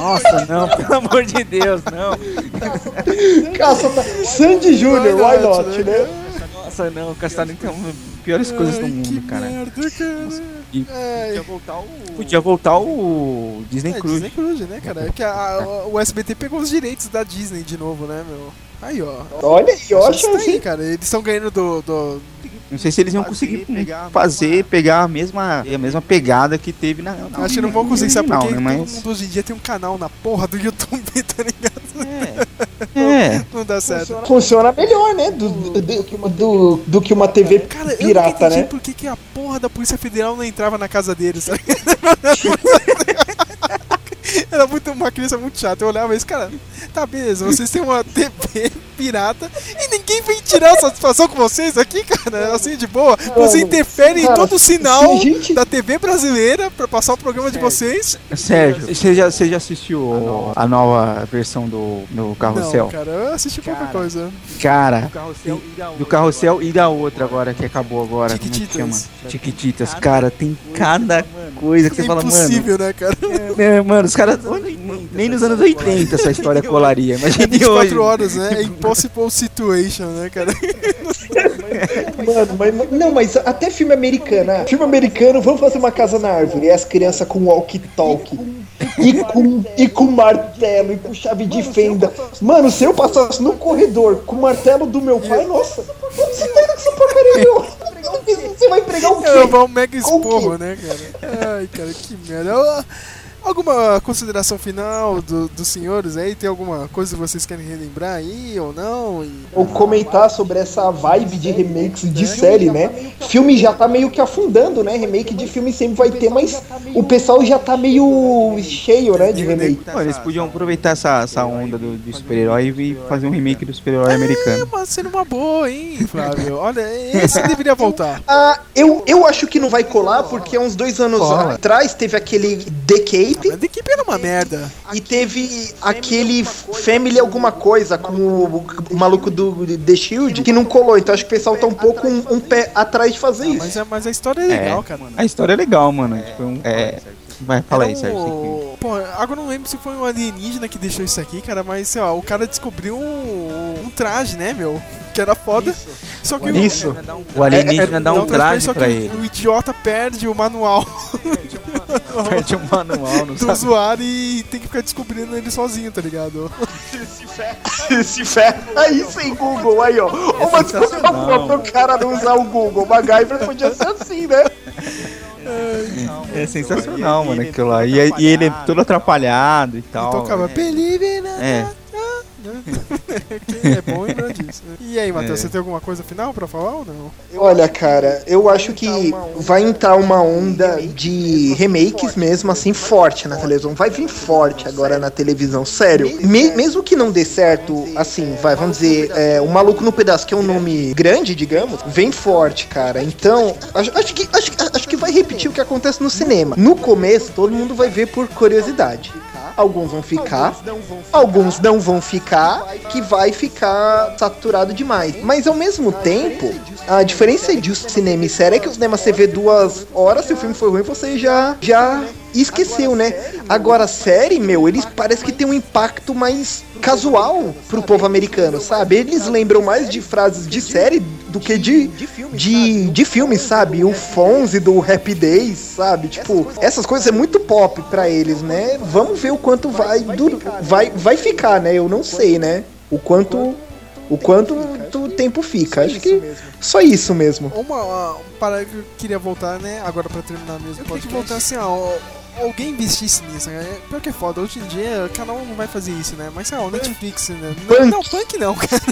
Nossa, não, pelo amor de Deus, não. Caça, tá... Sandy Júnior, why not, né? Nossa, não, Castaneta é uma das piores coisas do mundo, que cara. merda, cara. E Ai. podia voltar o Disney É, Cruise. Disney Cruise, né, cara? É que a- a- o SBT pegou os direitos da Disney de novo, né, meu? Aí, ó. Olha acho Isso tá aí, assim. cara. Eles estão ganhando do, do- Não sei se eles iam conseguir fazer, pegar a mesma, a mesma pegada que teve na. na Acho que não vão conseguir, sabe por original, quê? né? Todo Mas. mundo hoje em dia tem um canal na porra do YouTube, tá ligado? É. Não dá certo. Funciona melhor, né? Do, do, do, do- do que uma TV Cara, eu pirata, nunca entendi né? por que, que a porra da Polícia Federal não entrava na casa deles. tá Era muito, uma criança muito chata. Eu olhava isso, cara, tá beleza, vocês têm uma TV pirata e ninguém vem tirar satisfação com vocês aqui, cara, assim de boa. Você interfere em cara, todo o sinal a gente- da TV brasileira pra passar o programa de vocês. Sérgio, você já, você já assistiu a nova versão do, do Carrossel? Não, cara, eu assisti pouca coisa. Cara, do carrossel e da outra agora que acabou agora. É que? Tiquititas. Tiquititas. Cara, tem cada coisa que você É fala, mano. impossível, né, cara? É, mano, os caras. Nem nos anos 80 essa história colaria. É Imagina 24 hoje. horas, né? É impossible situation, né, cara? Mano, mas, não, mas até filme americano. ah, Filme americano, vamos fazer uma casa na árvore. E as crianças com walkie-talkie. E com, e com martelo, e com chave de fenda. Mano, se eu passasse no corredor com o martelo do meu pai, nossa, você vai com essa porcaria, meu. Você vai pregar o quê? É, vai um mega esporro, né, cara? Ai, cara, que merda. Ah, Alguma consideração final do- dos senhores aí? Tem alguma coisa que vocês querem relembrar aí ou não? E- Ou comentar sobre essa vibe de remakes de série, né? Filme já tá meio que afundando, né? Remake de filme sempre vai ter, mas o pessoal já tá meio cheio, né? De remake. Pô, eles podiam aproveitar essa, essa onda do, do super-herói e fazer um remake do super-herói americano. É, mas sendo uma boa, hein, Flávio? Olha, esse deveria voltar. Ah, eu, eu acho que não vai colar, porque há uns dois anos Cola. atrás teve aquele The Mas a equipe era uma merda. e teve aquele Family alguma coisa com o, o maluco do The Shield que não colou. Então acho que o pessoal tá um pouco um, um pé atrás de fazer isso. Mas, a- mas a história é legal, cara. A história é legal, mano. Tipo, um- é. Vai, fala aí, Sérgio. um- Pô, agora eu não lembro se foi um alienígena que deixou isso aqui, cara, mas sei lá, o cara descobriu um, um traje, né, meu? Que era foda. Só que o- Isso. que- O alienígena dá um Não, traje só que pra o- ele. O idiota perde o manual Perde um manual, não do sabe? usuário e tem que ficar descobrindo ele sozinho, tá ligado? Se ferra. Aí sem Google, aí ó. Uma desculpa sensacional. pro cara não usar o Google. MacGyver podia ser assim, né? É sensacional, mano, aquilo lá. E, e ele é todo atrapalhado e tal. Então acaba, é. believe in a- É. Quem é bom lembra disso. né? E aí, Matheus, É. você tem alguma coisa final pra falar ou não? Olha, cara, eu acho que vai entrar uma onda de remakes mesmo, assim, forte na televisão. Vai vir forte agora na televisão, sério. Me- mesmo que não dê certo, assim, vai, vamos dizer, é, o Maluco no Pedaço, que é um nome grande, digamos, vem forte, cara. Então, acho, acho que, acho, acho que vai repetir o que acontece no cinema. No começo, todo mundo vai ver por curiosidade. Alguns vão ficar, alguns não vão ficar, que vai ficar saturado demais. Mas ao mesmo tempo, a diferença de cinema e série é que o cinema você vê duas horas, se o filme for ruim, você já, já esqueceu, né? Agora série, meu, eles parece que tem um impacto mais casual pro povo americano, sabe? Eles lembram mais de frases de série do que de, de, de filme, sabe? O Fonze do Happy Days, sabe? Tipo, essas coisas é muito pop pra eles, né? Vamos ver o quanto vai, vai, vai ficar, né? Eu não sei, né? O quanto o quanto o tempo fica. Acho que só isso mesmo. Uma, uma parada que eu queria voltar, né? Agora pra terminar mesmo. Pode voltar assim, ó. Alguém investisse nisso, né? Pior que é foda. Hoje em dia, cada um não vai fazer isso, né? Mas sei lá, o Netflix, né? Não, Punk. não, punk não, cara.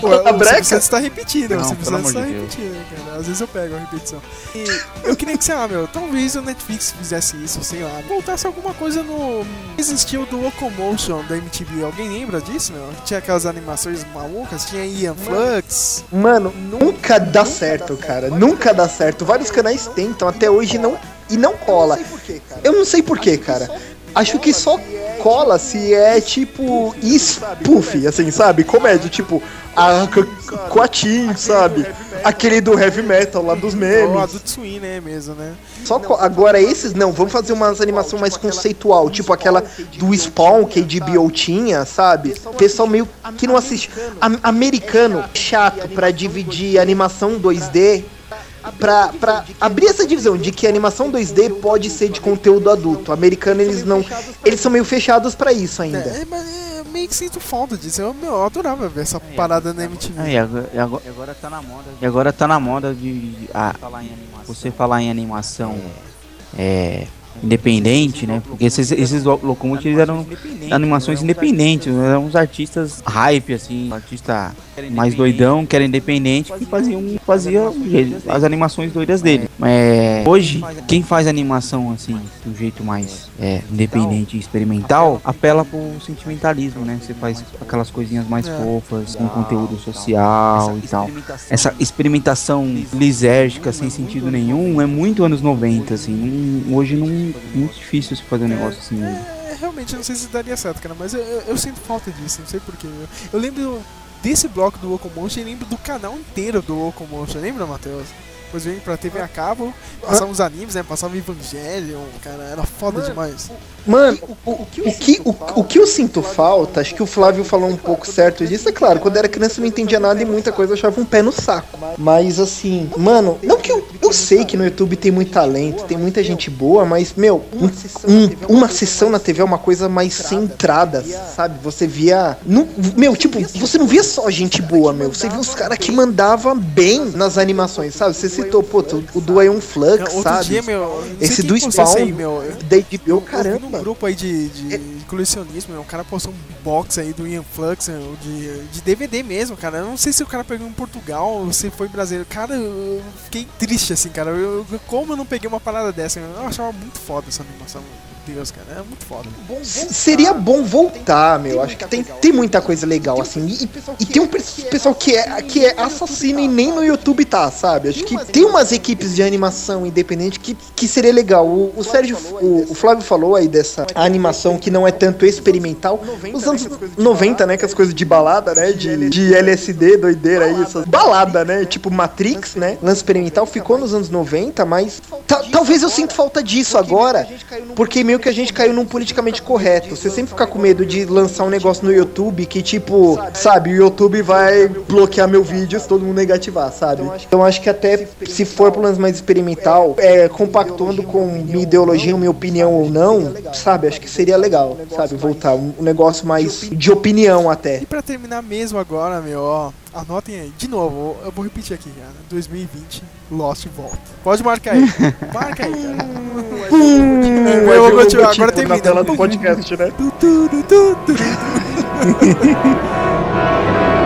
Pô, A o breca? Você está repetindo, Não, você amor está de repetindo, cara. Às vezes eu pego a repetição. E eu queria que, sei lá, meu, talvez o Netflix fizesse isso, sei lá. Voltasse alguma coisa no. Existiu do Locomotion da MTV. Alguém lembra disso, meu? Tinha aquelas animações malucas, tinha Ian Flux. Mano, nunca dá certo, cara. Nunca dá certo. Vários canais tentam até hoje não, e não cola. Eu não sei porquê, cara. Acho que só cola se é tipo spoof, assim, sabe? Comédia, tipo a Coatim, sabe? Aquele do heavy metal lá dos Ou memes. Adult Swim, né, mesmo, né? Só agora esses não, vamos fazer umas animação mais conceitual, tipo aquela do Spawn que a HBO tinha, sabe? Pessoal meio que não assiste. Am- americano chato pra dividir animação 2D. Pra, pra abrir essa divisão de que a animação 2D pode ser de conteúdo adulto. Americano eles não. Eles são meio fechados pra isso ainda. É, mas eu meio que sinto falta disso. Eu, meu, eu adorava ver essa parada na MTV. É, e agora, e agora, e agora tá na moda. E agora tá na moda de, ah. Você falar em animação é, independente, né? Porque esses, esses lo- locomotivos eram animações independentes, eram uns artistas hype, assim, artista mais doidão, que era independente, que fazia o jeito- as animações doidas dele. É, hoje, quem faz animação assim, do jeito mais é, independente e experimental, apela pro sentimentalismo, né? Você faz aquelas coisinhas mais É. fofas, com conteúdo social e tal. Essa experimentação lisérgica sem sentido nenhum é muito anos 90, assim. não- hoje não muito difícil você fazer um negócio assim. né? É, realmente, eu não sei se daria certo, cara, mas eu, eu- eu sinto falta disso, não sei porquê. Eu, eu lembro desse bloco do Locomotion e lembro do canal inteiro do Locomotion, lembra, Matheus? Depois veio pra TV a cabo, passavam os animes, né? Passava Evangelion, cara, era foda demais. Mano, o, o, que, o, o que eu sinto falta, acho que o Flávio falou um pouco certo disso, é claro, quando eu era criança eu não entendia nada e muita coisa eu achava um pé no saco. Mas assim, mano, não que eu, eu sei que no YouTube tem muito talento, tem muita gente boa, mas, meu, um- um- uma sessão na TV é uma coisa mais centrada, sabe? Você via. não- meu, tipo, você não via só gente boa, meu. Você via os caras que mandavam bem nas animações, sabe? Você citou, pô, o do Ion Flux, Outro sabe? dia, meu, Esse do isso Spawn, aí, meu. eu- da HBO, caramba. grupo aí de, de colecionismo, meu, o cara postou um box aí do Ian Flux, meu, de, de DVD mesmo, cara. Eu não sei se o cara pegou em Portugal ou se foi brasileiro. Cara, eu fiquei triste, assim, cara. Eu- como eu não peguei uma parada dessa? Eu achava muito foda essa animação. Deus, cara, é muito foda. S- Seria bom voltar, meu. Acho que tem, tem muita coisa legal, assim. E, e tem um pe- pessoal que é, que é assassino e nem no YouTube tá, sabe? Acho que tem umas equipes de animação independente que, que seria legal. O, o Sérgio, o, o Flávio falou aí dessa animação que não é tanto experimental. Nos anos 90, né? Que as coisas de balada, né? De, de LSD, doideira aí, essas balada, né? Tipo Matrix, né? Lance experimental ficou nos anos 90, mas ta- talvez eu sinta falta disso agora, porque meio que a gente caiu num politicamente correto. Você sempre fica com medo de lançar um negócio no YouTube que, tipo, sabe, o YouTube vai bloquear meu vídeo se todo mundo negativar, sabe? Então acho que até se for pro lance mais experimental, é, compactuando com minha ideologia, minha opinião ou não, sabe? Acho que seria legal, sabe? Voltar um um negócio mais de opinião até. E pra terminar mesmo agora, meu, ó, anotem aí. De novo, eu vou repetir aqui, cara. 2020, Lost volta. Pode marcar aí. Marca aí, cara. Eu vou continuar, agora na termina. tela do podcast, né?